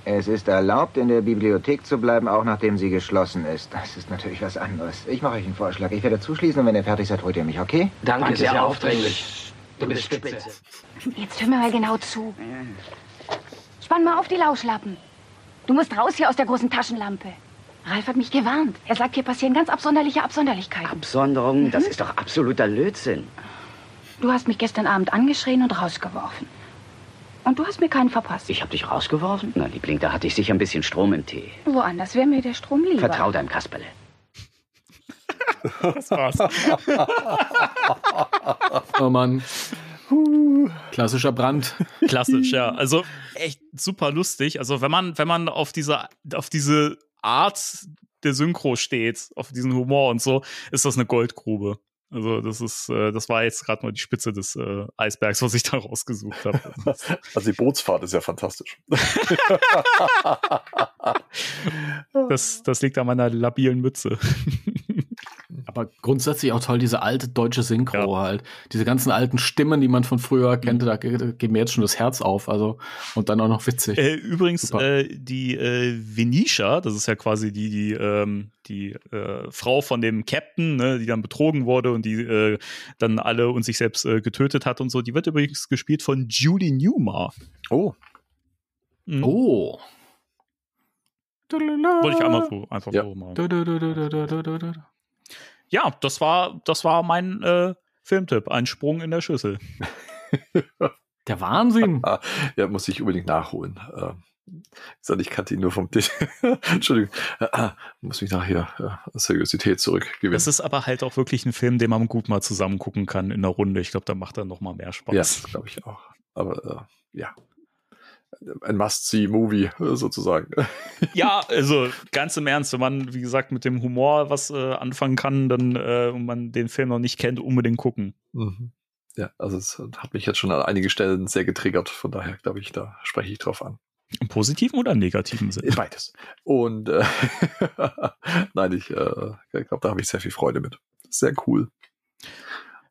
Es ist erlaubt, in der Bibliothek zu bleiben, auch nachdem sie geschlossen ist. Das ist natürlich was anderes. Ich mache euch einen Vorschlag. Ich werde zuschließen und wenn ihr fertig seid, holt ihr mich, okay?
Danke, sehr aufdringlich. Du bist spitze.
Jetzt hör mir mal genau zu. Spann mal auf die Lauschlappen. Du musst raus hier aus der großen Taschenlampe. Ralf hat mich gewarnt. Er sagt, hier passieren ganz absonderliche Absonderlichkeiten.
Absonderung, das ist doch absoluter Lötzinn.
Du hast mich gestern Abend angeschrien und rausgeworfen. Und du hast mir keinen verpasst.
Ich hab dich rausgeworfen? Na, Liebling, da hatte ich sicher ein bisschen Strom im Tee.
Woanders wäre mir der Strom lieber.
Vertrau deinem Kasperle.
Das war's. <laughs>
Oh Mann. Klassischer Brand.
Klassisch, ja. Also echt super lustig. Also wenn man, wenn man auf diese, auf diese Art der Synchro steht, auf diesen Humor und so, ist das eine Goldgrube. Also das ist, äh, das war jetzt gerade mal die Spitze des äh, Eisbergs, was ich da rausgesucht habe. <laughs>
Also die Bootsfahrt ist ja fantastisch. <laughs>
das, das liegt an meiner labilen Mütze.
Aber grundsätzlich auch toll, diese alte deutsche Synchro halt. Diese ganzen alten Stimmen, die man von früher kennt, da ge- geht mir jetzt schon das Herz auf. Also, und dann auch noch witzig.
Äh, übrigens, äh, die äh, Venetia, das ist ja quasi die, die, ähm, die äh, Frau von dem Captain, ne, die dann betrogen wurde und die äh, dann alle und sich selbst äh, getötet hat und so, die wird übrigens gespielt von Julie Newmar.
Oh.
Mhm.
Oh.
Wollte ich einmal so, einfach
Ja.
so mal. Ja, das war, das war mein äh, Filmtipp. Ein Sprung in der Schüssel. <laughs>
Der Wahnsinn.
Ah, <laughs> ja, muss ich unbedingt nachholen. Ähm, ich kannte ihn nur vom Tisch. <laughs> Entschuldigung. Äh, muss mich nachher äh, Seriosität zurückgewinnen.
Das ist aber halt auch wirklich ein Film, den man gut mal zusammen gucken kann in der Runde. Ich glaube, da macht er noch mal mehr Spaß.
Ja, glaube ich auch. Aber äh, ja. Ein Must-See-Movie äh, sozusagen. <laughs>
Ja, also ganz im Ernst, wenn man, wie gesagt, mit dem Humor was äh, anfangen kann, dann äh, und man den Film noch nicht kennt, unbedingt gucken.
Mhm. Ja, also es hat mich jetzt schon an einige Stellen sehr getriggert. Von daher glaube ich, da spreche ich drauf an.
Im positiven oder im negativen Sinn?
Beides. Und äh, <laughs> nein, ich äh, glaube, da habe ich sehr viel Freude mit. Sehr cool.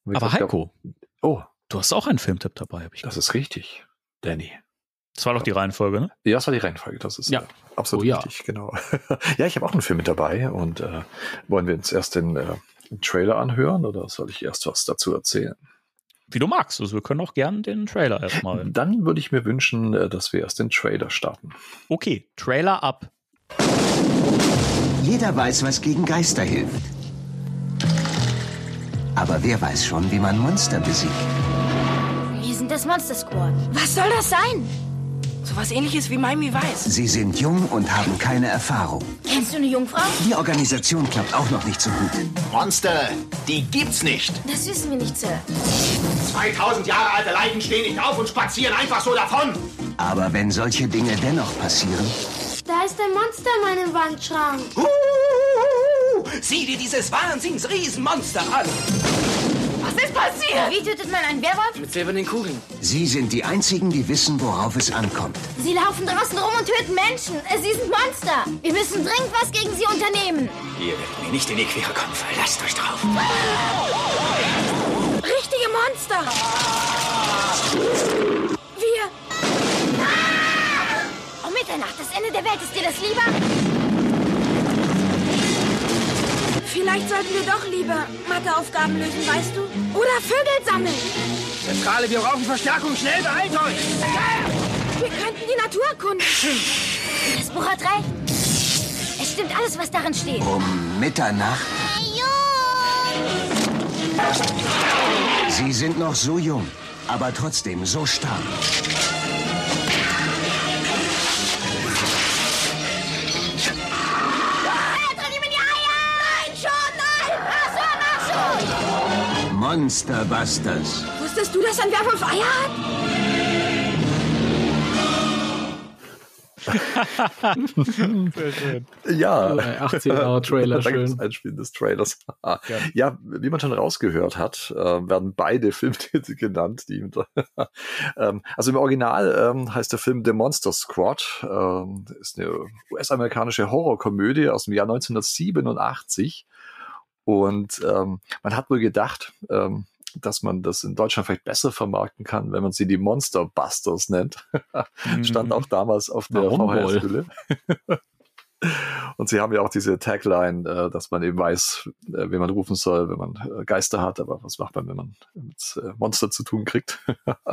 Aber
glaub-
Heiko,
Oh,
du hast auch einen Filmtipp dabei, habe ich.
das ist richtig, Danny.
Das war doch die Reihenfolge, ne?
Ja, das war die Reihenfolge, das ist
Ja.
äh, absolut
Oh ja.
richtig, genau. <laughs> ja, ich habe auch einen Film mit dabei und äh, wollen wir uns erst den, äh, den Trailer anhören oder soll ich erst was dazu erzählen?
Wie du magst. Also wir können auch gern den Trailer erstmal. <laughs>
Dann würde ich mir wünschen, äh, dass wir erst den Trailer starten.
Okay, Trailer ab.
Jeder weiß, was gegen Geister hilft. Aber wer weiß schon, wie man Monster besiegt?
Wir sind das Monster Squad. Was soll das sein? So was ähnliches wie Miami Weiß.
Sie sind jung und haben keine Erfahrung.
Kennst du eine Jungfrau?
Die Organisation klappt auch noch nicht so gut.
Monster, die gibt's nicht.
Das wissen wir nicht, Sir.
2000 Jahre alte Leichen stehen nicht auf und spazieren einfach so davon.
Aber wenn solche Dinge dennoch passieren,
Da ist ein Monster in meinem Wandschrank.
Sieh dir dieses Wahnsinns-Riesenmonster an.
Was ist passiert? Wie tötet man einen Werwolf?
Mit silbernen Kugeln.
Sie sind die Einzigen, die wissen, worauf es ankommt.
Sie laufen draußen rum und töten Menschen. Sie sind Monster. Wir müssen dringend was gegen sie unternehmen.
Ihr werdet mir nicht in die Quere kommen. Verlasst euch drauf.
Richtige Monster. Wir. Ah! Um Mitternacht, das Ende der Welt. Ist dir das lieber? Vielleicht sollten wir doch lieber Matheaufgaben lösen, weißt du? Oder Vögel sammeln.
Zentrale, wir brauchen Verstärkung. Schnell, beeilt euch.
Wir könnten die Natur erkunden. Das Buch hat recht. Es stimmt alles, was darin steht.
Um Mitternacht. Sie sind noch so jung, aber trotzdem so stark.
Schon!
Monster Busters.
Wusstest du, dass ein Werwolf Eier hat?
Sehr schön.
Ja.
18 Jahre Trailer,
Danke fürs
schön.
Einspielen des Trailers. ja, wie man schon rausgehört hat, äh, werden beide <laughs> Filmtitel genannt. Die, <laughs> ähm, also im Original ähm, heißt der Film The Monster Squad. Ähm, ist eine US-amerikanische Horrorkomödie aus dem Jahr 1987. Und ähm, man hat wohl gedacht, ähm, dass man das in Deutschland vielleicht besser vermarkten kann, wenn man sie die Monster Busters nennt. <laughs> Stand auch damals auf der? VHS-Hülle. Und sie haben ja auch diese Tagline, äh, dass man eben weiß, äh, wen man rufen soll, wenn man äh, Geister hat, aber was macht man, wenn man mit äh, Monster zu tun kriegt?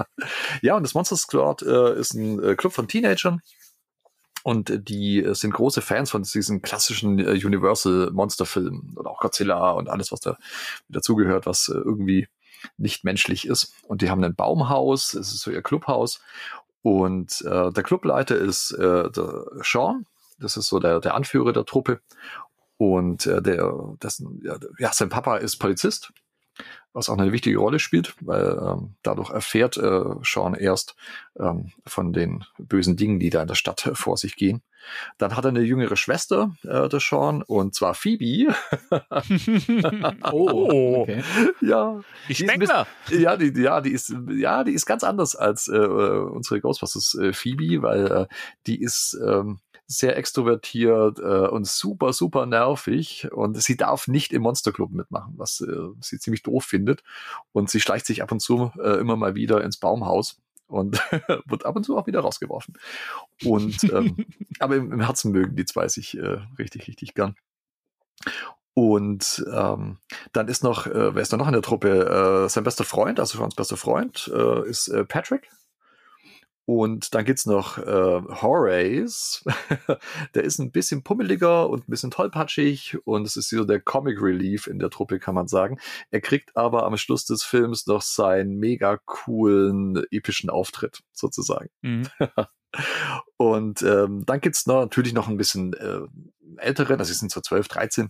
<laughs> ja, und das Monster Squad ist ein Club von Teenagern. Und die äh, sind große Fans von diesen klassischen äh, Universal Monsterfilmen oder auch Godzilla und alles, was da dazugehört, was äh, irgendwie nicht menschlich ist. Und die haben ein Baumhaus, es ist so ihr Clubhaus. Und äh, der Clubleiter ist äh, der Sean, das ist so der, der Anführer der Truppe. Und äh, der, dessen, ja, sein Papa ist Polizist. Was auch eine wichtige Rolle spielt, weil ähm, dadurch erfährt äh, Sean erst ähm, von den bösen Dingen, die da in der Stadt äh, vor sich gehen. Dann hat er eine jüngere Schwester, äh, der Sean, und zwar Phoebe. <laughs> <laughs>
oh,
okay. Ja.
Die
ein
Spengler.
bisschen- Ja, die, die- ja, die ist, ja, die ist ganz anders als äh, äh, unsere Ghostbusters äh, Phoebe, weil äh, die ist ähm, sehr extrovertiert äh, und super, super nervig und sie darf nicht im Monsterclub mitmachen, was äh, sie ziemlich doof findet. Und sie schleicht sich ab und zu äh, immer mal wieder ins Baumhaus und <laughs> wird ab und zu auch wieder rausgeworfen. Und ähm, <laughs> aber im, im Herzen mögen die zwei sich äh, richtig, richtig gern. Und ähm, dann ist noch, äh, wer ist da noch in der Truppe? Äh, sein bester Freund, also Sean's bester Freund, äh, ist äh, Patrick. Und dann gibt's noch äh, Horace. <laughs> der ist ein bisschen pummeliger und ein bisschen tollpatschig und es ist so der Comic Relief in der Truppe, kann man sagen. Er kriegt aber am Schluss des Films noch seinen mega coolen, epischen Auftritt, sozusagen.
Mhm. <laughs>
Und ähm, dann gibt's noch, natürlich noch ein bisschen äh, älteren, also sie sind so 12, 13.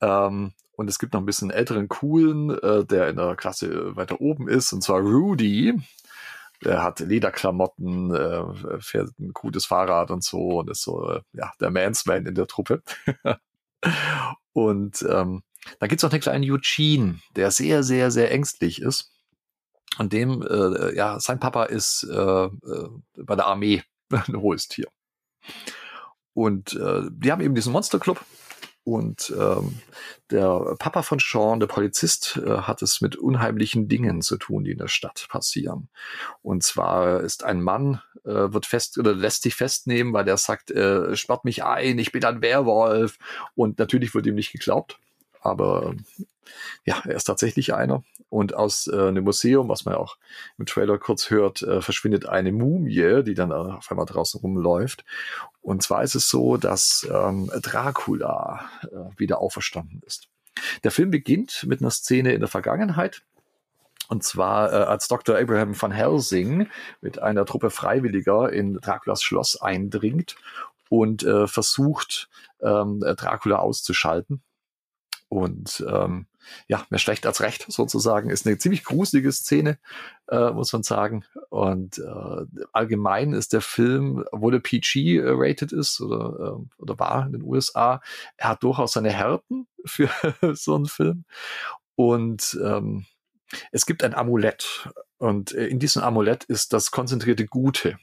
Ähm, und es gibt noch ein bisschen älteren coolen, äh, der in der Klasse weiter oben ist, und zwar Rudy. Der hat Lederklamotten, äh, fährt ein gutes Fahrrad und so und ist so äh, ja, der Mansman in der Truppe. <laughs> und ähm, dann gibt's noch den kleinen Eugene, der sehr, sehr, sehr ängstlich ist. Und dem, äh, ja, sein Papa ist äh, äh, bei der Armee <laughs> ein hohes Tier. Und äh, die haben eben diesen Monsterclub. Und ähm, der Papa von Sean, der Polizist, äh, hat es mit unheimlichen Dingen zu tun, die in der Stadt passieren. Und zwar ist ein Mann, äh, wird fest oder lässt sich festnehmen, weil er sagt, äh, sperrt mich ein, ich bin ein Werwolf. Und natürlich wird ihm nicht geglaubt. Aber ja, er ist tatsächlich einer. Und aus äh, einem Museum, was man ja auch im Trailer kurz hört, äh, verschwindet eine Mumie, die dann auf einmal draußen rumläuft. Und zwar ist es so, dass ähm, Dracula äh, wieder auferstanden ist. Der Film beginnt mit einer Szene in der Vergangenheit. Und zwar äh, als Dr. Abraham van Helsing mit einer Truppe Freiwilliger in Draculas Schloss eindringt und äh, versucht, ähm, Dracula auszuschalten. Und ähm, ja, mehr schlecht als recht sozusagen. Ist eine ziemlich gruselige Szene, äh, muss man sagen. Und äh, allgemein ist der Film, obwohl er PG-rated ist oder, äh, oder war in den USA, er hat durchaus seine Härten für <laughs> so einen Film. Und ähm, es gibt ein Amulett. Und äh, in diesem Amulett ist das konzentrierte Gute.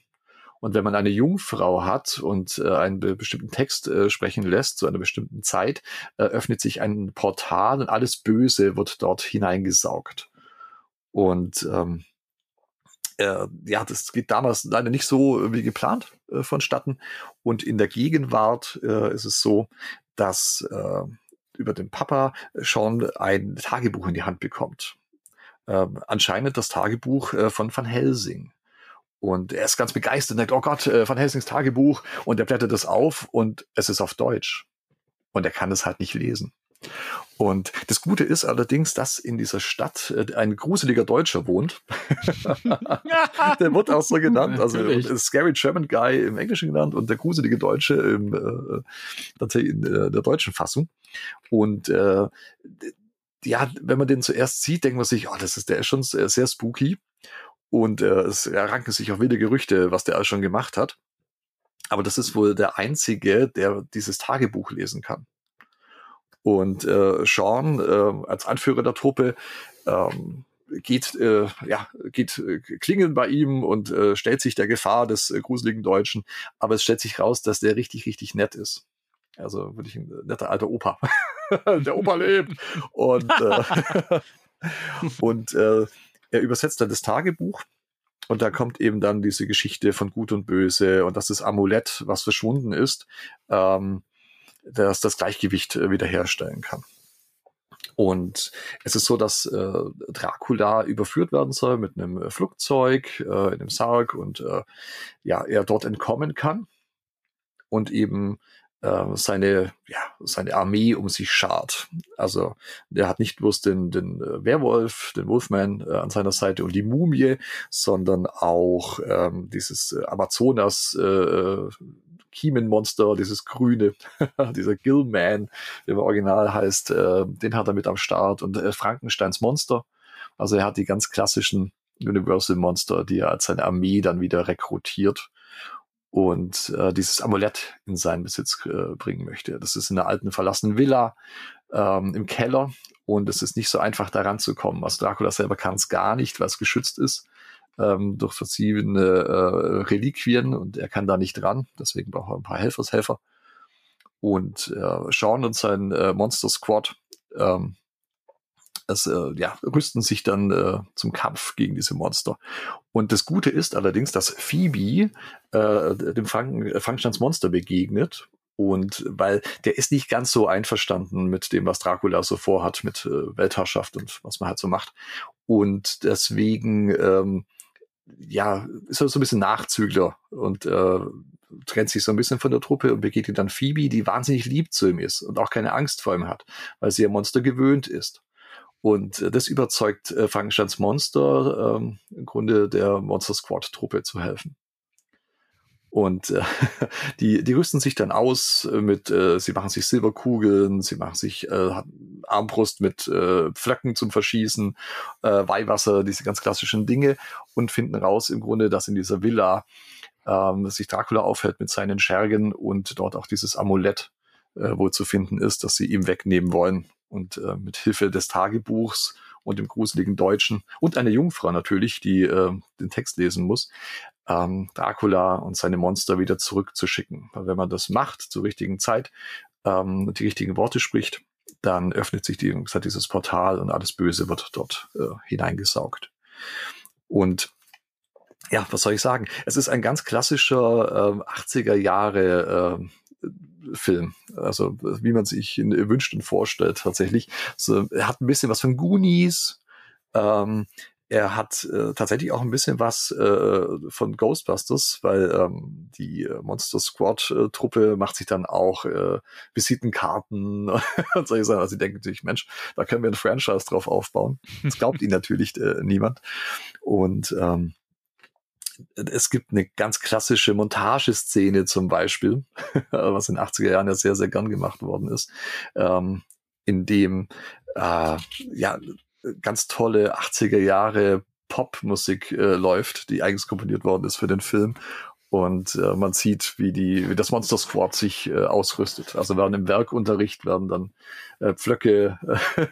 Und wenn man eine Jungfrau hat und äh, einen be bestimmten Text äh, sprechen lässt zu einer bestimmten Zeit, äh, öffnet sich ein Portal und alles Böse wird dort hineingesaugt. Und ähm, äh, ja, das geht damals leider nicht so wie geplant äh, vonstatten. Und in der Gegenwart äh, ist es so, dass äh, über den Papa schon ein Tagebuch in die Hand bekommt. Ähm, anscheinend das Tagebuch äh, von Van Helsing. Und er ist ganz begeistert und denkt, oh Gott, äh, Van Helsings Tagebuch. Und er blättert es auf und es ist auf Deutsch. Und er kann es halt nicht lesen. Und das Gute ist allerdings, dass in dieser Stadt äh, ein gruseliger Deutscher wohnt. <laughs> der wird auch so genannt. Also äh, Scary German Guy im Englischen genannt und der gruselige Deutsche im, äh, tatsächlich in äh, der deutschen Fassung. Und äh, ja, wenn man den zuerst sieht, denkt man sich, oh, das ist, der ist schon sehr, sehr spooky. Und äh, es ranken sich auch wilde Gerüchte, was der alles schon gemacht hat. Aber das ist wohl der einzige, der dieses Tagebuch lesen kann. Und äh, Sean äh, als Anführer der Truppe ähm, geht, äh, ja, geht äh, klingeln bei ihm und äh, stellt sich der Gefahr des äh, gruseligen Deutschen. Aber es stellt sich raus, dass der richtig, richtig nett ist. Also wirklich ein netter alter Opa. <laughs> der Opa lebt. Und, äh, <laughs> und äh, er übersetzt dann das Tagebuch. Und da kommt eben dann diese Geschichte von Gut und Böse und dass das Amulett, was verschwunden ist, ähm, dass das Gleichgewicht äh, wiederherstellen kann. Und es ist so, dass äh, Dracula überführt werden soll mit einem äh, Flugzeug, äh, in einem Sarg und äh, ja, er dort entkommen kann und eben äh, seine, ja, seine Armee um sich schart. Also der hat nicht bloß den, den äh, Werwolf, den Wolfman äh, an seiner Seite und die Mumie, sondern auch ähm, dieses äh, Amazonas äh, Kiemenmonster, dieses grüne, <laughs> dieser Gillman, der im Original heißt, äh, den hat er mit am Start und äh, Frankensteins Monster Also er hat die ganz klassischen Universal Monster, die er als seine Armee dann wieder rekrutiert und äh, dieses Amulett in seinen Besitz äh, bringen möchte. Das ist in einer alten verlassenen Villa ähm, im Keller und es ist nicht so einfach daran zu kommen. Also Dracula selber kann es gar nicht, weil es geschützt ist ähm, durch verschiedene äh, Reliquien und er kann da nicht dran. Deswegen braucht er ein paar Helfershelfer. Und äh, Sean und sein äh, Monster Squad ähm, es, äh, ja, rüsten sich dann äh, zum Kampf gegen diese Monster. Und das Gute ist allerdings, dass Phoebe äh, dem Franken, Frankensteins Monster begegnet. Und weil der ist nicht ganz so einverstanden mit dem, was Dracula so vorhat, mit äh, Weltherrschaft und was man halt so macht. Und deswegen, ähm, ja, ist er so ein bisschen Nachzügler und äh, trennt sich so ein bisschen von der Truppe und begegnet dann Phoebe, die wahnsinnig lieb zu ihm ist und auch keine Angst vor ihm hat, weil sie ihr Monster gewöhnt ist. Und äh, das überzeugt äh, Frankensteins Monster, ähm, im Grunde der Monster Squad-Truppe zu helfen. Und äh, <laughs> die, die rüsten sich dann aus mit, äh, sie machen sich Silberkugeln, sie machen sich äh, Armbrust mit äh, Pflöcken zum Verschießen, äh, Weihwasser, diese ganz klassischen Dinge und finden raus im Grunde, dass in dieser Villa ähm, sich Dracula aufhält mit seinen Schergen und dort auch dieses Amulett äh, wohl zu finden ist, das sie ihm wegnehmen wollen und äh, mit Hilfe des Tagebuchs und dem gruseligen Deutschen und einer Jungfrau natürlich, die äh, den Text lesen muss, ähm, Dracula und seine Monster wieder zurückzuschicken. Weil wenn man das macht zur richtigen Zeit ähm, die richtigen Worte spricht, dann öffnet sich die, gesagt, dieses Portal und alles Böse wird dort äh, hineingesaugt. Und ja, was soll ich sagen? Es ist ein ganz klassischer äh, 80er Jahre äh, Film. Also wie man sich ihn wünscht und vorstellt tatsächlich. So, er hat ein bisschen was von Goonies. Ähm, er hat äh, tatsächlich auch ein bisschen was äh, von Ghostbusters, weil ähm, die äh, Monster Squad äh, macht sich dann auch äh, Visitenkarten <laughs> und solche Sachen. Also sie denken sich, Mensch, da können wir ein Franchise drauf aufbauen. Das glaubt ihnen natürlich äh, niemand. Und ähm, es gibt eine ganz klassische Montageszene zum Beispiel, <laughs> was in den 80er Jahren ja sehr, sehr gern gemacht worden ist, ähm, in dem äh, ja ganz tolle 80er Jahre Popmusik äh, läuft, die eigens komponiert worden ist für den Film. Und äh, man sieht, wie die, wie das Monster Squad sich äh, ausrüstet. Also werden im Werkunterricht werden dann äh, Pflöcke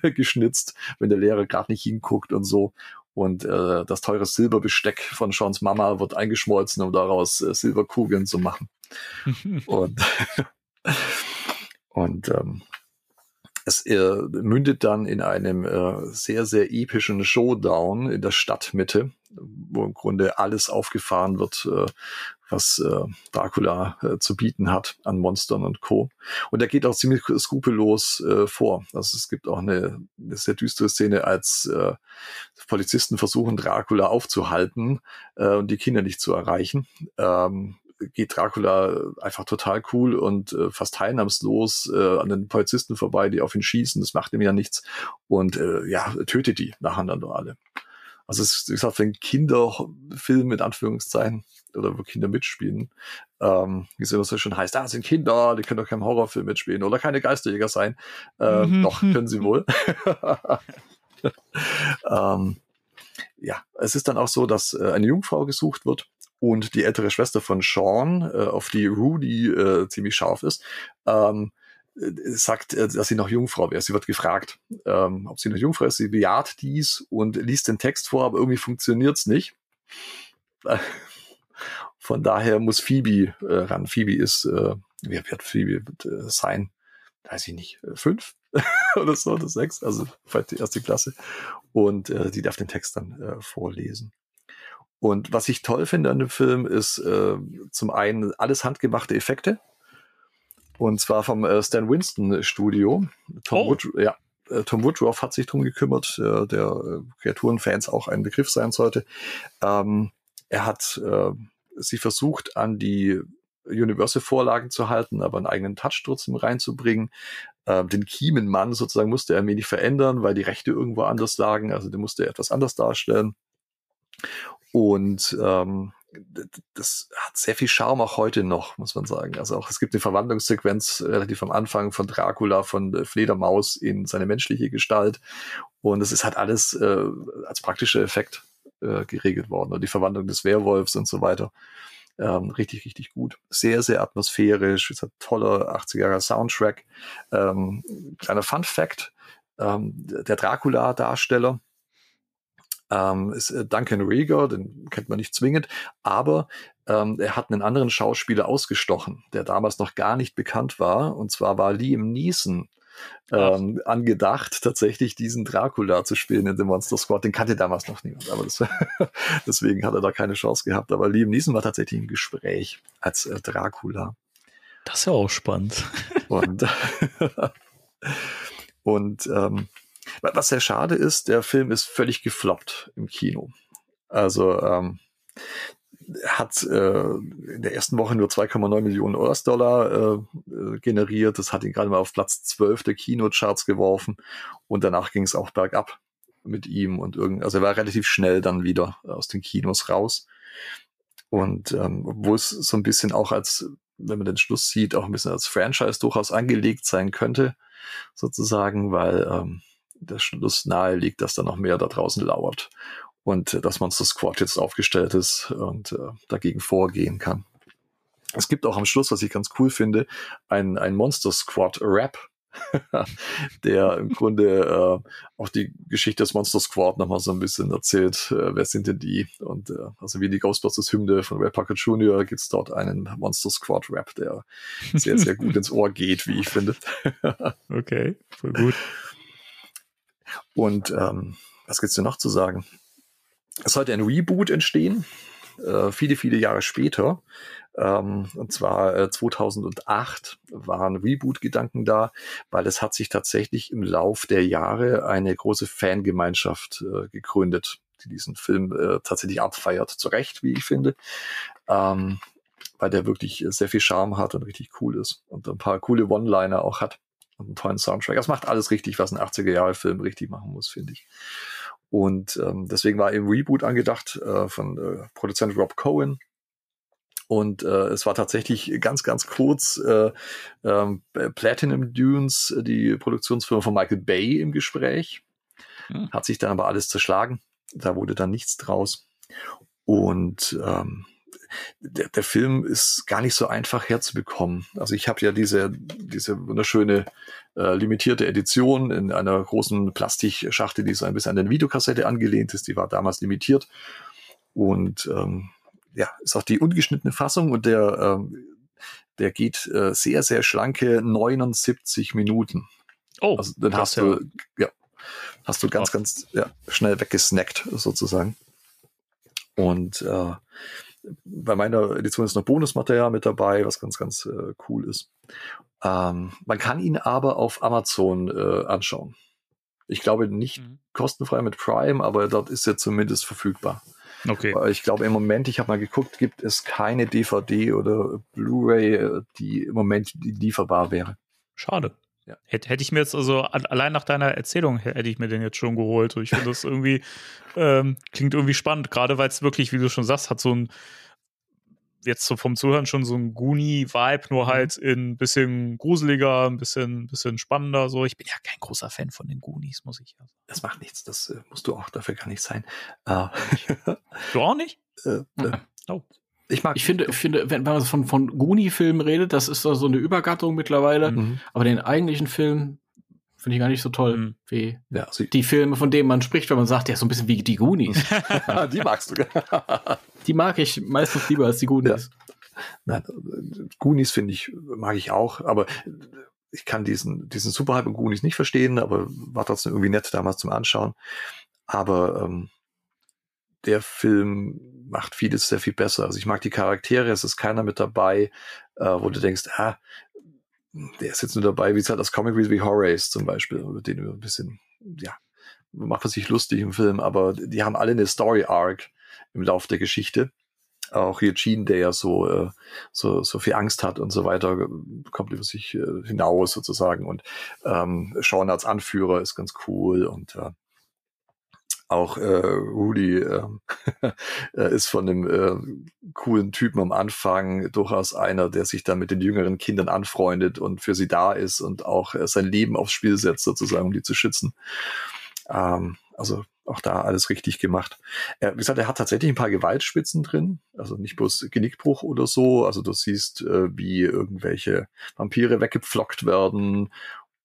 äh, <laughs> geschnitzt, wenn der Lehrer gerade nicht hinguckt und so. Und äh, das teure Silberbesteck von Seans Mama wird eingeschmolzen, um daraus äh, Silberkugeln zu machen. <laughs> und <laughs> und ähm, es äh, mündet dann in einem äh, sehr, sehr epischen Showdown in der Stadtmitte, wo im Grunde alles aufgefahren wird, äh, was äh, Dracula äh, zu bieten hat an Monstern und Co. Und er geht auch ziemlich skrupellos äh, vor. Also es gibt auch eine, eine sehr düstere Szene, als äh, Polizisten versuchen, Dracula aufzuhalten äh, und die Kinder nicht zu erreichen. Ähm, geht Dracula einfach total cool und äh, fast teilnahmslos äh, an den Polizisten vorbei, die auf ihn schießen. Das macht ihm ja nichts. Und äh, ja, tötet die nacheinander alle. Also es ist, wie gesagt, einen Kinderfilm mit Anführungszeichen oder wo Kinder mitspielen, ähm, wie es immer so schön heißt, da ah, sind Kinder, die können doch keinen Horrorfilm mitspielen oder keine Geisterjäger sein. Äh, mhm. Doch, können sie <laughs> wohl. <laughs> ähm, ja, es ist dann auch so, dass äh, eine Jungfrau gesucht wird und die ältere Schwester von Sean, äh, auf die Rudy äh, ziemlich scharf ist, ähm, äh, sagt, äh, dass sie noch Jungfrau wäre. Sie wird gefragt, ähm, ob sie noch Jungfrau ist. Sie bejaht dies und liest den Text vor, aber irgendwie funktioniert's nicht. Von daher muss Phoebe äh, ran. Phoebe ist, äh, wie wird Phoebe äh, sein? Weiß ich nicht, äh, fünf <laughs> oder so, oder sechs, also vielleicht die erste Klasse. Und äh, die darf den Text dann äh, vorlesen. Und was ich toll finde an dem Film ist äh, zum einen alles handgemachte Effekte. Und zwar vom äh, Stan Winston Studio. Tom, oh. Wood, ja, äh, Tom Woodruff hat sich drum gekümmert, äh, der äh, Kreaturenfans auch ein Begriff sein sollte. Ähm, er hat äh, sie versucht, an die Universal-Vorlagen zu halten, aber einen eigenen Touch trotzdem reinzubringen. Ähm, den Kiemenmann sozusagen musste er ein wenig verändern, weil die Rechte irgendwo anders lagen. Also den musste er etwas anders darstellen. Und ähm, das hat sehr viel Charme auch heute noch, muss man sagen. Also auch es gibt eine Verwandlungssequenz relativ am Anfang von Dracula von Fledermaus in seine menschliche Gestalt und es ist halt alles äh, als praktischer Effekt äh, geregelt worden und die Verwandlung des Werwolfs und so weiter. Ähm, richtig, richtig gut. Sehr, sehr atmosphärisch. Es hat toller 80er Soundtrack. Ähm, kleiner Fun Fact. Ähm, der Dracula-Darsteller, ähm, ist äh, Duncan Rieger, den kennt man nicht zwingend, aber ähm, er hat einen anderen Schauspieler ausgestochen, der damals noch gar nicht bekannt war, und zwar war Liam Neeson ähm, angedacht, tatsächlich diesen Dracula zu spielen in The Monster Squad. Den kannte damals noch niemand, aber das, <laughs> deswegen hat er da keine Chance gehabt. Aber Liam Neeson war tatsächlich im Gespräch als äh, Dracula.
Das ist ja auch spannend. <laughs>
Und, <laughs> und ähm, was sehr schade ist, der Film ist völlig gefloppt im Kino. Also ähm, hat äh, in der ersten Woche nur 2,9 Millionen US-Dollar äh, generiert. Das hat ihn gerade mal auf Platz 12 der Kinocharts geworfen. Und danach ging es auch bergab mit ihm und irgend, also er war relativ schnell dann wieder aus den Kinos raus. Und ähm, wo es so ein bisschen auch als, wenn man den Schluss sieht, auch ein bisschen als Franchise durchaus angelegt sein könnte, sozusagen, weil ähm, der Schluss nahe liegt, dass da noch mehr da draußen lauert und äh, dass Monster Squad jetzt aufgestellt ist und äh, dagegen vorgehen kann. Es gibt auch am Schluss, was ich ganz cool finde, ein, ein Monster Squad Rap, <laughs> der im Grunde äh, auch die Geschichte des Monster Squad nochmal so ein bisschen erzählt. Äh, wer sind denn die? Und äh, also wie die Ghostbusters Hymne von Ray Parker Jr. gibt es dort einen Monster Squad Rap, der sehr, sehr gut ins Ohr geht, wie ich finde. <laughs>
okay, voll gut.
Und ähm, was gibt's denn noch zu sagen? Es sollte ein Reboot entstehen, äh, viele, viele Jahre später. Ähm, und zwar äh, 2008 waren Reboot-Gedanken da, weil es hat sich tatsächlich im Lauf der Jahre eine große Fangemeinschaft äh, gegründet, die diesen Film äh, tatsächlich abfeiert. Zu Recht, wie ich finde. Ähm, weil der wirklich sehr viel Charme hat und richtig cool ist und ein paar coole One-Liner auch hat und einen tollen Soundtrack. Das macht alles richtig, was ein 80er-Jahre-Film richtig machen muss, finde ich. Und ähm, deswegen war eben Reboot angedacht äh, von äh, Produzent Rob Cohen. Und äh, es war tatsächlich ganz, ganz kurz äh, ähm, Platinum Dunes, die Produktionsfirma von Michael Bay im Gespräch. Hm. Hat sich dann aber alles zerschlagen. Da wurde dann nichts draus. Und ähm, der, der Film ist gar nicht so einfach herzubekommen. Also ich habe ja diese, diese wunderschöne äh, limitierte Edition in einer großen Plastikschachtel, die so ein bisschen an eine Videokassette angelehnt ist. Die war damals limitiert. Und ähm, ja, ist auch die ungeschnittene Fassung und der, ähm, der geht äh, sehr, sehr schlanke 79 Minuten.
Oh,
also dann hast ja du, ja, hast du ganz, ganz ja, schnell weggesnackt sozusagen. Und äh, bei meiner Edition ist noch Bonusmaterial mit dabei, was ganz, ganz äh, cool ist. Ähm, man kann ihn aber auf Amazon äh, anschauen. Ich glaube nicht mhm. kostenfrei mit Prime, aber dort ist er zumindest verfügbar.
Okay.
Ich glaube im Moment, ich habe mal geguckt, gibt es keine DVD oder Blu-ray, äh, die im Moment lieferbar wäre.
Schade. Ja. Hätte, hätte ich mir jetzt, also allein nach deiner Erzählung hätte ich mir den jetzt schon geholt. Ich finde das irgendwie, <laughs> ähm, klingt irgendwie spannend, gerade weil es wirklich, wie du schon sagst, hat so ein, jetzt so vom Zuhören schon so ein Goonie-Vibe, nur mhm. halt in ein bisschen gruseliger, ein bisschen, bisschen spannender. So, ich bin ja kein großer Fan von den Goonies, muss ich ja sagen.
Das macht nichts, das äh, musst du auch dafür gar nicht sein. Äh, <laughs>
du auch nicht?
Äh, äh
oh.
Ich mag. Ich finde, ich finde, wenn, wenn man von, von Goonie-Filmen redet, das ist so eine Übergattung mittlerweile. Mhm. Aber den eigentlichen Film finde ich gar nicht so toll mhm. wie ja, also die Filme, von denen man spricht, wenn man sagt, ja, so ein bisschen wie die Goonies. <laughs>
die magst du. <laughs>
die mag ich meistens lieber als die Goonies.
Ja. Nein, Goonies finde ich, mag ich auch, aber ich kann diesen, diesen Superhype und Goonies nicht verstehen, aber war trotzdem irgendwie nett damals zum Anschauen. Aber ähm, der Film macht vieles sehr viel besser. Also ich mag die Charaktere, es ist keiner mit dabei, äh, wo du denkst, ah, der ist jetzt nur dabei, wie es halt das Comic wie Horace zum Beispiel, über den du ein bisschen, ja, macht man sich lustig im Film, aber die haben alle eine Story Arc im Lauf der Geschichte. Auch hier Gene, der ja so, äh, so, so viel Angst hat und so weiter, kommt über sich äh, hinaus sozusagen. Und ähm, Sean als Anführer ist ganz cool und äh, Auch äh, Rudy <laughs> äh, ist von dem äh, coolen Typen am Anfang durchaus einer, der sich dann mit den jüngeren Kindern anfreundet und für sie da ist und auch äh, sein Leben aufs Spiel setzt, sozusagen, um die zu schützen. Ähm, also auch da alles richtig gemacht. Er, wie gesagt, er hat tatsächlich ein paar Gewaltspitzen drin, also nicht bloß Genickbruch oder so. Also du siehst, äh, wie irgendwelche Vampire weggepflockt werden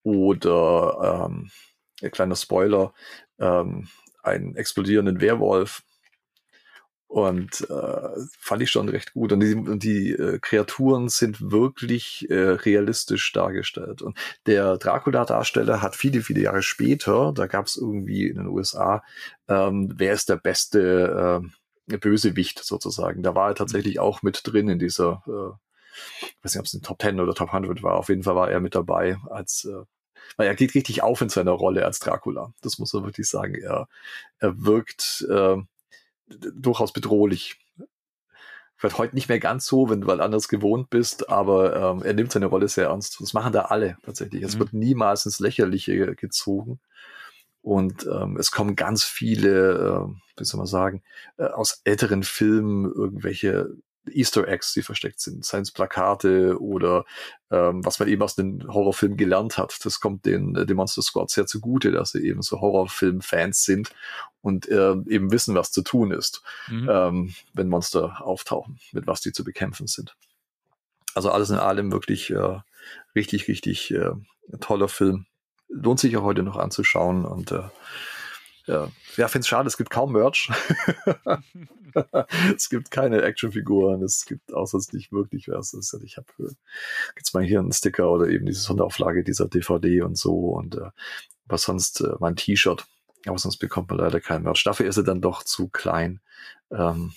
oder ähm, ein kleiner Spoiler, ähm, einen explodierenden Werwolf. Und äh, fand ich schon recht gut. Und die, und die äh, Kreaturen sind wirklich äh, realistisch dargestellt. Und der Dracula-Darsteller hat viele, viele Jahre später, da gab es irgendwie in den USA, ähm, wer ist der beste äh, Bösewicht sozusagen. Da war er tatsächlich auch mit drin in dieser, äh, ich weiß nicht, ob es in Top 10 oder Top 100 war. Auf jeden Fall war er mit dabei als äh, weil er geht richtig auf in seiner Rolle als Dracula. Das muss man wirklich sagen. Er, er wirkt äh, durchaus bedrohlich. Vielleicht heute nicht mehr ganz so, wenn du anders gewohnt bist, aber ähm, er nimmt seine Rolle sehr ernst. Das machen da alle tatsächlich. Es mhm. wird niemals ins Lächerliche gezogen. Und ähm, es kommen ganz viele, äh, wie soll man sagen, äh, aus älteren Filmen irgendwelche Easter Eggs, die versteckt sind, seien es Plakate oder ähm, was man eben aus den Horrorfilmen gelernt hat. Das kommt den, äh, den Monster Squad sehr zugute, dass sie eben so Horrorfilm-Fans sind und äh, eben wissen, was zu tun ist, mhm. ähm, wenn Monster auftauchen, mit was die zu bekämpfen sind. Also alles in allem wirklich äh, richtig, richtig äh, toller Film. Lohnt sich auch heute noch anzuschauen und äh, ja, ja finde es schade, es gibt kaum Merch. <laughs> es gibt keine Actionfiguren, es gibt außer es nicht wirklich was. Ich habe äh, jetzt mal hier einen Sticker oder eben diese Sonderauflage dieser DVD und so und äh, was sonst äh, mein T-Shirt. Aber sonst bekommt man leider kein Merch. Dafür ist er dann doch zu klein. Ähm,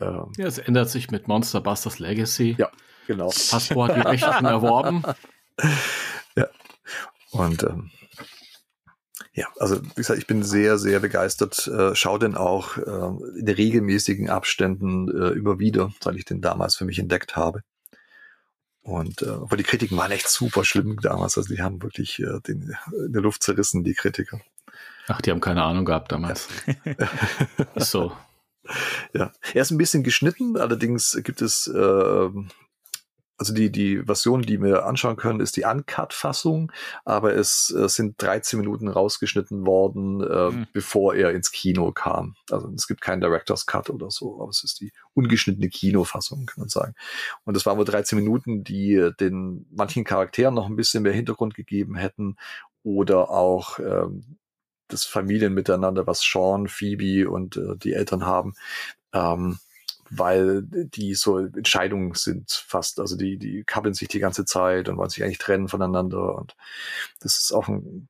ähm, ja, es ändert sich mit Monster Busters Legacy.
Ja, genau.
Hasbro hat die Rechte erworben. <laughs>
Ja. Und ähm, ja, also wie gesagt, ich bin sehr, sehr begeistert. Äh, schau den auch äh, in regelmäßigen Abständen äh, immer wieder, seit ich den damals für mich entdeckt habe. Und äh, obwohl die Kritiken waren echt super schlimm damals. Also die haben wirklich äh, den, in der Luft zerrissen, die Kritiker.
Ach, die haben keine Ahnung gehabt damals. Ja. so. <laughs>
Ja, er ist ein bisschen geschnitten, allerdings gibt es äh, also die, die Version, die wir anschauen können, ist die Uncut-Fassung, aber es äh, sind 13 Minuten rausgeschnitten worden, äh, mhm. bevor er ins Kino kam. Also es gibt keinen Director's Cut oder so, aber es ist die ungeschnittene Kinofassung, kann man sagen. Und das waren wohl 13 Minuten, die den manchen Charakteren noch ein bisschen mehr Hintergrund gegeben hätten oder auch ähm, das Familienmiteinander, was Sean, Phoebe und äh, die Eltern haben. Ähm, weil die so Entscheidungen sind fast, also die, die kabbeln sich die ganze Zeit und wollen sich eigentlich trennen voneinander und das ist auch ein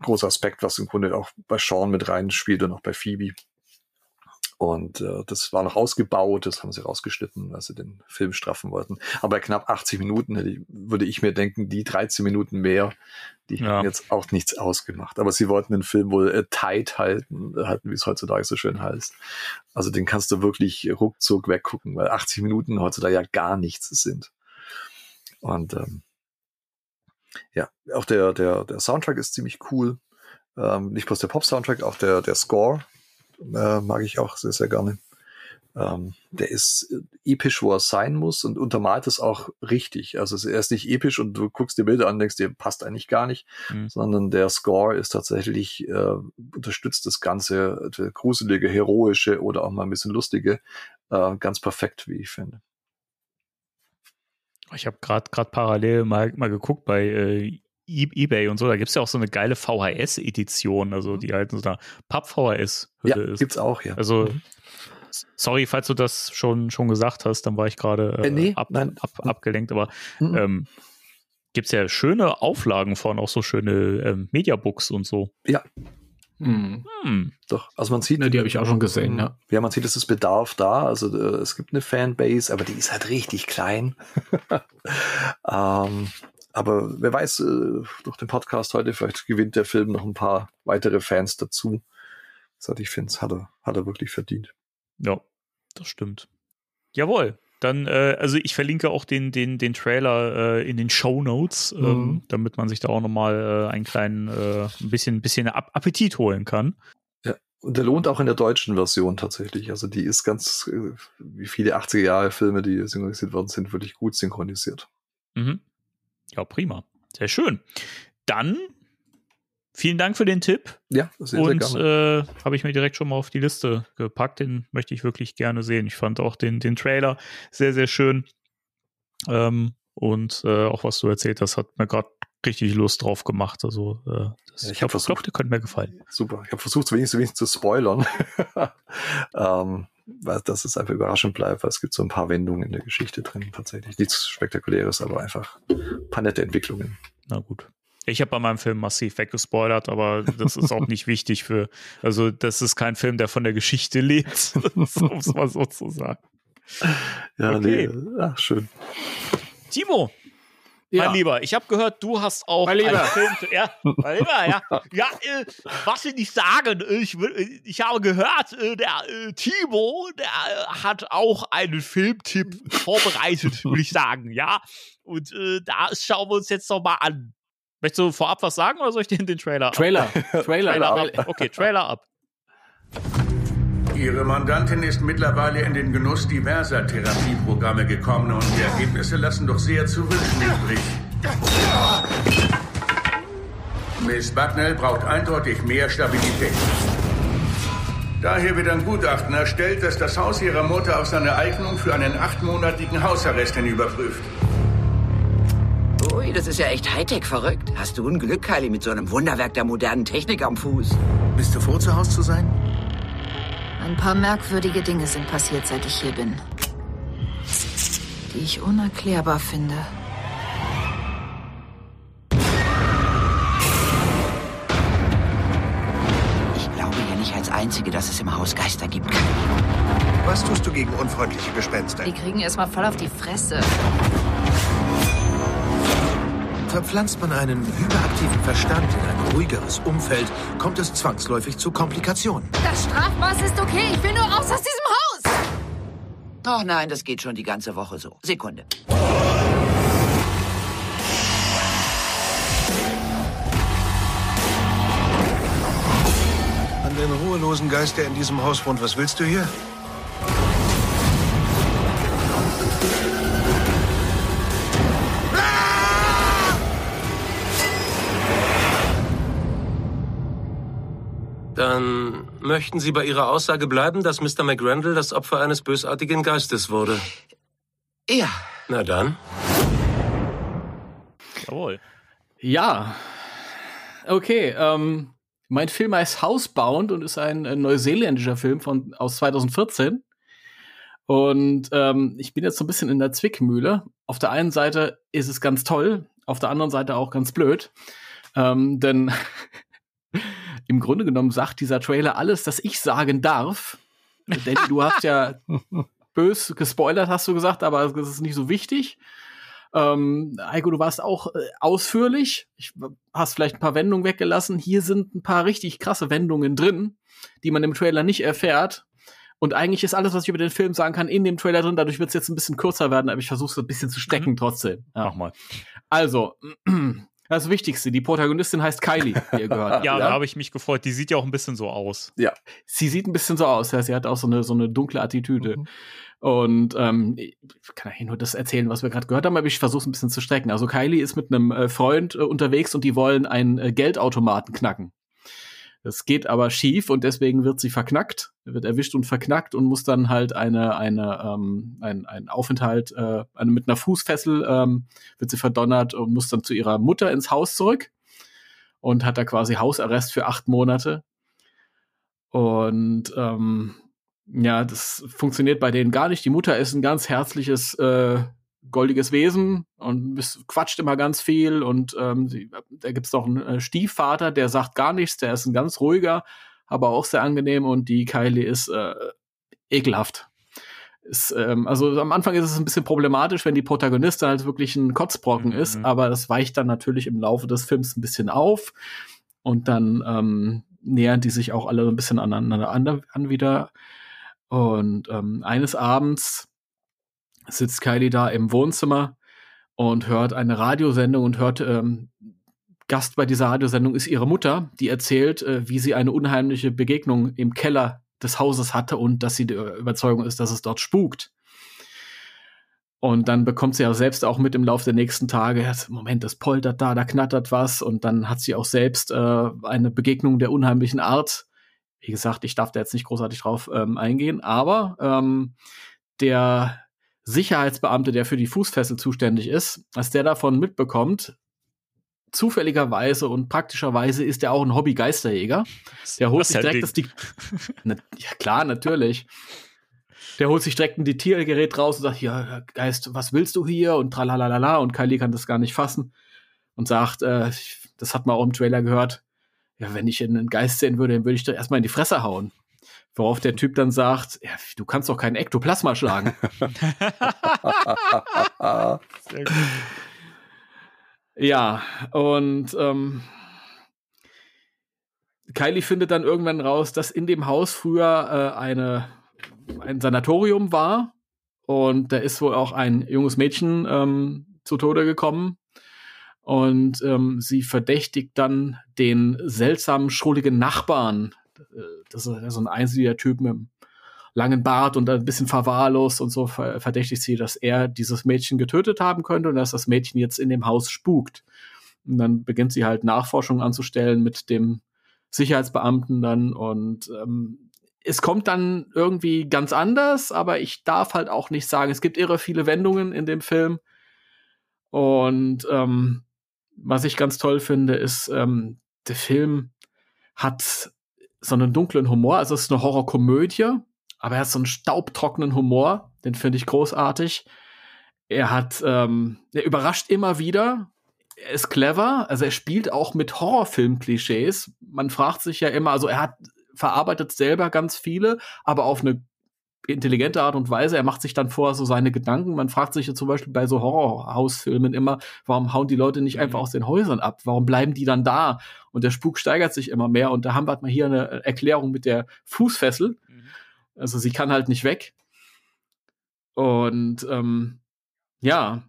großer Aspekt, was im Grunde auch bei Sean mit reinspielt und auch bei Phoebe. Und äh, das war noch ausgebaut, das haben sie rausgeschnitten, als sie den Film straffen wollten. Aber bei knapp 80 Minuten hätte ich, würde ich mir denken, die 13 Minuten mehr, die ja. hätten jetzt auch nichts ausgemacht. Aber sie wollten den Film wohl äh, tight halten, äh, halten, wie es heutzutage so schön heißt. Also den kannst du wirklich ruckzuck weggucken, weil 80 Minuten heutzutage ja gar nichts sind. Und ähm, ja, auch der, der, der Soundtrack ist ziemlich cool. Ähm, nicht bloß der Pop-Soundtrack, auch der, der Score äh, mag ich auch sehr, sehr gerne. Ähm, der ist episch, wo er sein muss und untermalt es auch richtig. Also er ist nicht episch und du guckst die Bilder an und denkst, dir passt eigentlich gar nicht, mhm. sondern der Score ist tatsächlich, äh, unterstützt das Ganze, der gruselige, heroische oder auch mal ein bisschen lustige, äh, ganz perfekt, wie ich finde.
Ich habe gerade gerade parallel mal, mal geguckt bei äh, eBay und so, da gibt es ja auch so eine geile VHS-Edition, also mhm. die halt so eine Papp-VHS
ja, ist. Gibt's auch, ja.
Also mhm. sorry, falls du das schon, schon gesagt hast, dann war ich gerade äh, äh, nee, ab, ab, abgelenkt, aber mhm. ähm, gibt es ja schöne Auflagen von, auch so schöne ähm, Mediabooks und so.
Ja. Hm. Hm. Doch, also man sieht.
Ja, die habe ich auch schon gesehen, ja.
Ja, man sieht, es ist Bedarf da. Also äh, es gibt eine Fanbase, aber die ist halt richtig klein. <laughs> ähm, aber wer weiß, äh, durch den Podcast heute, vielleicht gewinnt der Film noch ein paar weitere Fans dazu. Also ich finde, es hat er, hat er wirklich verdient.
Ja, das stimmt. Jawohl. Dann, äh, also ich verlinke auch den, den, den Trailer äh, in den Show Notes, ähm, mhm. damit man sich da auch nochmal äh, einen kleinen, äh, ein bisschen, bisschen Appetit holen kann.
Ja, Und der lohnt auch in der deutschen Version tatsächlich. Also die ist ganz, äh, wie viele 80er Jahre Filme, die synchronisiert worden sind, wirklich gut synchronisiert.
Mhm. Ja, prima. Sehr schön. Dann vielen Dank für den Tipp.
Ja, sehr,
Und
sehr gerne.
äh, habe ich mir direkt schon mal auf die Liste gepackt. Den möchte ich wirklich gerne sehen. Ich fand auch den, den Trailer sehr, sehr schön. Ähm, und äh, auch was du erzählt hast, hat mir gerade richtig Lust drauf gemacht. Also äh, das,
Ja, ich
ich
hab
glaube,
versucht-
der könnte mir gefallen.
Super. Ich habe versucht, wenigstens, wenigstens zu spoilern. <laughs> ähm, dass es einfach überraschend bleibt, weil es gibt so ein paar Wendungen in der Geschichte drin, tatsächlich. Nichts Spektakuläres, aber einfach ein paar nette Entwicklungen.
Na gut. Ich habe bei meinem Film massiv weggespoilert, aber das ist auch nicht wichtig für, also das ist kein Film, der von der Geschichte lebt, <laughs> um es mal so zu sagen.
Ja,
Okay.
nee, ach, schön.
Timo,
Ja.
mein Lieber, ich habe gehört, du hast auch
Mein Lieber.
einen Film, ja, <laughs> mein Lieber, ja, ja, äh, was will ich sagen? Ich, will- ich habe gehört, äh, der äh, Timo, der äh, hat auch einen Filmtipp <laughs> vorbereitet, will ich sagen, ja, und äh, da schauen wir uns jetzt noch mal an. Möchtest du vorab was sagen oder soll ich dir den Trailer? <laughs>
Trailer. Trailer.
Trailer ab. Okay, Trailer ab.
Ihre Mandantin ist mittlerweile in den Genuss diverser Therapieprogramme gekommen und die Ergebnisse lassen doch sehr zu wünschen übrig. Miss Bucknell braucht eindeutig mehr Stabilität. Daher wird ein Gutachten erstellt, das das Haus ihrer Mutter auf seine Eignung für einen achtmonatigen Hausarrest hin überprüft.
Ui, das ist ja echt Hightech verrückt. Hast du ein Glück, Kylie, mit so einem Wunderwerk der modernen Technik am Fuß.
Bist du froh, zu Hause zu sein?
Ein paar merkwürdige Dinge sind passiert, seit ich hier bin. Die ich unerklärbar finde.
Ich glaube ja nicht als Einzige, dass es im Haus Geister gibt.
Was tust du gegen unfreundliche Gespenster?
Die kriegen erstmal voll auf die Fresse.
Verpflanzt man einen hyperaktiven Verstand in ein ruhigeres Umfeld, kommt es zwangsläufig zu Komplikationen.
Das Strafmaß ist okay. Ich will nur raus aus diesem Haus.
Oh nein, das geht schon die ganze Woche so. Sekunde.
An den ruhelosen Geist, der in diesem Haus wohnt, was willst du hier?
Dann möchten Sie bei Ihrer Aussage bleiben, dass Mr. McRandall das Opfer eines bösartigen Geistes wurde.
Ja.
Na dann.
Jawohl.
Ja. Okay, ähm, mein Film heißt Housebound und ist ein, äh, neuseeländischer Film von, aus 2014. Und ähm, ich bin jetzt so ein bisschen in der Zwickmühle. Auf der einen Seite ist es ganz toll, auf der anderen Seite auch ganz blöd. Ähm, denn <laughs> im Grunde genommen sagt dieser Trailer alles, das ich sagen darf. Denn du hast ja <laughs> bös gespoilert, hast du gesagt, aber das ist nicht so wichtig. Ähm, Heiko, du warst auch äh, ausführlich. Ich hast vielleicht ein paar Wendungen weggelassen. Hier sind ein paar richtig krasse Wendungen drin, die man im Trailer nicht erfährt. Und eigentlich ist alles, was ich über den Film sagen kann, in dem Trailer drin. Dadurch wird es jetzt ein bisschen kürzer werden, aber ich versuche es ein bisschen zu strecken trotzdem. Ja.
Mach mal.
Also, das Wichtigste, die Protagonistin heißt Kylie, wie ihr gehört habt. <laughs>
Ja, da habe ich mich gefreut. Die sieht ja auch ein bisschen so aus.
Ja.
Sie sieht ein bisschen so aus, ja, sie hat auch so eine, so eine dunkle Attitüde. Und ähm, ich kann ja nur das erzählen, was wir gerade gehört haben, aber ich versuche es ein bisschen zu strecken. Also Kylie ist mit einem äh, Freund äh, unterwegs und die wollen einen äh, Geldautomaten knacken. Das geht aber schief und deswegen wird sie verknackt, wird erwischt und verknackt und muss dann halt eine, eine, ähm, ein, ein Aufenthalt, äh, mit einer Fußfessel ähm, wird sie verdonnert und muss dann zu ihrer Mutter ins Haus zurück und hat da quasi Hausarrest für acht Monate. Und ähm, ja, das funktioniert bei denen gar nicht. Die Mutter ist ein ganz herzliches, äh, goldiges Wesen und quatscht immer ganz viel. Und ähm, sie, da gibt's noch einen äh, Stiefvater, der sagt gar nichts, der ist ein ganz ruhiger, aber auch sehr angenehm. Und die Kylie ist äh, ekelhaft. Ist, ähm, also am Anfang ist es ein bisschen problematisch, wenn die Protagonistin halt wirklich ein Kotzbrocken
Mhm.
ist, aber das weicht dann natürlich im Laufe des Films ein bisschen auf. Und dann ähm, nähern die sich auch alle so ein bisschen aneinander an, an wieder. Und ähm, eines Abends sitzt Kylie da im Wohnzimmer und hört eine Radiosendung und hört ähm, Gast bei dieser Radiosendung ist ihre Mutter, die erzählt, äh, wie sie eine unheimliche Begegnung im Keller des Hauses hatte und dass sie der Überzeugung ist, dass es dort spukt. Und dann bekommt sie ja selbst auch mit im Laufe der nächsten Tage, Moment, das poltert da, da knattert was. Und dann hat sie auch selbst äh, eine Begegnung der unheimlichen Art. Wie gesagt, ich darf da jetzt nicht großartig drauf ähm, eingehen, aber ähm, der Sicherheitsbeamte, der für die Fußfessel zuständig ist, als der davon mitbekommt, zufälligerweise und praktischerweise ist er auch ein Hobby-Geisterjäger. Der holt
Was
sich
ein
direkt das Ding. <laughs> Na, ja, klar, natürlich. Der holt sich direkt ein Diktiergerät raus und sagt, ja, Geist, was willst du hier? Und tralalala. Und Kylie kann das gar nicht fassen und sagt, äh, das hat man auch im Trailer gehört, ja, wenn ich einen Geist sehen würde, dann würde ich doch erstmal in die Fresse hauen. Worauf der Typ dann sagt, ja, du kannst doch kein Ektoplasma schlagen. <laughs>
Sehr gut.
Ja, und ähm, Kylie findet dann irgendwann raus, dass in dem Haus früher äh, eine, ein Sanatorium war. Und da ist wohl auch ein junges Mädchen ähm, zu Tode gekommen. Und ähm, sie verdächtigt dann den seltsamen, schrulligen Nachbarn. Äh, Das ist so ein einziger Typ mit einem langen Bart und ein bisschen verwahrlost und so ver verdächtigt sie, dass er dieses Mädchen getötet haben könnte und dass das Mädchen jetzt in dem Haus spukt. Und dann beginnt sie halt Nachforschungen anzustellen mit dem Sicherheitsbeamten dann und ähm, es kommt dann irgendwie ganz anders, aber ich darf halt auch nicht sagen, es gibt irre viele Wendungen in dem Film und ähm, was ich ganz toll finde, ist, ähm, der Film hat so einen dunklen Humor, also es ist eine Horrorkomödie, aber er hat so einen staubtrockenen Humor, den finde ich großartig. Er hat, ähm, er überrascht immer wieder. Er ist clever, also er spielt auch mit Horrorfilm-Klischees. Man fragt sich ja immer, also er hat verarbeitet selber ganz viele, aber auf eine intelligente Art und Weise. Er macht sich dann vor so seine Gedanken. Man fragt sich ja zum Beispiel bei so Horrorhausfilmen immer, warum hauen die Leute nicht einfach aus den Häusern ab? Warum bleiben die dann da? Und der Spuk steigert sich immer mehr. Und da haben wir halt mal hier eine Erklärung mit der Fußfessel. Also sie kann halt nicht weg. Und ähm, ja.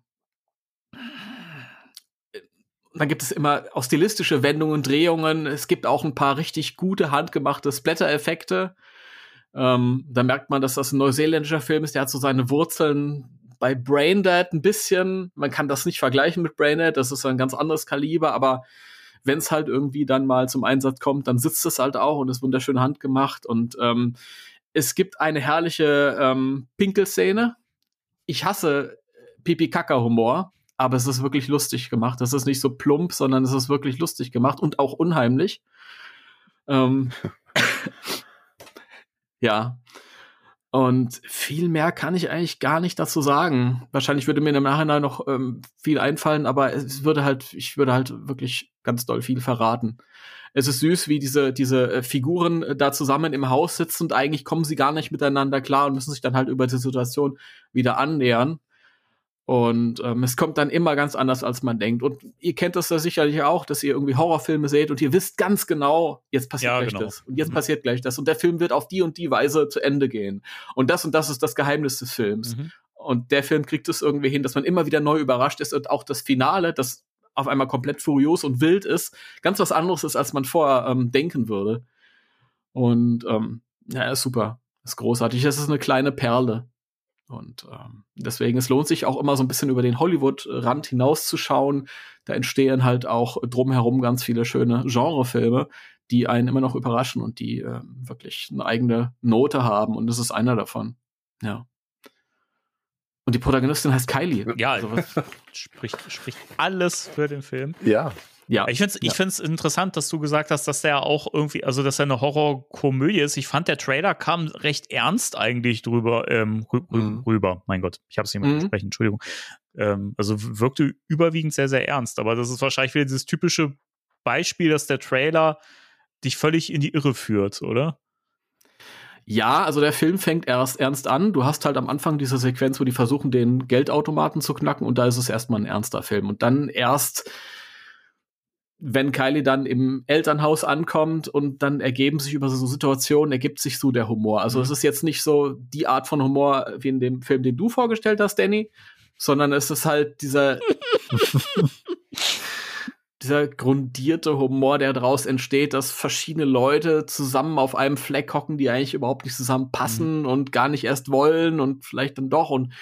Dann gibt es immer auch stilistische Wendungen, Drehungen. Es gibt auch ein paar richtig gute, handgemachte Splatter-Effekte. Ähm, da merkt man, dass das ein neuseeländischer Film ist. Der hat so seine Wurzeln bei Braindead ein bisschen. Man kann das nicht vergleichen mit Braindead. Das ist ein ganz anderes Kaliber. Aber wenn es halt irgendwie dann mal zum Einsatz kommt, dann sitzt es halt auch und ist wunderschön handgemacht. Und ähm, es gibt eine herrliche ähm, Pinkelszene. Ich hasse Pipi-Kaka-Humor, aber es ist wirklich lustig gemacht. Das ist nicht so plump, sondern es ist wirklich lustig gemacht und auch unheimlich. Ähm, <laughs> ja. Und viel mehr kann ich eigentlich gar nicht dazu sagen. Wahrscheinlich würde mir im Nachhinein noch ähm, viel einfallen, aber es würde halt, ich würde halt wirklich ganz doll viel verraten. Es ist süß, wie diese, diese äh, Figuren äh, da zusammen im Haus sitzen und eigentlich kommen sie gar nicht miteinander klar und müssen sich dann halt über die Situation wieder annähern. Und ähm, es kommt dann immer ganz anders, als man denkt. Und ihr kennt das ja sicherlich auch, dass ihr irgendwie Horrorfilme seht und ihr wisst ganz genau, jetzt passiert
Ja,
gleich
genau.
das. Und jetzt passiert gleich das. Und der Film wird auf die und die Weise zu Ende gehen. Und das und das ist das Geheimnis des Films. Und der Film kriegt es irgendwie hin, dass man immer wieder neu überrascht ist und auch das Finale, das auf einmal komplett furios und wild ist, ganz was anderes ist, als man vorher ähm, denken würde. Und ähm, ja, ist super. Ist großartig. Es ist eine kleine Perle. Und ähm, deswegen, es lohnt sich auch immer so ein bisschen über den Hollywood-Rand hinauszuschauen. Da entstehen halt auch drumherum ganz viele schöne Genrefilme, die einen immer noch überraschen und die ähm, wirklich eine eigene Note haben. Und das ist einer davon. Ja. Und die Protagonistin heißt Kylie.
Ja,
Also was- <laughs>
spricht, spricht alles für den Film.
Ja.
Ja.
Ich finde es ich
Ja.
find's interessant, dass du gesagt hast, dass der auch irgendwie, also dass er eine Horrorkomödie ist. Ich fand, der Trailer kam recht ernst eigentlich drüber, ähm, rü rü
Mhm.
rüber. Mein Gott, ich habe es nicht mehr
Mhm.
gesprochen, Entschuldigung. Ähm, also wirkte überwiegend sehr, sehr ernst. Aber das ist wahrscheinlich wieder dieses typische Beispiel, dass der Trailer dich völlig in die Irre führt, oder?
Ja, also der Film fängt erst ernst an. Du hast halt am Anfang diese Sequenz, wo die versuchen, den Geldautomaten zu knacken und da ist es erstmal ein ernster Film. Und dann erst, wenn Kylie dann im Elternhaus ankommt und dann ergeben sich über so Situationen, ergibt sich so der Humor. Also
Mhm.
es ist jetzt nicht so die Art von Humor wie in dem Film, den du vorgestellt hast, Danny, sondern es ist halt dieser, <laughs> dieser grundierte Humor, der daraus entsteht, dass verschiedene Leute zusammen auf einem Fleck hocken, die eigentlich überhaupt nicht zusammenpassen mhm. und gar nicht erst wollen und vielleicht dann doch und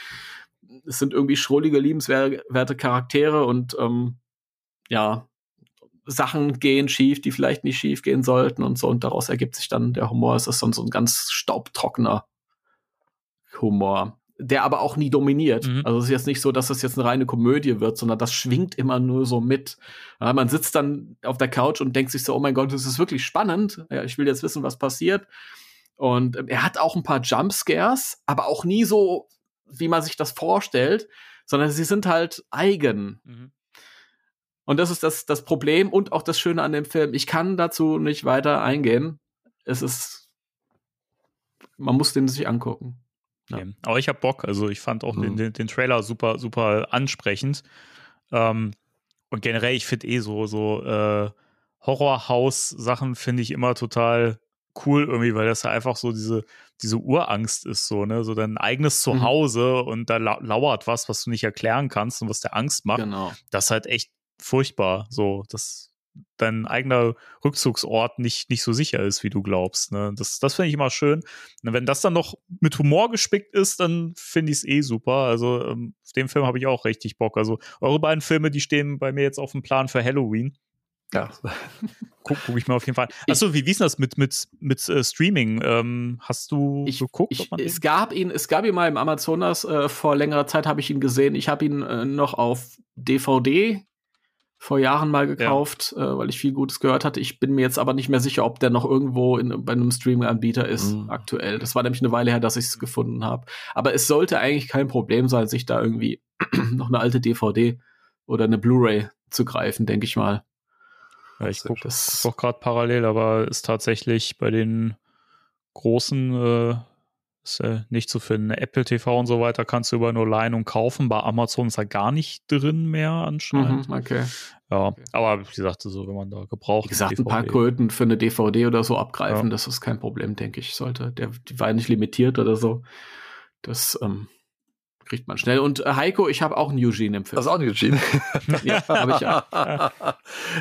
es sind irgendwie schrullige, liebenswerte Charaktere und ähm, ja, Sachen gehen schief, die vielleicht nicht schief gehen sollten und so und daraus ergibt sich dann der Humor. Es ist dann so ein ganz staubtrockener Humor der aber auch nie dominiert. Mhm. Also es ist jetzt nicht so, dass das jetzt eine reine Komödie wird, sondern das schwingt immer nur so mit. Ja, man sitzt dann auf der Couch und denkt sich so, oh mein Gott, das ist wirklich spannend. Ja, ich will jetzt wissen, was passiert. Und er hat auch ein paar Jumpscares, aber auch nie so, wie man sich das vorstellt, sondern sie sind halt eigen. Mhm. Und das ist das, das Problem und auch das Schöne an dem Film. Ich kann dazu nicht weiter eingehen. Es ist, man muss den sich angucken.
Ja. Aber ich habe Bock. Also ich fand auch mhm. den, den, den, Trailer super, super ansprechend. Ähm, und generell, ich finde eh so, so äh, Horrorhaus-Sachen finde ich immer total cool irgendwie, weil das ja einfach so diese, diese Urangst ist, so, ne? So dein eigenes mhm. Zuhause mhm. und da la lauert was, was du nicht erklären kannst und was der Angst macht. Genau. Das ist halt echt furchtbar. So, das dein eigener Rückzugsort nicht, nicht so sicher ist, wie du glaubst. Ne? Das, das finde ich immer schön. Und wenn das dann noch mit Humor gespickt ist, dann finde ich es eh super. Also ähm, auf den Film habe ich auch richtig Bock. Also eure beiden Filme, die stehen bei mir jetzt auf dem Plan für Halloween. Ja. <laughs> Guck, guck ich mir auf jeden Fall. Achso, wie, wie ist das mit, mit, mit äh, Streaming? Ähm, hast du
ich,
geguckt?
Ich, es gab ihn, es gab ihn mal im Amazonas, äh, vor längerer Zeit habe ich ihn gesehen. Ich habe ihn äh, noch auf DVD vor Jahren mal gekauft, ja. äh, weil ich viel Gutes gehört hatte. Ich bin mir jetzt aber nicht mehr sicher, ob der noch irgendwo in, bei einem Streaming-Anbieter ist mhm. aktuell. Das war nämlich eine Weile her, dass ich es gefunden habe. Aber es sollte eigentlich kein Problem sein, sich da irgendwie <clears throat> noch eine alte DVD oder eine Blu-ray zu greifen, denke ich mal.
Ja, ich gucke das doch gerade parallel, aber ist tatsächlich bei den großen äh, ist äh, nicht zu finden. Apple TV und so weiter kannst du über nur leihen und kaufen. Bei Amazon ist er gar nicht drin mehr anscheinend.
Mhm, okay.
Ja, aber wie gesagt, so, wenn man da gebraucht.
Wie gesagt, DVD. ein paar Kröten für eine DVD oder so abgreifen, ja. das ist kein Problem, denke ich. Sollte. Der, die war nicht limitiert oder so. Das ähm, kriegt man schnell. Und äh, Heiko, ich habe auch einen Eugene im Film.
Das ist auch ein Eugene. <laughs>
ja, habe ich ja. <laughs>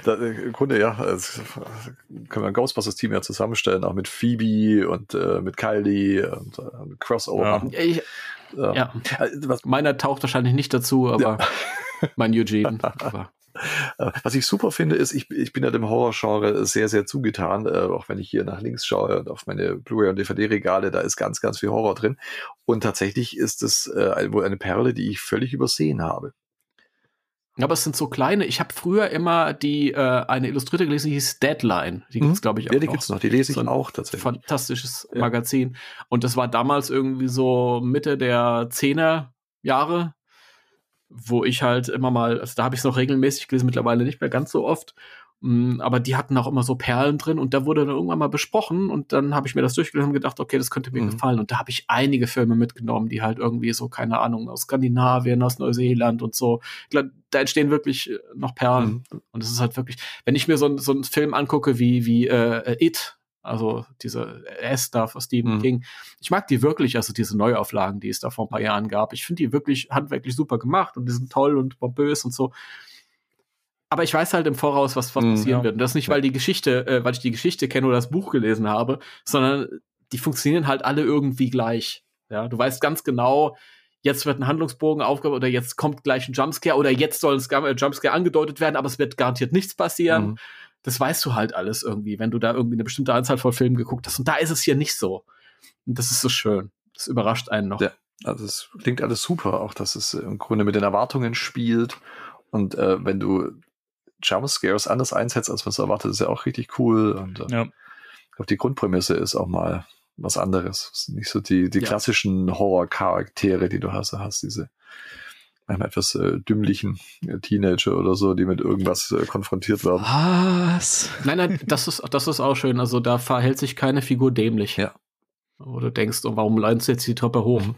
da, Im Grunde, ja, können wir ein Ghostbusters-Team ja zusammenstellen, auch mit Phoebe und äh, mit Kylie und äh, Crossover
ja. machen. Ich, ja. ja. Äh, was, Meiner taucht wahrscheinlich nicht dazu, aber mein Eugene. <laughs> aber.
Äh, was ich super finde, ist, ich, ich bin ja dem Horrorgenre sehr, sehr zugetan, äh, auch wenn ich hier nach links schaue und auf meine Blu-ray und DVD-Regale, da ist ganz, ganz viel Horror drin. Und tatsächlich ist es äh, wohl eine Perle, die ich völlig übersehen habe.
Aber es sind so kleine. Ich habe früher immer die äh, eine Illustrierte gelesen, die hieß Deadline. Die gibt's, mhm. glaube ich,
auch. Ja, die noch. gibt's noch. Die lese ich so auch tatsächlich.
Fantastisches ja. Magazin. Und das war damals irgendwie so Mitte der Zehner Jahre wo ich halt immer mal, also da habe ich es noch regelmäßig gelesen, mittlerweile nicht mehr ganz so oft. Mm, aber die hatten auch immer so Perlen drin und da wurde dann irgendwann mal besprochen und dann habe ich mir das durchgelesen und gedacht, okay, das könnte mir mhm. gefallen. Und da habe ich einige Filme mitgenommen, die halt irgendwie so, keine Ahnung, aus Skandinavien, aus Neuseeland und so. Da entstehen wirklich äh, noch Perlen. Mhm. Und es ist halt wirklich, wenn ich mir so, so einen Film angucke wie, wie äh, It, also diese S-Stuff aus Stephen mhm. King. Ich mag die wirklich, also diese Neuauflagen, die es da vor ein paar Jahren gab. Ich finde die wirklich handwerklich super gemacht und die sind toll und pompös und so. Aber ich weiß halt im Voraus, was, was mhm, passieren ja. wird. Und das nicht, weil die Geschichte, äh, weil ich die Geschichte kenne oder das Buch gelesen habe, sondern die funktionieren halt alle irgendwie gleich. Ja, du weißt ganz genau, jetzt wird ein Handlungsbogen aufgebaut oder jetzt kommt gleich ein Jumpscare oder jetzt soll ein Jumpscare angedeutet werden, aber es wird garantiert nichts passieren. Mhm das weißt du halt alles irgendwie, wenn du da irgendwie eine bestimmte Anzahl von Filmen geguckt hast. Und da ist es hier nicht so. Und das ist so schön. Das überrascht einen noch. Ja,
also es klingt alles super, auch dass es im Grunde mit den Erwartungen spielt. Und äh, wenn du Jumpscares anders einsetzt, als man es erwartet, ist ja auch richtig cool. Und äh, ja. ich glaube, die Grundprämisse ist auch mal was anderes. Nicht so die, die ja. klassischen Horror-Charaktere, die du hast. Du hast diese einem etwas äh, dümmlichen äh, Teenager oder so, die mit irgendwas äh, konfrontiert werden.
Was? Nein, nein, das ist, das ist auch schön. Also da verhält sich keine Figur dämlich.
Ja.
Wo du denkst, oh, warum leinst du jetzt die Toppe hoch? Mhm.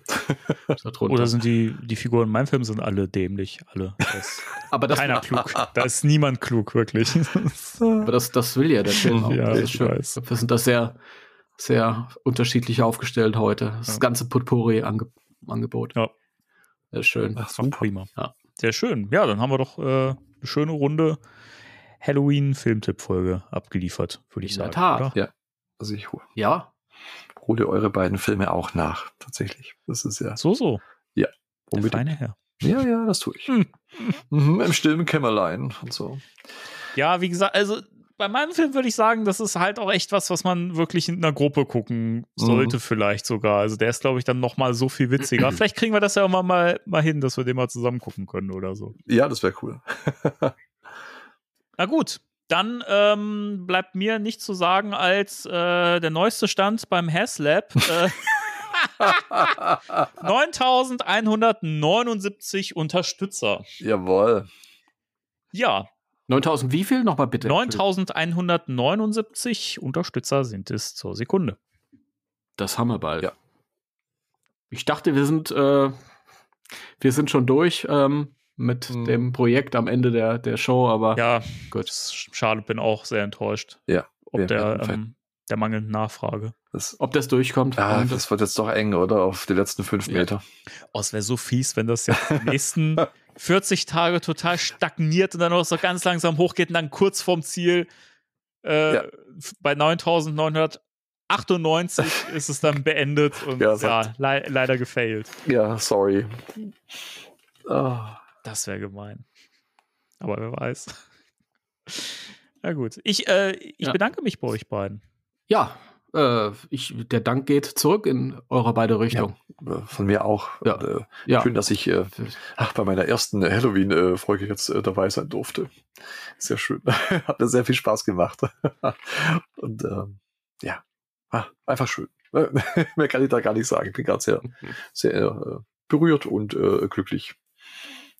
Oder sind die, die Figuren in meinem Film sind alle dämlich, alle. Das <laughs>
Aber das
keiner <laughs> klug. Da ist niemand klug, wirklich. <laughs>
Aber das, das will ja der Film auch.
Ja,
das
ich schön. weiß.
Wir sind da sehr, sehr unterschiedlich aufgestellt heute. Das ja. ganze Potpourri-Angebot.
Ja.
Sehr schön.
Das war prima. Ja. Sehr schön. Ja, dann haben wir doch äh, eine schöne Runde Halloween-Filmtipp-Folge abgeliefert, würde ich
In der
sagen.
Tat.
Oder?
Ja. Also ich hole
Ja.
hole eure beiden Filme auch nach, tatsächlich. Das ist ja.
So, so.
Ja.
Der
Unbedingt.
feine Herr.
Ja, ja, das tue ich. <laughs> Mhm, Im stillen Kämmerlein und so.
Ja, wie gesagt, also bei meinem Film würde ich sagen, das ist halt auch echt was, was man wirklich in einer Gruppe gucken sollte,
Mhm.
vielleicht sogar. Also der ist, glaube ich, dann noch mal so viel witziger. <clears throat> vielleicht kriegen wir das ja immer mal, mal hin, dass wir den mal zusammen gucken können oder so.
Ja, das wäre cool. <laughs>
Na gut, dann ähm, bleibt mir nichts zu sagen als äh, der neueste Stand beim HasLab. Äh, <laughs> 9179 Unterstützer.
Jawohl.
Ja.
9000 wie viel? Nochmal bitte.
9179 Unterstützer sind es zur Sekunde.
Das haben wir bald.
Ja.
Ich dachte, wir sind, äh, wir sind schon durch ähm, mit dem Projekt am Ende der, der Show, aber
ja, gut. Schade, bin auch sehr enttäuscht.
Ja.
Ob der, ähm, der mangelnden Nachfrage.
Das,
ob das durchkommt.
ah, das wird jetzt doch eng, oder? Auf die letzten fünf Meter.
Oh, es wäre so fies, wenn das jetzt die nächsten <laughs> 40 Tage total stagniert und dann auch so ganz langsam hochgeht und dann kurz vorm Ziel äh, bei 9998 <laughs> ist es dann beendet und
Ja,
ja, lei leider gefailt.
Ja, sorry. Ah.
Das wäre gemein. Aber wer weiß. <laughs> Na gut. Ich, äh, ich
Ja.
bedanke mich bei euch beiden.
Ja, äh, ich, der Dank geht zurück in eure beide Richtung.
Äh, Von mir auch.
Ja.
Und, äh,
Ja.
Schön, dass ich äh, ach, bei meiner ersten Halloween-Folge jetzt äh, dabei sein durfte. Sehr schön. <laughs> Hat mir sehr viel Spaß gemacht. <laughs> Und ähm, ja, ah, einfach schön. <laughs> Mehr kann ich da gar nicht sagen. Ich bin gerade sehr, sehr äh, berührt und äh, glücklich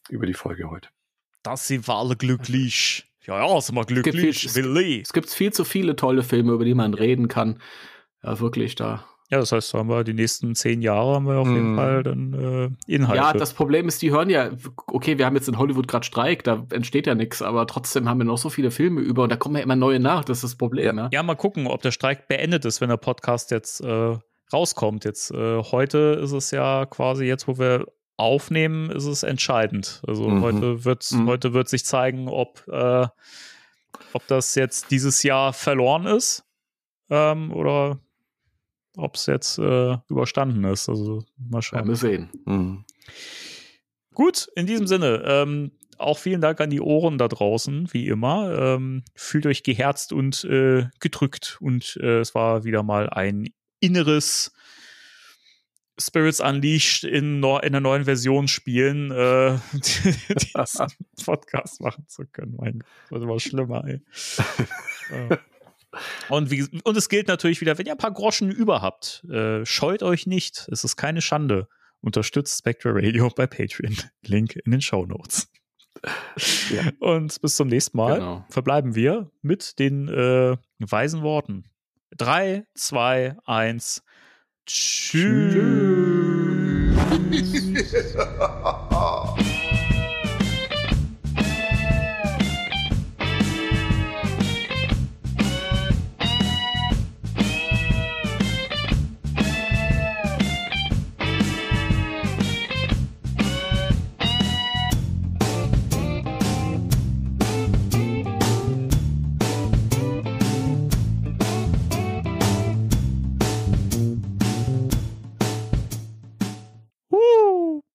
über die Folge heute.
Das sind wir alle glücklich. Ja, ja, sind wir glücklich.
es,
Willi.
es gibt viel zu viele tolle Filme, über die man reden kann. Ja, wirklich da.
Ja, das heißt, haben wir die nächsten zehn Jahre haben wir auf jeden
Mm.
Fall dann äh, Inhalte.
Ja, das Problem ist, die hören ja, okay, wir haben jetzt in Hollywood gerade Streik, da entsteht ja nichts, aber trotzdem haben wir noch so viele Filme über und da kommen ja immer neue nach, das ist das Problem. Ja,
Ja, mal gucken, ob der Streik beendet ist, wenn der Podcast jetzt äh, rauskommt. Jetzt äh, heute ist es ja quasi jetzt, wo wir aufnehmen, ist es entscheidend. Also
Mhm.
heute wird
Mhm.
heute wird sich zeigen, ob äh, ob das jetzt dieses Jahr verloren ist ähm, oder ob es jetzt äh, überstanden ist. Also mal schauen.
wir sehen.
Mhm.
Gut, in diesem Sinne, ähm, auch vielen Dank an die Ohren da draußen, wie immer. Ähm, fühlt euch geherzt und äh, gedrückt und äh, es war wieder mal ein inneres Spirits Unleashed in, neu- in einer neuen Version spielen, äh, <laughs> diesen <laughs> Podcast machen zu können. Mein Gott, das war schlimmer, ey. Ja. <laughs> Und, wie, und es gilt natürlich wieder, wenn ihr ein paar Groschen über habt, äh, scheut euch nicht. Es ist keine Schande. Unterstützt Spectre Radio bei Patreon. Link in den Show Notes. Und bis zum nächsten Mal
Genau.
verbleiben wir mit den äh, weisen Worten. Drei, zwei, eins. Tschüss. <laughs> <laughs>